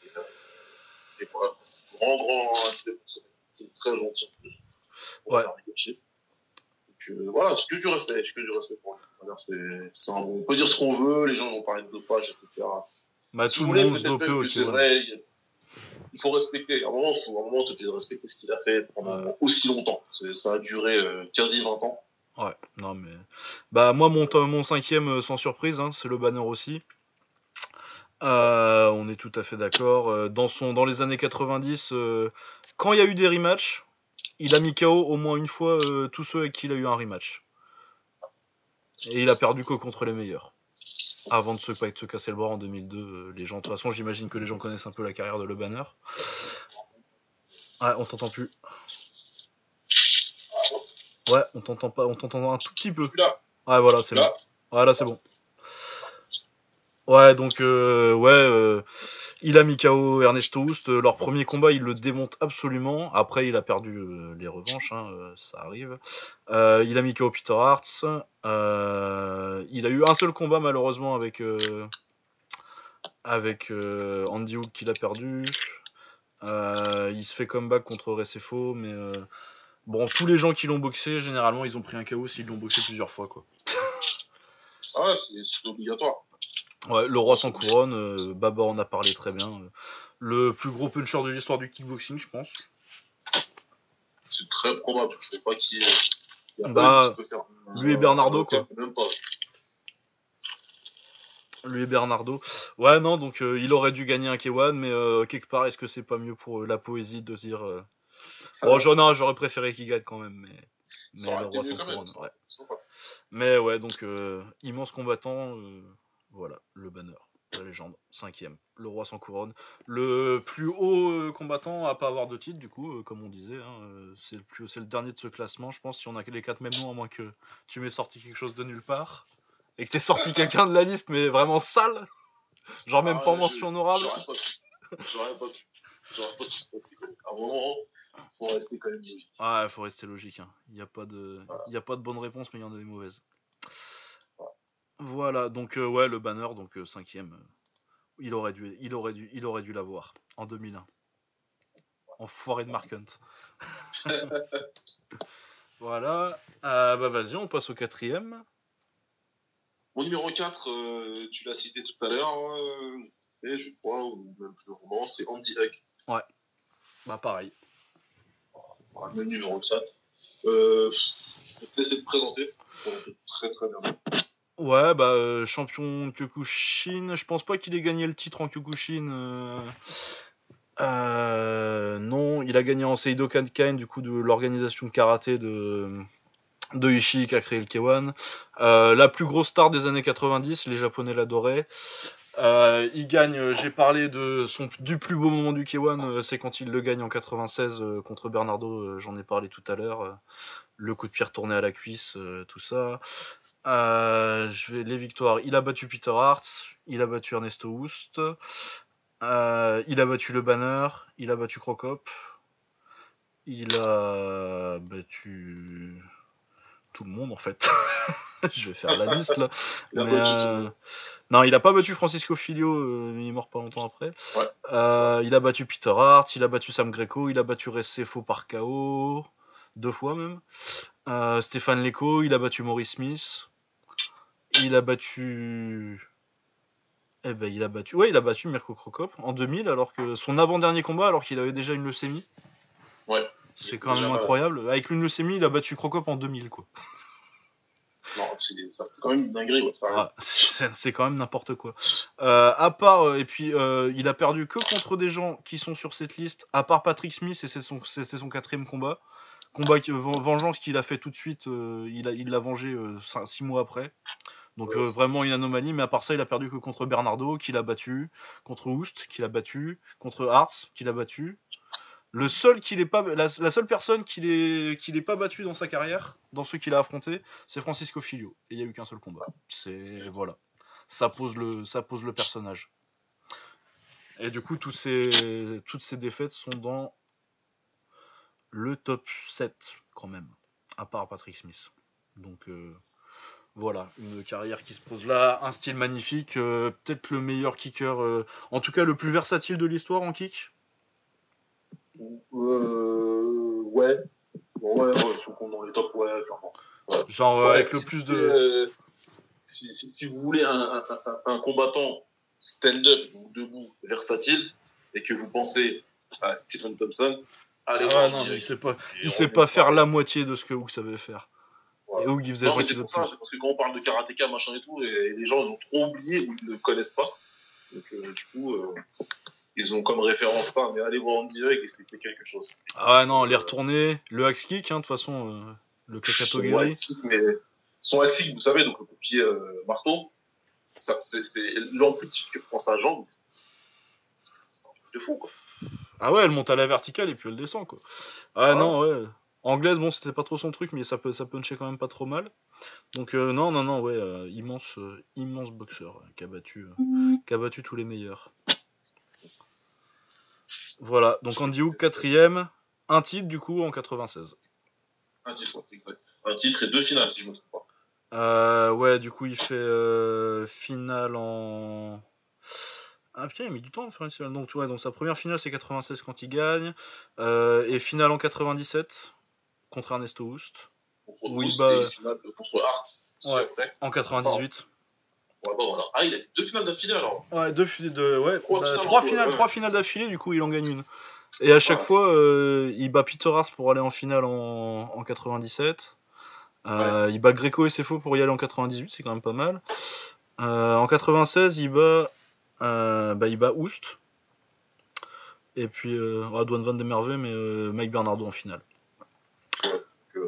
Et, euh, et voilà. Grand, grand respect pour ça. C'est très gentil en plus. Ouais. Donc euh, voilà, c'est que du respect, c'est que du respect pour c'est un- On peut dire ce qu'on veut, les gens vont parler de dopage, etc. Bah, Si tout vous le monde se que c'est K1. vrai, il il faut respecter. À un moment, il faut, à un moment, de respecter ce qu'il a fait pendant aussi longtemps. Ça a duré euh, quasi 20 ans. Ouais, non mais. Bah, moi, mon, mon cinquième, euh, sans surprise, hein, c'est le banner aussi. Euh, on est tout à fait d'accord. Dans, son, dans les années 90, euh, quand il y a eu des rematchs, il a mis KO au moins une fois euh, tous ceux avec qui il a eu un rematch. Et il a perdu que contre les meilleurs. Avant de se, de se casser le bras en 2002, euh, les gens, de toute façon, j'imagine que les gens connaissent un peu la carrière de Le Banner. Ouais, on t'entend plus. Ouais, on t'entend pas, on t'entend un tout petit peu. Là. Ouais, voilà, c'est bon. Là, Ouais, là, c'est bon. Ouais, donc, euh, ouais, euh, il a mis KO Ernesto Houst. Euh, Leur premier combat, il le démonte absolument. Après, il a perdu euh, les revanches, hein, euh, ça arrive. Il a mis KO Peter Hartz. Il a eu un seul combat, malheureusement, avec, Andy Hook qu'il a perdu. Il se fait comeback contre Recefo, mais bon, tous les gens qui l'ont boxé, généralement, ils ont pris un KO s'ils l'ont boxé plusieurs fois, quoi. ah c'est obligatoire. Ouais, le roi sans couronne, euh, Baba en a parlé très bien. euh, le plus gros puncher de l'histoire du kickboxing, je pense. C'est très probable. Je sais pas qui est. Bah, qui faire. lui et Bernardo, euh, quoi. Même pas. Lui et Bernardo. Ouais, non, donc euh, il aurait dû gagner un K1, mais euh, quelque part, est-ce que c'est pas mieux pour euh, la poésie de dire. euh, Bon, j'en ai- j'aurais préféré qu'il gagne quand même, mais. Mais le roi sans couronne, ouais. Mais ouais, donc euh, immense combattant, euh, voilà, le banner, la légende, cinquième, le roi sans couronne, le plus haut euh, combattant à pas avoir de titre, du coup, euh, comme on disait, hein, euh, c'est le plus, c'est le dernier de ce classement, je pense, si on a les quatre mêmes noms, à moins que tu m'aies sorti quelque chose de nulle part, et que t'aies sorti quelqu'un de la liste, mais vraiment sale, genre même Ah, pas mention honorable. J'aurais pas pu. J'aurais pas pu. J'aurais pas pu. À un moment, faut rester quand même logique. Ouais, faut rester logique. hein. Il n'y a pas de, il y a pas de bonne réponse, mais il y en a des mauvaises. Voilà, donc euh, ouais, le banner, donc euh, cinquième, euh, il aurait dû, il aurait dû, il aurait dû l'avoir en 2001. Enfoiré de Mark Hunt. voilà, bah vas-y, on passe au quatrième. Mon numéro 4, tu l'as cité tout à l'heure, euh, et je crois, ou même plus longuement, c'est Andy Huck. Bah pareil. Voilà, Le numéro 4. Euh, je vais te laisser te présenter. Très très bien. Ouais, bah euh, champion Kyokushin. Je pense pas qu'il ait gagné le titre en Kyokushin. euh, euh, non, il a gagné en Seido Kankai, du coup de l'organisation de karaté de de Ishii qui a créé le K1. Euh, la plus grosse star des années 90, les Japonais l'adoraient. Il gagne, j'ai parlé de son du plus beau moment du K1, euh, c'est quand il le gagne en 96 euh, contre Bernardo, j'en ai parlé tout à l'heure. le coup de pierre tourné à la cuisse, tout ça. Euh, je vais les victoires. Il a battu Peter Hart, il a battu Ernesto Houst, euh, il a battu le Banner, il a battu Crocop, il a battu tout le monde en fait. je vais faire la liste là. Mais, euh. Non, il a pas battu Francisco Filio, euh, il est mort pas longtemps après. Ouais. Il a battu Peter Hart, il a battu Sam Greco, il a battu Recefo par KO, deux fois même. Euh, Stéphane Leco, il a battu Maurice Smith. Il a battu. Eh ben, il a battu. Ouais, il a battu Mirko Crocop en 2000, alors que son avant-dernier combat, alors qu'il avait déjà une leucémie. Ouais. C'est quand même incroyable. Avec une leucémie, il a battu Crocop en 2000, quoi. Non, c'est quand même une dinguerie. Ouais. Ah, c'est quand même n'importe quoi. Euh, à part, euh, et puis euh, il a perdu que contre des gens qui sont sur cette liste, à part Patrick Smith, et c'est son, son quatrième combat. Combat, vengeance qu'il a fait tout de suite, euh, il l'a il vengé euh, cin- six mois après. Donc euh, vraiment une anomalie, mais à part ça, il a perdu que contre Bernardo, qu'il a battu, contre Houst, qu'il a battu, contre Hartz, qu'il a battu. Le seul qu'il est pas, la, la seule personne qu'il est, qu'il est pas battu dans sa carrière, dans ceux qu'il a affronté, c'est Francisco Filio. Et il y a eu qu'un seul combat. C'est voilà, ça pose le, ça pose le personnage. Et du coup, tous ces, toutes ces défaites sont dans le top 7 quand même. à part Patrick Smith. Donc euh, voilà, une carrière qui se pose là, un style magnifique, euh, peut-être le meilleur kicker, euh, en tout cas le plus versatile de l'histoire en kick? Euh, ouais. Ouais, ouais, si on compte dans les top, ouais. Genre Ouais, avec le si plus vous voulez, de. si, si- si vous voulez un, un- un- un combattant stand-up ou debout versatile et que vous pensez à Stephen Thompson, allez Ah voir non, il sait pas, il sait pas faire la moitié de ce que Hook savait faire. Voilà. Et Hook il faisait Non, mais c'est pour ça, parce que quand on parle de karatéka, machin et tout, et les gens ils ont trop oublié ou ils ne le connaissent pas. Donc, euh, du coup, euh, ils ont comme référence ça, mais allez voir en direct et c'était quelque chose. Ah non, les retourner, le axe kick, hein, de toute façon, euh, le Son kakatogiri. axique, mais son axique, vous savez, donc le coup de pied euh, marteau, c'est l'amplitude que prend sa jambe. C'est un truc de fou, quoi. Ah ouais, elle monte à la verticale et puis elle descend quoi. Ah Ah. non, ouais. Anglaise, bon, c'était pas trop son truc, mais ça peut, ça punchait quand même pas trop mal. Donc euh, non, non, non, ouais, euh, immense, euh, immense boxeur euh, qui a battu, euh, qui a battu tous les meilleurs. Voilà, donc Andy Hook quatrième, un titre du coup en 96. Un titre, exact. Un titre et deux finales, si je me trompe pas. Euh, ouais, du coup il fait euh, finale en. Ah putain, il a mis du temps à faire une finale. Donc, ouais, donc sa première finale c'est 96 quand il gagne, euh, et finale en 97 contre Ernesto Houst. Contre Houst et une finale contre Hart. c'est Ouais. après. En 98. Ouais, bah, voilà. Ah, il a fait deux finales d'affilée alors. Ouais, deux, de, ouais, Trois bah, finales trois, finales, ouais. trois finales d'affilée, du coup il en gagne une. Et à chaque Ouais. fois, euh, il bat Peter Hart pour aller en finale en, en 97. Euh, Il bat Greco et Sefo pour y aller en 98, c'est quand même pas mal. Euh, en 96, il bat, euh, bah, il bat Oust. Et puis, euh, Dwayne Van Demerve, mais euh, Mike Bernardo en finale.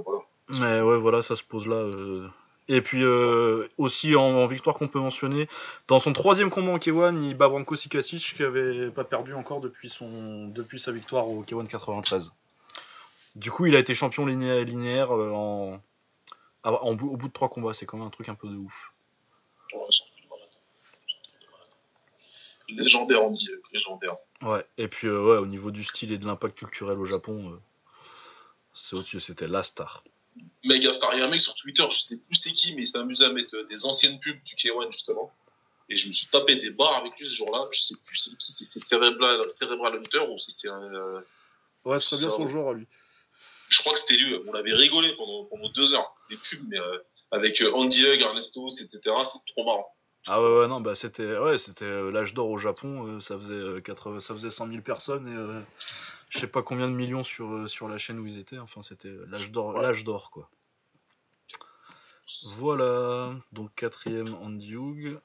Voilà. Mais ouais, voilà, ça se pose là. euh. Et puis euh, aussi en, en victoire qu'on peut mentionner, dans son troisième combat en K1, il bat Branko Sikatic qui avait pas perdu encore depuis, son, depuis sa victoire au K1 93. Du coup, il a été champion liné- linéaire euh, en, au bout de trois combats. C'est quand même un truc un peu de ouf. Ouais, c'est un truc de malade. C'est un truc de malade. Légendaire, on dit. Légendaire. Ouais. Et puis euh, ouais, au niveau du style et de l'impact culturel au Japon, euh, c'est au-dessus. C'était la star. Méga star. Il y a un mec sur Twitter, je sais plus c'est qui, mais il s'est amusé à mettre euh, des anciennes pubs du K1 justement. Et je me suis tapé des barres avec lui ce jour-là. Je sais plus c'est qui, si c'est Cerebral, Cerebral Hunter ou si c'est un. euh, Ouais, c'est bien son joueur à lui. Je crois que c'était lui. On avait rigolé pendant, pendant deux heures. Des pubs, mais euh, avec Andy Hug, Ernesto, etc. C'est trop marrant. Ah ouais, ouais, non, bah c'était ouais, c'était l'âge d'or au Japon, euh, ça faisait euh, 80 ça faisait 100 000 personnes et euh, je sais pas combien de millions sur, euh, sur la chaîne où ils étaient, enfin c'était euh, l'âge d'or, l'âge d'or quoi. Voilà, donc quatrième Andy Hug.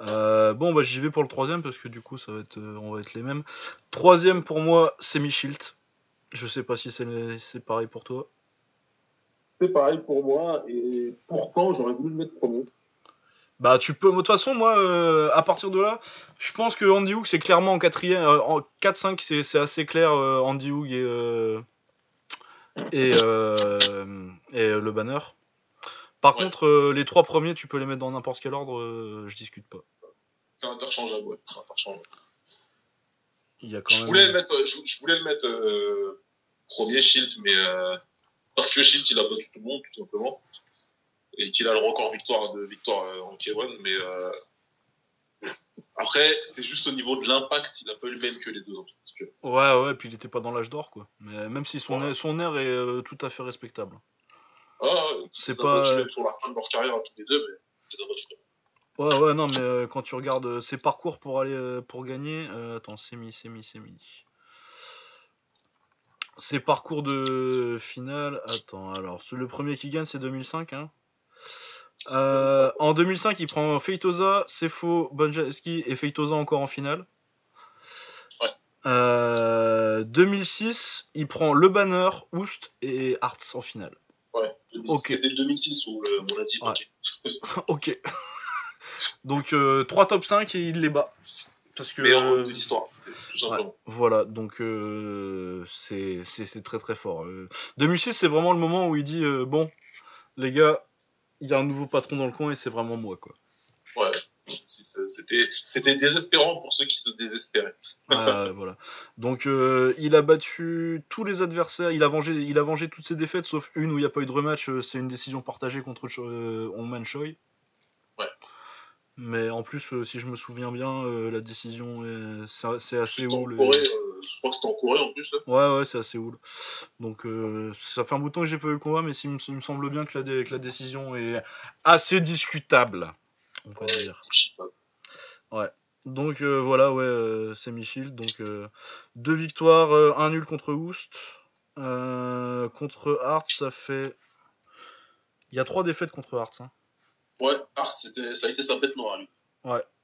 Euh, bon bah j'y vais pour le troisième parce que du coup ça va être, on va être les mêmes. Troisième pour moi c'est Michilt. Je sais pas si c'est c'est pareil pour toi. C'est pareil pour moi. Et pourtant, j'aurais voulu le mettre premier. Bah tu peux, de toute façon moi euh, à partir de là, je pense que Andy Hook c'est clairement en quatrième, euh, en 4-5 c'est, c'est assez clair euh, Andy Hook et et, et le banner. Par Ouais. contre les trois premiers tu peux les mettre dans n'importe quel ordre, je discute pas. C'est interchangeable, ouais. C'est interchangeable. Il y a quand Je même. voulais le mettre, je, je voulais le mettre premier Shield, mais parce que Shield il a battu tout le monde tout simplement et qu'il a le record victoire de victoire euh, en K1, mais euh, après c'est juste au niveau de l'impact, il a pas eu le même que les deux autres. Ouais ouais, puis il était pas dans l'âge d'or quoi. Mais même si son air, son air est euh, tout à fait respectable. ah, C'est pas- sur la fin de leur carrière à tous les deux, mais les. Ouais, ouais, non, mais euh, quand tu regardes ses parcours pour aller pour gagner, attends, c'est mis, c'est mis, c'est mis. Ses parcours de finale, attends, alors le premier qui gagne c'est 2005, hein. Euh, en 2005, il prend Feitosa, Sefo, Bonjaski et Feitosa encore en finale. Ouais. Euh, 2006, il prend Le Banner, Oust et Hartz en finale. Ouais. 2006. C'était le 2006 où le, on l'a dit. Ouais. ok. Donc 3 top 5 et il les bat. Parce que Meilleur euh, de l'histoire, tout simplement. Ouais, voilà, donc euh, c'est très très fort. Euh, 2006, c'est vraiment le moment où il dit euh, Bon, les gars, il y a un nouveau patron dans le coin et c'est vraiment moi, quoi. Ouais. C'était désespérant pour ceux qui se désespéraient. Ah, voilà. Donc euh, il a battu tous les adversaires, il a vengé, il a vengé toutes ses défaites sauf une où il n'y a pas eu de rematch, euh, c'est une décision partagée contre euh, Hongman Choi. Ouais. Mais en plus, euh, si je me souviens bien, la décision est, c'est à C'était je crois que c'était en Corée en plus. Là. Ouais, ouais, c'est à Séoul. Donc euh, ça fait un bout de temps que j'ai pas eu le combat, mais il me, il me semble bien que la, dé- que la décision est assez discutable. On va Ouais, dire. pas. Donc euh, voilà, ouais, euh, c'est Michiel. Donc deux victoires, un nul contre Oust. Contre Hart, ça fait. Il y a trois défaites contre Hart. hein. Ouais, Art, c'était, ça a été sa bête noire, lui.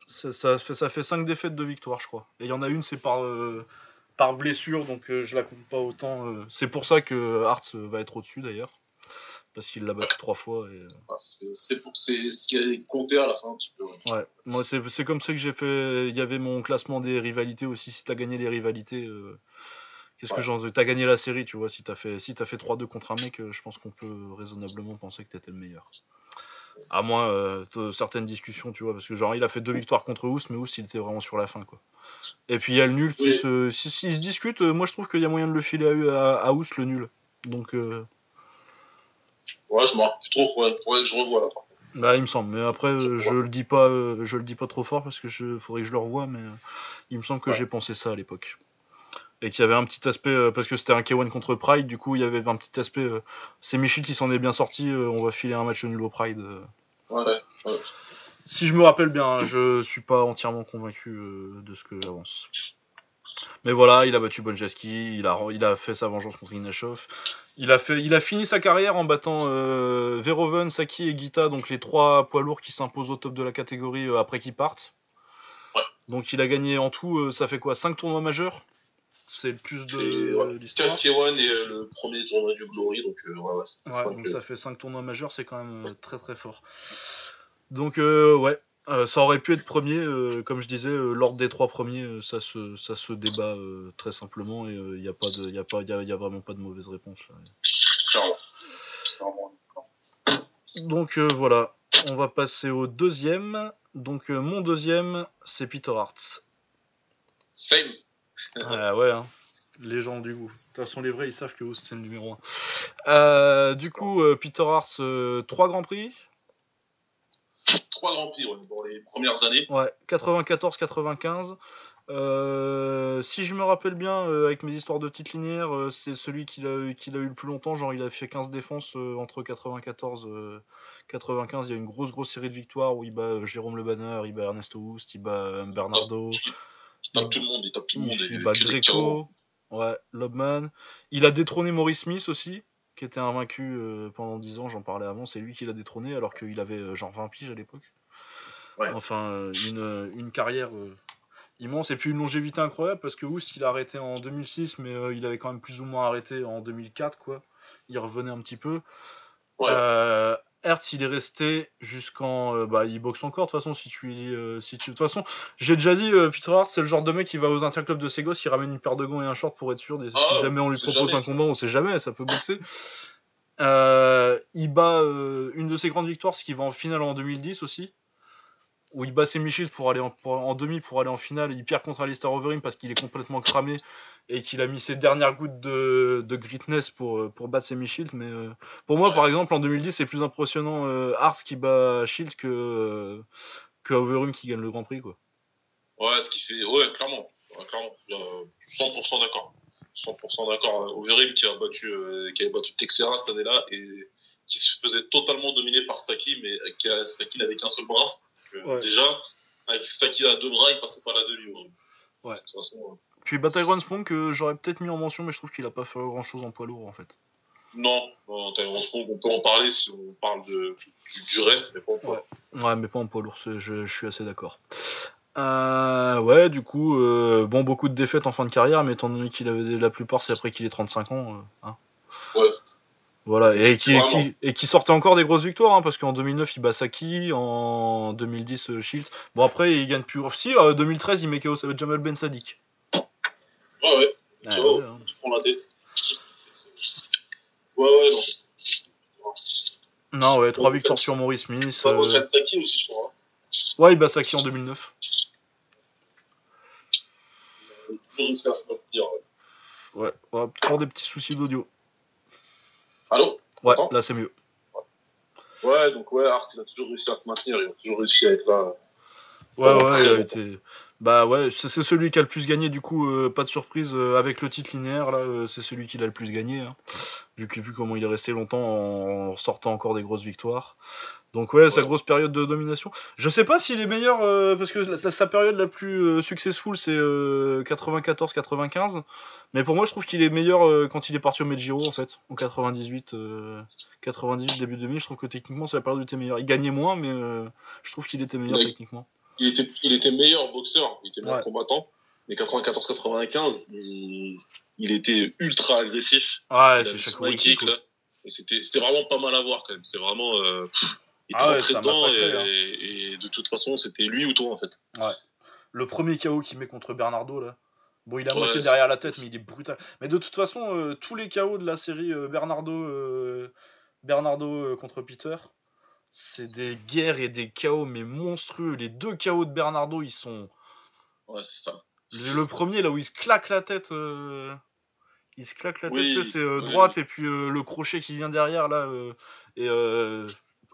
Ça, ça fait, ça fait cinq défaites, deux victoires, je crois. Et il y en a une, c'est par, euh, par blessure, donc euh, je la compte pas autant. euh. C'est pour ça que Hart euh, va être au-dessus d'ailleurs. Parce qu'il l'a battu trois fois. Et... Enfin, c'est, pour, c'est ce qui a compté à la fin un petit peu. ouais. Ouais, moi c'est comme ça que j'ai fait. Il y avait mon classement des rivalités aussi. Si t'as gagné les rivalités, qu'est-ce que j'en. T'as gagné la série, tu vois. Si t'as fait, si fait 3-2 contre un mec, je pense qu'on peut raisonnablement penser que t'étais le meilleur. À moins euh, de certaines discussions, tu vois. Parce que genre, il a fait deux victoires contre Oust, mais Oust il était vraiment sur la fin, quoi. Et puis il y a le nul qui Oui. se. Si, s'ils se discutent, euh, moi je trouve qu'il y a moyen de le filer à, à, Oust, le nul. Donc. euh, Ouais, je me rappelle plus trop, faudrait, faudrait que je revoie là. par contre. Bah, il me semble. Mais après, euh, je le dis pas, je le dis pas trop fort parce que je faudrait que je le revoie. Mais il me semble que Ouais. j'ai pensé ça à l'époque. Et qu'il y avait un petit aspect euh, parce que c'était un K1 contre Pride. Du coup, il y avait un petit aspect. euh, c'est Michel qui s'en est bien sorti. euh, on va filer un match nul au Pride. Ouais, ouais. Si je me rappelle bien, hein, je suis pas entièrement convaincu de ce que j'avance. Mais voilà, il a battu Bonjaski, il a, il a fait sa vengeance contre Inashov. Il a, fait, il a fini sa carrière en battant Veroven, Saki et Gita, donc les trois poids lourds qui s'imposent au top de la catégorie après qu'ils partent. Ouais. Donc il a gagné en tout, ça fait quoi 5 tournois majeurs? C'est le plus de l'histoire. 4 K1 et euh, le premier tournoi du Glory, donc euh, ouais, ouais, c'est Ouais, cinq, donc euh, ça fait 5 tournois majeurs, c'est quand même très très fort. Donc ouais, euh, ça aurait pu être premier, euh, comme je disais, euh, l'ordre des trois premiers, ça, se, ça se débat très simplement et il n'y a, pas de- y a, pas- y a, y a vraiment pas de mauvaise réponse. Là. Donc voilà, on va passer au deuxième. Donc mon deuxième, c'est Peter Hartz. Same. Ah ouais, hein. les gens du goût. De toute façon, les vrais, ils savent que Host, c'est le numéro 1. du coup, euh, Peter Hartz, euh, trois Grands Prix. Trois grands prix ouais, dans les premières années. Ouais, 94-95. Euh, si je me rappelle bien, euh, avec mes histoires de titre linéaire, euh, c'est celui qu'il a, eu- qu'il a eu le plus longtemps. Genre, il a fait 15 défenses euh, entre 94 et 95. Il y a une grosse, grosse série de victoires où il bat euh, Jérôme Le Banner, il bat Ernesto Houst, il bat euh, Bernardo, Il tape tout le monde, il tape tout le monde. il, bat Greco, ouais, Lobman. Il a détrôné Maurice Smith aussi, qui était invaincu euh, pendant 10 ans. J'en parlais avant. C'est lui qui l'a détrôné alors qu'il avait euh, genre 20 piges à l'époque. Ouais. Enfin, euh, une, une carrière immense et puis une longévité incroyable parce que Oust il a arrêté en 2006 mais euh, il avait quand même plus ou moins arrêté en 2004 quoi. Il revenait un petit peu. Ouais. Euh, Hertz il est resté jusqu'en euh, bah il boxe encore de toute façon si tu euh, si tu de toute façon j'ai déjà dit euh, Peter Hart c'est le genre de mec qui va aux interclubs de ses gosses il ramène une paire de gants et un short pour être sûr des, si jamais on lui propose jamais. un combat on sait jamais ça peut boxer. Il bat une de ses grandes victoires, ce qui va en finale en 2010 aussi, où il bat ses pour aller en, demi pour aller en finale. Il perd contre Alistair Overeem parce qu'il est complètement cramé et qu'il a mis ses dernières gouttes de, de gritness pour, euh, pour battre ses. Mais euh, pour moi, par exemple, en 2010, c'est plus impressionnant euh, Hart qui bat Shield que, euh, qui gagne le Grand Prix. Quoi. Ouais, ce qui fait. Ouais, clairement. Ouais, clairement. Euh, 100% d'accord. 100% d'accord. Overeem qui a battu, euh, qui avait battu Texera cette année-là et qui se faisait totalement dominer par Saki, mais qui a, Saki n'avait qu'un seul bras. Donc, euh, Ouais. Déjà, avec Saki à deux bras, il passait pas la demi. Ouais. De toute façon, euh, Puis bat Tyrone Spong que j'aurais peut-être mis en mention, mais je trouve qu'il a pas fait grand chose en poids lourd en fait. non, non, t'as- on, se- on peut en parler si on parle de, du, du reste, mais pas en Ouais. Ouais, mais pas en poids lourd, je, je suis assez d'accord. Euh, ouais, du coup, euh, bon, beaucoup de défaites en fin de carrière, mais étant donné qu'il avait la plupart, c'est après qu'il ait 35 ans. euh, hein. Ouais. Voilà, et qui, sortait encore des grosses victoires, hein, parce qu'en 2009, il bat Saki, en 2010, euh, Shield. Bon, après, il gagne plus. Si, en 2013, il met KO avec Jamal Ben Sadik. Ouais, ouais. Ah, KO, hein. prends la tête. Ouais, ouais, non. Non, ouais, 3 victoires sur Maurice Smith. Euh. Hein. Ouais, aussi, il bat Saki en 2009. Toujours réussi ouais. Ouais, ouais, encore des petits soucis d'audio. Allô Ouais, Attends. là c'est mieux. Ouais, donc ouais, Hart, il a toujours réussi à se maintenir, il a toujours réussi à être là. Ouais, ouais, il a été. Bah ouais, c'est celui qui a le plus gagné, du coup, euh, pas de surprise, euh, avec le titre linéaire, là, euh, c'est celui qui l'a le plus gagné, hein, vu, que, vu comment il est resté longtemps en sortant encore des grosses victoires. Donc ouais, sa grosse période de domination. Je sais pas s'il est meilleur, euh, parce que sa, sa période la plus euh, successful, c'est euh, 94-95, mais pour moi, je trouve qu'il est meilleur euh, quand il est parti au Medjiro, en fait, en 98, euh, 98, début 2000, je trouve que techniquement, c'est la période où il était meilleur. Il gagnait moins, mais euh, je trouve qu'il était meilleur Ouais. techniquement. Il était, il était meilleur boxeur, il était meilleur Ouais. combattant, mais 94-95, il, il était ultra agressif. Ouais, il avait kick, là. Et c'était, c'était vraiment pas mal à voir quand même. C'était vraiment. Euh, pff, il était Ah ouais, dedans massacré, et, hein. et de toute façon, c'était lui ou toi en fait. Le premier KO qu'il met contre Bernardo là. Bon, il a Ouais, moitié derrière la tête, mais il est brutal. Mais de toute façon, euh, tous les KO de la série euh, Bernardo, Bernardo contre Peter, c'est des guerres et des KO mais monstrueux. Les deux KO de Bernardo, ils sont. Ouais, c'est ça. Le, premier là où il se claque la tête, euh, il se claque la tête, Oui, tu sais, c'est euh, oui, droite et puis euh, le crochet qui vient derrière là. et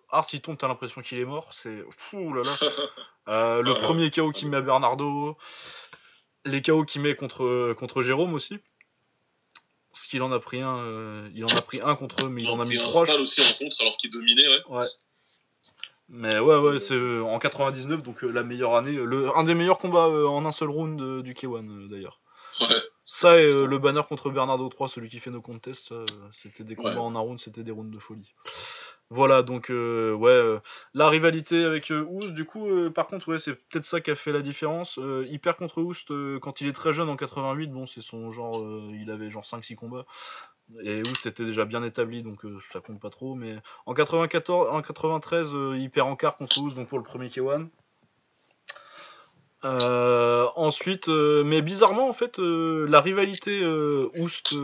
Hart il tombe, t'as l'impression qu'il est mort. C'est fou là là. Le Ouais. premier KO qu'il met à Bernardo, les KO qu'il met contre, contre Jérôme aussi. Parce qu'il en a pris un, euh, il en a pris un contre eux, mais il en a mis un trois. sale aussi en contre alors qu'il dominait, ouais. Ouais. Mais ouais, ouais, c'est euh, en 99, donc euh, la meilleure année, le, un des meilleurs combats euh, en un seul round du K1 euh, d'ailleurs. Ouais. Ça et euh, le banner contre Bernardo 3, celui qui fait nos contests, euh, c'était des combats Ouais. en un round, c'était des rounds de folie. Voilà, donc euh, ouais, la rivalité avec Oust, du coup, par contre, ouais, c'est peut-être ça qui a fait la différence. Il perd contre Oust quand il est très jeune en 88, bon, c'est son genre, il avait genre 5-6 combats. Et Oust était déjà bien établi, donc euh, ça compte pas trop. Mais en 94, en 93, euh, il perd en quart contre Oust, donc pour le premier K1. Euh, ensuite, euh, mais bizarrement, en fait, la rivalité Oust.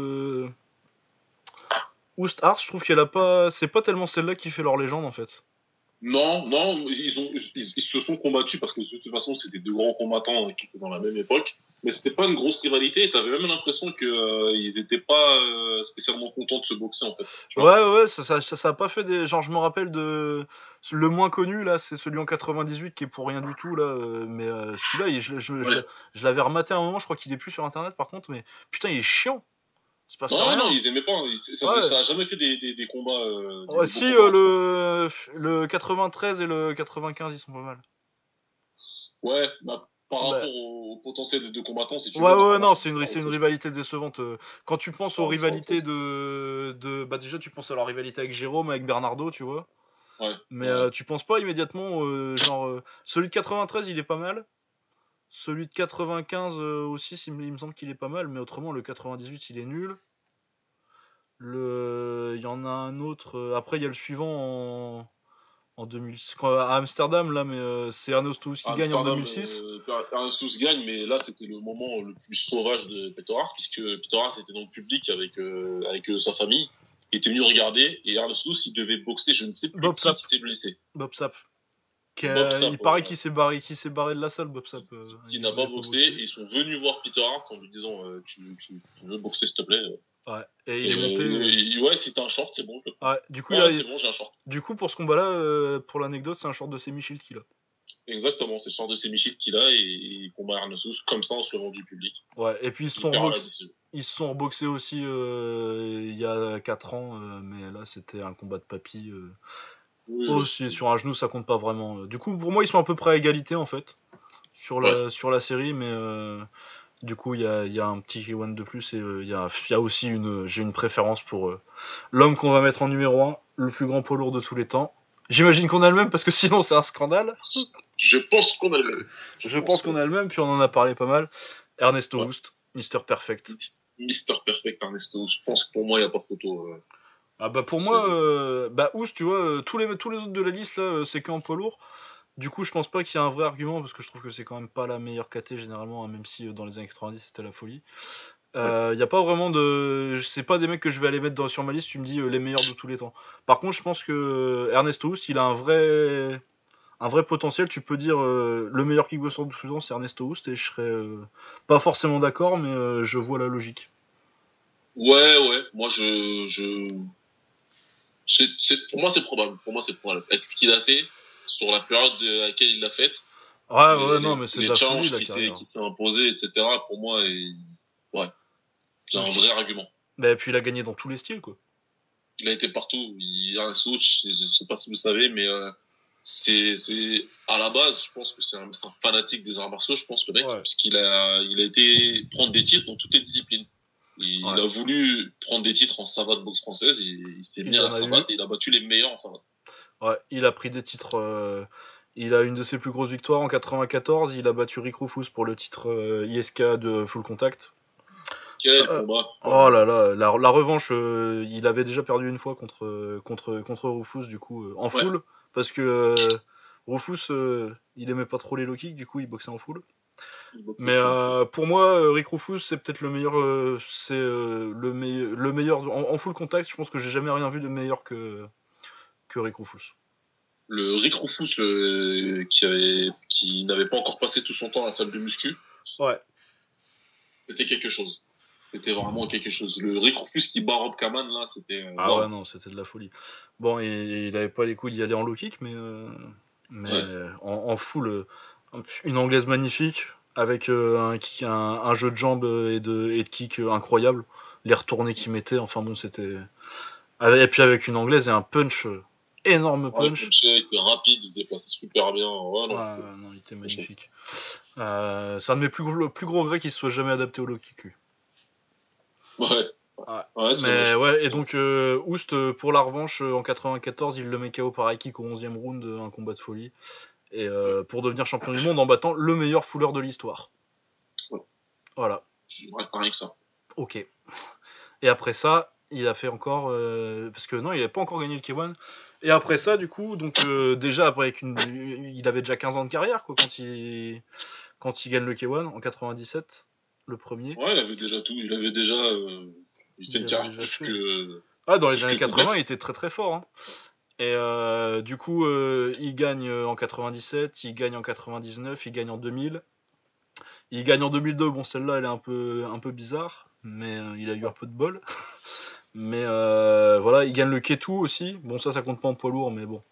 Oust Ars, je trouve qu'elle a pas. C'est pas tellement celle-là qui fait leur légende en fait. Non, non, ils, ils se sont combattus parce que de toute façon, c'était deux grands combattants qui étaient dans la même époque. Mais c'était pas une grosse rivalité t'avais même l'impression qu'ils euh, ils étaient pas euh, spécialement contents de se boxer en fait. Ouais, ouais, ça, ça, ça, a pas fait des. Genre, je me rappelle de. Le moins connu là, c'est celui en 98 qui est pour rien du tout là. euh, Mais euh, celui-là, il- je, je, je- Ouais. je l'avais rematé à un moment, je crois qu'il est plus sur internet par contre, mais putain, il est chiant. C'est pas Non, rien. non, ils aimaient pas. ils- ça, Ouais. ça a jamais fait des, des, des combats. des Ouais, si, combats. le, le 93 et le 95, ils sont pas mal. Ouais, bah, par Bah. rapport au, au potentiel deux combattants, si tu Ouais, veux. ouais, non, c'est une, rivalité décevante. euh. Quand tu penses aux rivalités de, de. Bah, déjà, tu penses à leur rivalité avec Jérôme, avec Bernardo, tu vois. Ouais. Mais Ouais. euh, tu penses pas immédiatement, euh, genre. euh, celui de 93, il est pas mal. Celui de 95 euh, aussi, il me semble qu'il est pas mal, mais autrement, le 98, il est nul. Le... Il y en a un autre. Après, il y a le suivant en, en 2006. quand- à Amsterdam, là, mais euh, c'est Ernesto qui gagne en Amsterdam, 2006. euh, Ernst gagne, mais là c'était le moment le plus sauvage de Peter Hars, puisque Peter Hars était dans le public avec, euh, avec euh, sa famille, il était venu regarder, et Ernst il devait boxer, je ne sais plus Bob qui, qui s'est blessé. Bob Sapp. Qui a- Bob Sapp, il paraît ouais. qu'il s'est barré, s'est barré de la salle, Bob Sapp. Qui il n'a pas boxé, et ils sont venus voir Peter Hart en lui disant tu, tu, tu veux boxer s'il te plaît Ouais. Et il Et, est monté. euh, Ouais, si t'as un short, c'est bon, je le prends. Ouais, du coup, Ouais, là, c'est il- bon, j'ai un short. du coup, pour ce combat-là, euh, pour l'anecdote, c'est un short de Semi-Shield qu'il a. Exactement, c'est le short de Semichil qu'il a, et il combat Ernst comme ça en se levant du public. Ouais, et puis ils se sont, perd la rebox- décision. ils se sont reboxés aussi euh, il y a 4 ans, euh, mais là c'était un combat de papy. Oui, Oh, oui. sur un genou, ça compte pas vraiment. Du coup, pour moi, ils sont à peu près à égalité en fait sur la, sur la série, mais du coup, il y a, il y a un petit one de plus et euh, il y, a, il y a aussi une. J'ai une préférence pour euh, l'homme qu'on va mettre en numéro 1, le plus grand poids lourd de tous les temps. J'imagine qu'on a le même parce que sinon c'est un scandale. Je pense qu'on a le même. Je pense qu'on a le même, puis on en a parlé pas mal. Ernesto Ouais. Houst, Mister Perfect. Mister Perfect Ernesto. Je pense que pour moi, il n'y a pas de photo. euh. Ah bah pour moi, euh, bah Houst, tu vois, tous les, tous les autres de la liste là, c'est qu'en poids lourd. Du coup, je pense pas qu'il y a un vrai argument parce que je trouve que c'est quand même pas la meilleure KT généralement, hein, même si euh, dans les années 90 c'était la folie. Il n'y a pas vraiment de. C'est pas des mecs que je vais aller mettre dans, sur ma liste, tu me dis euh, les meilleurs de tous les temps. Par contre, je pense que euh, Ernesto Houst, il a un vrai. un vrai potentiel. Tu peux dire euh, le meilleur kickboxer de Soudan, c'est Ernesto Houst, et je serais euh, pas forcément d'accord, mais euh, je vois la logique. Ouais, ouais. Moi, je, je... pour moi, c'est probable. Pour moi, c'est probable. Avec ce qu'il a fait sur la période de laquelle il l'a faite, Ouais, les- ouais, non, mais c'est les challenges qui s'est carrière. qui s'est imposé, etc. Pour moi, et... ouais, c'est un vrai argument. Bah, et puis il a gagné dans tous les styles, quoi. Il a été partout. Il a un switch, je sais pas si vous savez, mais euh, c'est, c'est à la base, je pense que c'est un, fanatique des arts martiaux, je pense le mec, Ouais. parce qu'il a, il a été prendre des titres dans toutes les disciplines. Il, Ouais. a voulu prendre des titres en savate boxe française, il, il s'est Il mis à la eu. savate et il a battu les meilleurs en savate. Ouais, il a pris des titres. euh, il a une de ses plus grosses victoires en 94. Il a battu Rick Rufus pour le titre euh, ISK de Full Contact. Quel Euh, combat Oh là là, la, la revanche, il avait déjà perdu une fois contre, contre, contre Rufus, du coup, en Ouais. full. Parce que Rufus, il aimait pas trop les low kicks, du coup, il boxait en full. Mais euh, pour moi, Rick Rufus, c'est peut-être le meilleur. euh, c'est euh, le, le meilleur. En, en full contact, je pense que j'ai jamais rien vu de meilleur que, que Rick Rufus. Le Rick Rufus, le- qui, avait, qui n'avait pas encore passé tout son temps à la salle de muscu, Ouais. c'était quelque chose. C'était vraiment quelque chose. Le Rick Rufus qui bat Rob Kaman, là, c'était. euh, Ah ouais, non, c'était de la folie. Bon, il, il avait pas les couilles d'y aller en low kick, mais, euh, mais Ouais. euh, en, en full, euh, une anglaise magnifique, avec euh, un, kick- un, un jeu de jambes euh, et de, et de kick euh, incroyable, les retournées qu'il mettait, enfin bon, c'était. Et puis avec une anglaise et un punch, énorme Ouais, punch. punché, il était rapide, il se déplaçait super bien. Ouais, non, Ouais, non, il était magnifique. Euh, c'est un de mes plus gros, plus gros regrets qu'il soit jamais adapté au low kick, lui. Ouais. Ouais. Ouais, Mais ouais, et donc euh, Oust, euh, pour la revanche, euh, en 94, il le met KO par kick au 11 e round, euh, un combat de folie. Et euh, pour devenir champion du monde en battant le meilleur fouleur de l'histoire. Ouais. Voilà, Ouais, rien que ça. ok. Et après ça, il a fait encore. parce que non, il n'avait pas encore gagné le K1. Et après ça, du coup, donc euh, déjà, après, avec une, il avait déjà 15 ans de carrière quoi, quand, il, quand il gagne le K1 en 97, le premier. Ouais, il avait déjà tout. Il avait déjà. euh, il Il fait une carrière plus que. Ah, dans les années que 80, complexe. il était très très fort. hein. Et euh, du coup, il gagne en 97, il gagne en 99, il gagne en 2000. Il gagne en 2002. Bon, celle-là, elle est un peu, un peu bizarre, mais il a eu un peu de bol. Mais euh, voilà, il gagne le K2 aussi. Bon, ça, ça compte pas en poids lourd, mais bon.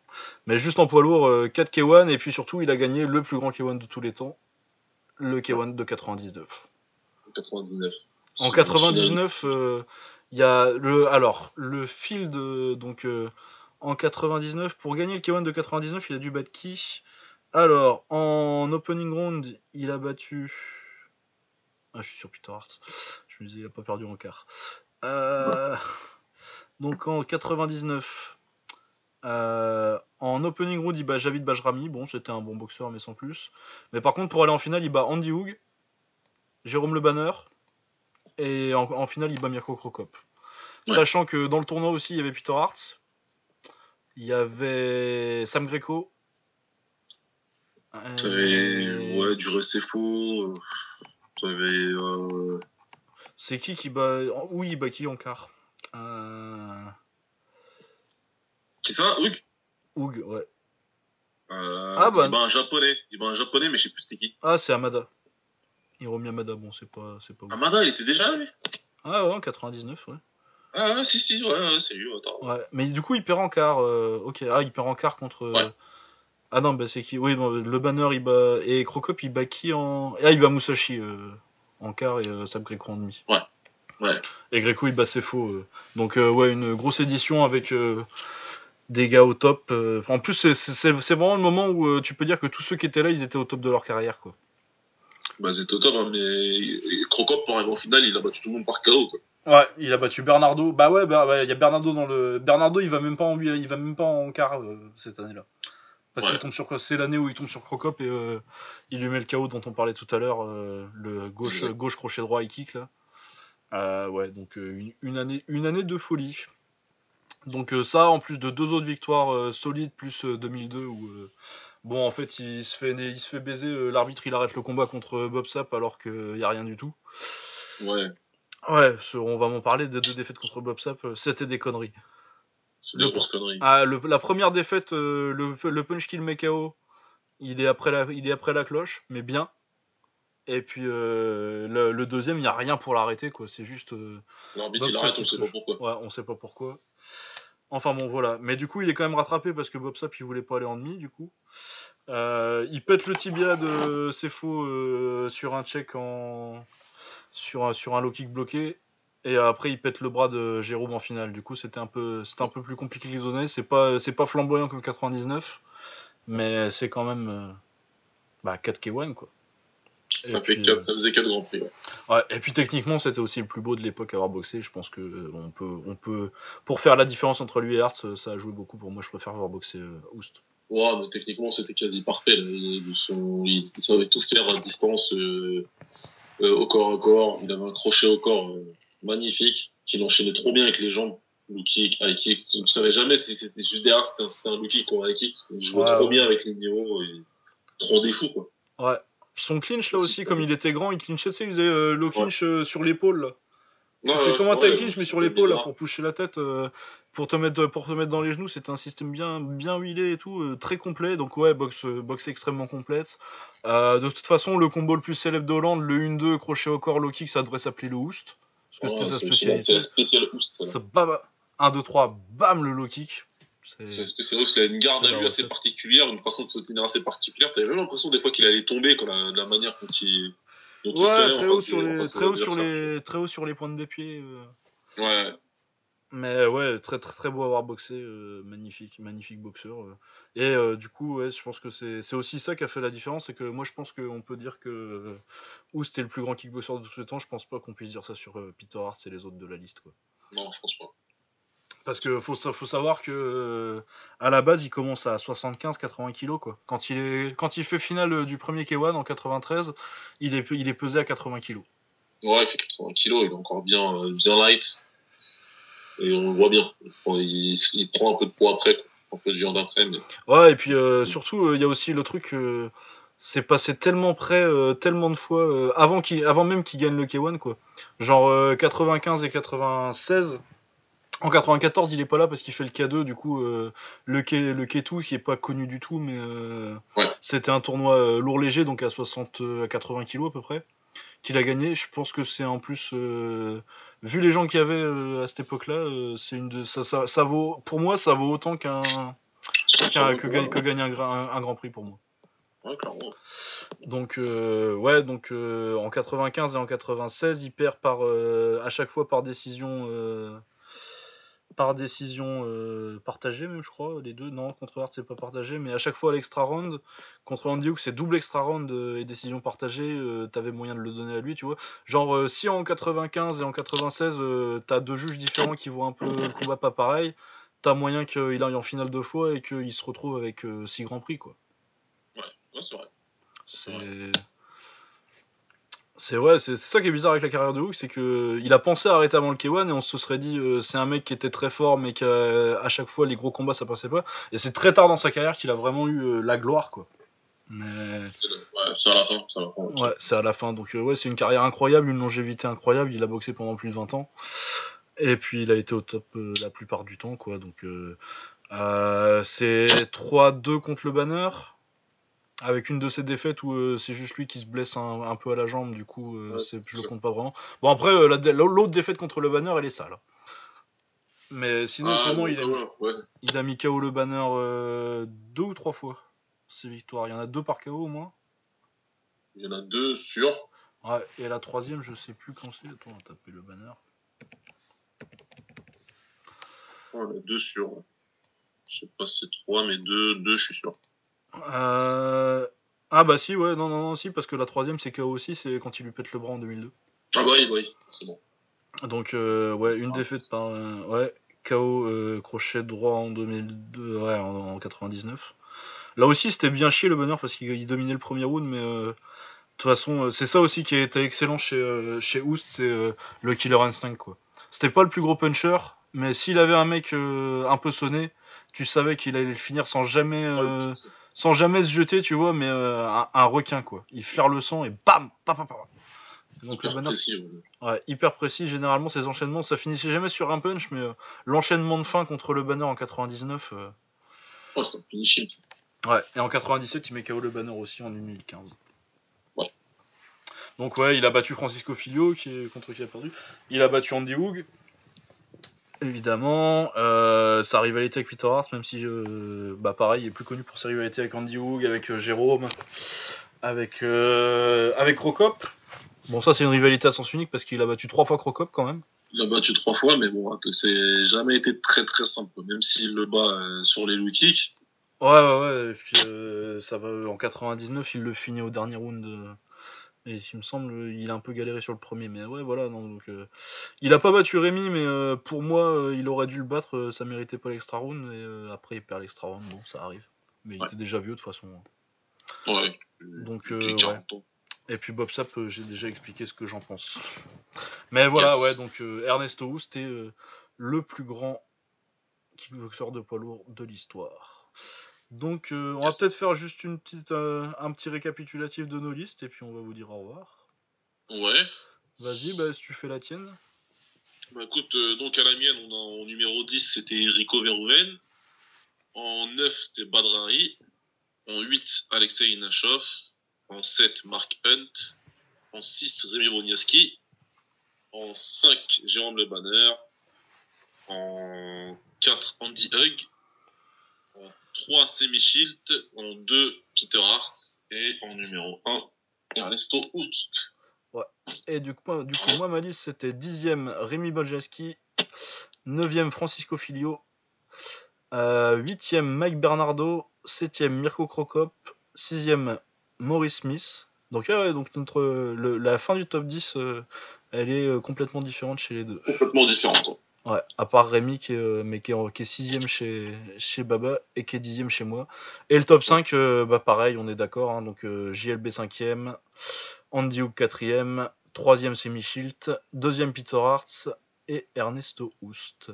Mais juste en poids lourd, euh, 4 K1, et puis surtout, il a gagné le plus grand K1 de tous les temps, le K1 de 99. En 99. En C'est- 99, euh, il y a le alors le fil de donc euh, en 99 pour gagner le K1 de 99, il a dû battre qui? Alors en opening round, il a battu Ah, je suis sur Peter Hart. Je me disais il a pas perdu en quart. Euh, Donc en 99 euh, en opening round, il bat Javid Bajrami. Bon, c'était un bon boxeur, mais sans plus. Mais par contre, pour aller en finale, il bat Andy Hoog, Jérôme Le Banner, et en, en finale, il bat Mirko Krokop. Ouais. Sachant que dans le tournoi aussi, il y avait Peter Hart, il y avait Sam Greco. T'avais ouais, du Recefo. euh, T'avais. Euh... C'est qui qui bat. Oui, il bat qui en quart euh... C'est ça, Hugues Hoog, ouais. euh, Ah, bah. Il bat un japonais. Il bat un japonais, mais je sais plus c'était qui. Ah, c'est Amada. Hiromi Amada, bon, c'est pas, c'est pas ouf. Amada, il était déjà là, lui? Ah ouais, en 99, ouais. Ah, ouais, si, si, ouais, ouais, c'est lui. Attends. Ouais, mais du coup, il perd en quart. euh, ok, ah, il perd en quart contre. euh, Ouais. Ah non, bah c'est qui? Oui, non, le banner, il bat. Et Crocop, il bat qui en. Ah, il bat Musashi euh, en quart et euh, Sam Greco en demi. Ouais. Ouais. Et Greco, il bat Sefo. euh. Donc, euh, ouais, une grosse édition avec euh, des gars au top. euh. En plus, c'est- c'est c'est- c'est vraiment le moment où euh, tu peux dire que tous ceux qui étaient là, ils étaient au top de leur carrière, quoi. Bah, c'était au top, hein, mais Crocop, pour arriver en finale, il a battu tout le monde par KO, quoi. Ouais, il a battu Bernardo. Bah ouais, bah, ouais, il y a Bernardo dans le. Bernardo, il va même pas en, il va même pas en quart euh, cette année-là. Parce Ouais. qu'il tombe sur c'est l'année où il tombe sur Crocop et euh, il lui met le KO dont on parlait tout à l'heure, euh, le gauche Exact. gauche crochet droit et kick là. Euh, ouais, donc une, une année une année de folie. Donc ça en plus de deux autres victoires solides plus euh, 2002 où bon en fait il se fait il se fait baiser l'arbitre il arrête le combat contre Bob Sapp alors qu'il y a rien du tout. Ouais, Ouais, on va m'en parler des deux défaites contre Bob Sapp, c'était des conneries. C'est des grosses conneries. Ah, le- la première défaite, euh, le, le punch kill met KO, il est après la, il est après la cloche, mais bien. Et puis euh, le, le deuxième, il n'y a rien pour l'arrêter, quoi. C'est juste. euh, L'arbitre, il arrête, on sait pas pourquoi. Ouais, on sait pas pourquoi. Enfin bon, voilà. Mais du coup, il est quand même rattrapé parce que Bob Sapp, il voulait pas aller en demi, du coup. Euh, il pète le tibia de euh, sur un check en. Sur un, sur un low kick bloqué. Et après, il pète le bras de Jérôme en finale. Du coup, c'était un peu, c'était un peu plus compliqué que les données. C'est pas, c'est pas flamboyant comme 99, mais c'est quand même, euh, bah, 4 K1 quoi. Ça, puis, euh, ça faisait 4 grands prix. ouais. Ouais, et puis techniquement, c'était aussi le plus beau de l'époque à avoir boxé. Je pense que euh, on peut, on peut, pour faire la différence entre lui et Hart, euh, ça a joué beaucoup pour moi. Je préfère avoir boxé euh, Oust. Ouais, mais techniquement, c'était quasi parfait. Là. Il, il- il savait tout faire à distance, au corps à corps. Il avait un crochet au corps magnifique, qu'il enchaînait trop bien avec les jambes. Low kick, high kick. Je ne savais jamais si c'était juste derrière, c'était un, un low kick ou un high kick. Il jouait Ouais, trop ouais. bien avec les niveaux. Et... Trop des fous, quoi. Ouais. Son clinch là aussi, comme il était grand, il clinchait, tu sais, il faisait euh, le clinch euh, sur l'épaule là. Il Ouais, fait ouais, comme un ouais, tie clinch mais sur l'épaule là pour pousser la tête, euh, pour te mettre, pour te mettre dans les genoux. C'était un système bien, bien huilé et tout, euh, très complet. Donc ouais, boxe, euh, boxe extrêmement complète. Euh, de toute façon, le combo le plus célèbre de Hollande, le 1-2 crochet au corps low kick, ça devrait s'appeler le Oust. Parce que Ouais, c'était sa c'est- c'est c'est la spéciale Oust, ça. là. Ça, bam, 1, 2, 3, bam le low kick. C'est- C'est la spéciale Oust, il a une garde à C'est lui assez particulière, une façon de se tenir assez particulière. T'avais même l'impression des fois qu'il allait tomber, la, de la manière dont il. dont Ouais, haut, sur les, haut sur les, très haut sur les pointes des pieds. euh. Ouais, Mais ouais, très très très beau à avoir boxé, euh, magnifique, magnifique boxeur. euh. Et euh, du coup, ouais, je pense que c'est c'est aussi ça qui a fait la différence, c'est que moi je pense qu'on peut dire que euh, Oust est le plus grand kickboxer de tous les temps. Je pense pas qu'on puisse dire ça sur euh, Peter Hart et les autres de la liste, quoi. non, je pense pas. Parce que faut, sa- faut savoir que euh, à la base il commence à 75-80 kilos quoi. Quand il est quand il fait finale euh, du premier K1 en 93, il est il est pesé à 80 kilos. Ouais, il fait 80 kilos, il est encore bien, euh, bien light. Et on le voit bien. Il prend, il- il prend un peu de poids après, un peu de viande après, mais. Ouais, et puis euh, surtout, euh, il y a aussi le truc, euh, c'est passé tellement près, tellement de fois, avant, qu'il, avant même qu'il gagne le K1, quoi. Genre euh, 95 et 96. En 94, il est pas là parce qu'il fait le K2, du coup, le, K, le K2 qui est pas connu du tout, mais Ouais. c'était un tournoi lourd léger, donc à 60, euh, à 80 kilos à peu près, qu'il a gagné. Je pense que c'est en plus, euh, vu les gens qu'il y avait euh, à cette époque-là, euh, c'est une de, ça, ça, ça vaut, pour moi, ça vaut autant qu'un que, gagne- que gagner un, un- un Grand Prix pour moi. Ouais. Donc ouais, donc en 95 et en 96, il perd par à chaque fois par décision par décision euh, partagée même je crois les deux non contre Hart c'est pas partagé mais à chaque fois à l'extra round contre Andy Hook c'est double extra round euh, et décision partagée euh, t'avais moyen de le donner à lui tu vois genre si en 95 et en 96 euh, t'as deux juges différents qui voient un peu le combat pas pareil t'as moyen qu'il aille en finale deux fois et qu'il se retrouve avec six grands prix quoi Ouais, c'est vrai. c'est. C'est ouais, c'est ça qui est bizarre avec la carrière de Hook, c'est que il a pensé à arrêter avant le K1 et on se serait dit euh, c'est un mec qui était très fort mais qu'à à chaque fois les gros combats ça passait pas. Et c'est très tard dans sa carrière qu'il a vraiment eu euh, la gloire quoi. Mais C'est le- ouais, c'est à la fin. C'est à la fin. ouais, c'est à la fin. Donc euh, ouais, c'est une carrière incroyable, une longévité incroyable. Il a boxé pendant plus de 20 ans. Et puis il a été au top la plupart du temps quoi. Donc c'est 3-2 contre le banner. Avec une de ses défaites où euh, c'est juste lui qui se blesse un, un peu à la jambe, du coup euh, Ouais, c'est- c'est je le compte pas vraiment. Bon après euh, la l'autre défaite contre le banner elle est sale. Mais sinon Ah, il a, ouais, il a mis KO le banner deux ou trois fois. Ses victoires, il y en a deux par KO au moins. Il y en a deux sûrs. Ouais, et la troisième je sais plus quand c'est. Attends on va taper le banner. En a deux sûrs. Je sais pas si c'est trois, mais deux, deux, je suis sûr. Euh... Ah bah si ouais non non non si parce que la troisième c'est KO aussi c'est quand il lui pète le bras en 2002. Ah bah oui, oui, c'est bon. Donc euh, ouais, une Ah. défaite par euh, ouais, KO euh, crochet droit en 2002 ouais, en, en 99. Là aussi c'était bien chier le bonheur parce qu'il il dominait le premier round mais de toute façon c'est ça aussi qui été excellent chez chez Oust, c'est le killer instinct quoi. C'était pas le plus gros puncher mais s'il avait un mec un peu sonné, tu savais qu'il allait le finir sans jamais Ouais, c'est- sans jamais se jeter, tu vois, mais euh, un, un requin quoi. Il flaire le sang et bam, pam, pam, pam. Donc le hyper bonheur précis, ouais. Ouais, hyper précis. Généralement, ces enchaînements, ça finissait jamais sur un punch, mais euh, l'enchaînement de fin contre le banner en 99, euh, Ouais, c'est un finishing. Ouais, et en 97, il met KO le banner aussi en 2015. Ouais. Donc ouais, il a battu Francisco Filio, qui est contre qui il a perdu. Il a battu Andy Hoog. Évidemment, euh, sa rivalité avec Peter Hart, même si, euh, bah pareil, il est plus connu pour sa rivalité avec Andy Hoog, avec euh, Jérôme, avec, euh, avec Crocop. Bon, ça c'est une rivalité à sens unique parce qu'il a battu trois fois Crocop quand même. Il a battu trois fois, mais bon, c'est jamais été très très simple. Même s'il le bat sur les low kicks, Ouais, ouais, ouais. Et puis, euh, ça va, en 99, il le finit au dernier round. Euh, et il me semble, il a un peu galéré sur le premier. Mais ouais, voilà. Non, donc, euh, il a pas battu Rémi, mais euh, pour moi, euh, il aurait dû le battre. euh, ça méritait pas l'extra round. Et euh, après, il perd l'extra round. Bon, ça arrive. Mais il était déjà vieux de toute façon. ouais. Donc, depuis euh, 40 ans. Et puis Bob euh, j'ai déjà expliqué ce que j'en pense. Mais voilà, Yes. ouais, donc euh, Ernesto Houst est euh, le plus grand kickboxer de poids lourd de l'histoire. Donc euh, on va peut-être faire juste une petite, euh, un petit récapitulatif de nos listes et puis on va vous dire au revoir. Ouais. Vas-y, bah, si tu fais la tienne. Bah écoute, euh, donc à la mienne, on a en numéro 10, c'était Rico Verhoeven. En 9, c'était Badrari. En 8, Alexei Inachov. En 7, Mark Hunt. En 6, Rémi Broniaski. En 5, Jérôme Le Banner. En 4, Andy Hug. En 3, Semi Schilt. En 2, Peter Hart. Et en numéro 1, Ernesto Houst. Et du coup, du coup moi, ma liste, c'était 10ème Rémi Boljaski, 9ème Francisco Filio, euh, 8ème Mike Bernardo, 7ème Mirko Krokop, 6ème Maurice Smith. Donc, ouais, donc notre, le- la fin du top 10, euh, elle est euh, complètement différente chez les deux. Complètement différent, quoi. Ouais, à part Rémi qui est, euh, mais qui est, qui est sixième chez, Baba et qui est dixième chez moi. Et le top 5, euh, bah pareil, on est d'accord. hein, donc euh, JLB 5ème, Andy Hook 4ème, 3ème Semi Schilt, 2ème Peter Hartz et Ernesto Houst.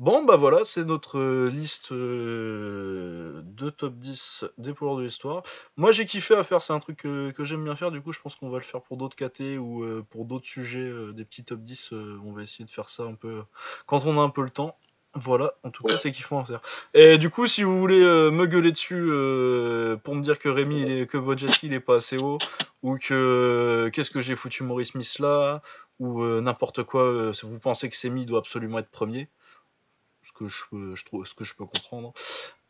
Bon, bah voilà, c'est notre euh, liste euh, de top 10 des lourds de l'histoire. Moi j'ai kiffé à faire, c'est un truc que, que j'aime bien faire, du coup je pense qu'on va le faire pour d'autres KT ou euh, pour d'autres sujets, euh, des petits top 10, euh, on va essayer de faire ça un peu quand on a un peu le temps. Voilà, en tout cas c'est kiffant à faire. Et du coup si vous voulez euh, me gueuler dessus euh, pour me dire que Rémi, il est, que Bojaski il est pas assez haut, ou que qu'est-ce que j'ai foutu Maurice Smith là, ou euh, n'importe quoi, euh, si vous pensez que Semi doit absolument être premier, ce que je, peux- je trouve, ce que je peux comprendre.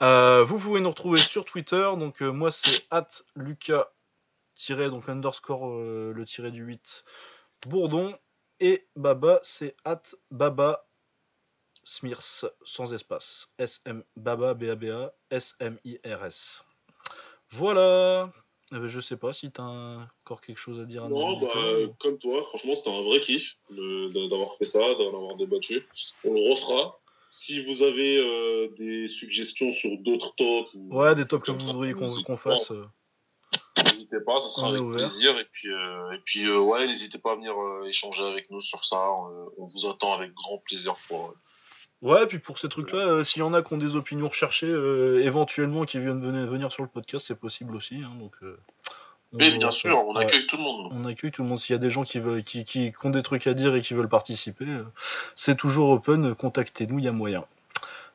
Euh, vous pouvez nous retrouver sur Twitter. Donc euh, moi c'est at Lucas donc underscore euh, le tiré du 8 Bourdon et Baba c'est at Baba Smirs sans espace. S M Baba B A B A S M I R S. Voilà. Eh ben, je sais pas si t'as encore quelque chose à dire à Non, bah, auditeurs, ou- comme toi, franchement, c'était un vrai kiff d'avoir fait ça, d'en avoir débattu. On le refera. Si vous avez euh, des suggestions sur d'autres tops, ou- Ouais, des tops que vous voudriez qu'on fasse. euh. N'hésitez pas, ça sera avec ouvert. plaisir. Et puis, euh, et puis euh, ouais, n'hésitez pas à venir échanger avec nous sur ça. On vous attend avec grand plaisir pour. Ouais, puis pour ces trucs-là, s'il y en a qui ont des opinions recherchées, éventuellement qui viennent venir, venir sur le podcast, c'est possible aussi. hein, donc, va bien sûr, on Ouais. accueille tout le monde. On accueille tout le monde. S'il y a des gens qui, veulent, qui, qui, qui ont des trucs à dire et qui veulent participer, euh, c'est toujours open. Contactez-nous, il y a moyen.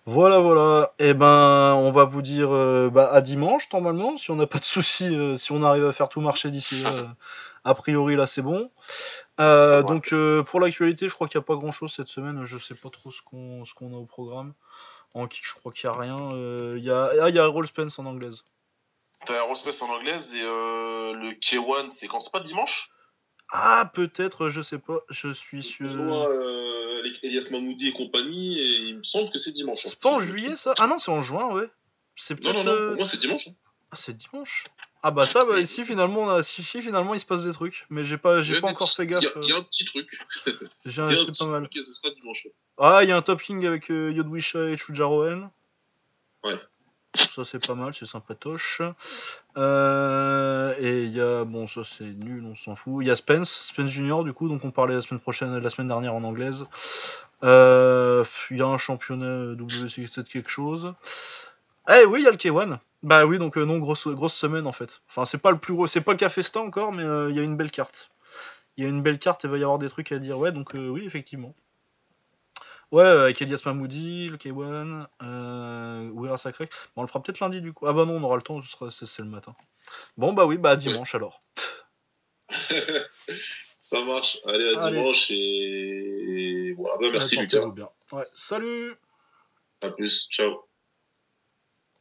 Voilà, voilà. Et ben, on va vous dire euh, bah, à dimanche, normalement, si on n'a pas de soucis, euh, si on arrive à faire tout marcher d'ici là. euh, a priori, là, c'est bon. Euh, donc, euh, pour l'actualité, je crois qu'il n'y a pas grand-chose cette semaine. Je sais pas trop ce qu'on ce qu'on a au programme. En kick, je crois qu'il n'y a rien. Euh, Il y a, ah, il y a Roll Spence en anglaise. T'as Aerospace en anglaise et euh, le K1, c'est quand? C'est pas dimanche? Ah, peut-être, je sais pas. Je suis sûr. Je vois euh, avec Elias Mahmoudi et compagnie, et il me semble que c'est dimanche. hein. C'est pas en juillet, ça? Ah non, c'est en juin, ouais. C'est Non, peut-être. non, non, euh, pour moi c'est dimanche. hein. Ah, c'est dimanche. Ah bah ça, bah, ici finalement, on a... si, si, finalement il se passe des trucs, mais j'ai pas, j'ai pas encore fait Il y, gaffe. a- il y a un petit truc. euh, J'ai Il y a un c'est petit pas mal. truc et ce sera dimanche. Ah, il y a un top king avec euh, Yodwisha et Chujaroen. Ouais. Ça c'est pas mal, c'est sympatoche. Euh, et il y a, bon ça c'est nul, on s'en fout. Il y a Spence, Spence Junior du coup, donc on parlait la semaine prochaine, la semaine dernière en anglaise. Euh, Il y a un championnat WC quelque chose. Eh oui, il y a le K1. Bah oui, donc euh, non, grosse, grosse semaine en fait. Enfin, c'est pas le plus gros, c'est pas le Cafesta encore, mais euh, il y a une belle carte. Il y a une belle carte et il va y avoir des trucs à dire. Ouais, donc oui, effectivement. Ouais, avec Elias Mamoudi, le K1, euh, Sacré. Bon, on le fera peut-être lundi du coup. Ah bah non, on aura le temps, ce sera- c'est le matin. Bon bah oui, bah dimanche alors. Ça marche. Allez, à Allez. dimanche et, et voilà. Bah, merci Lucas. bien. Ouais, salut À plus. Ciao.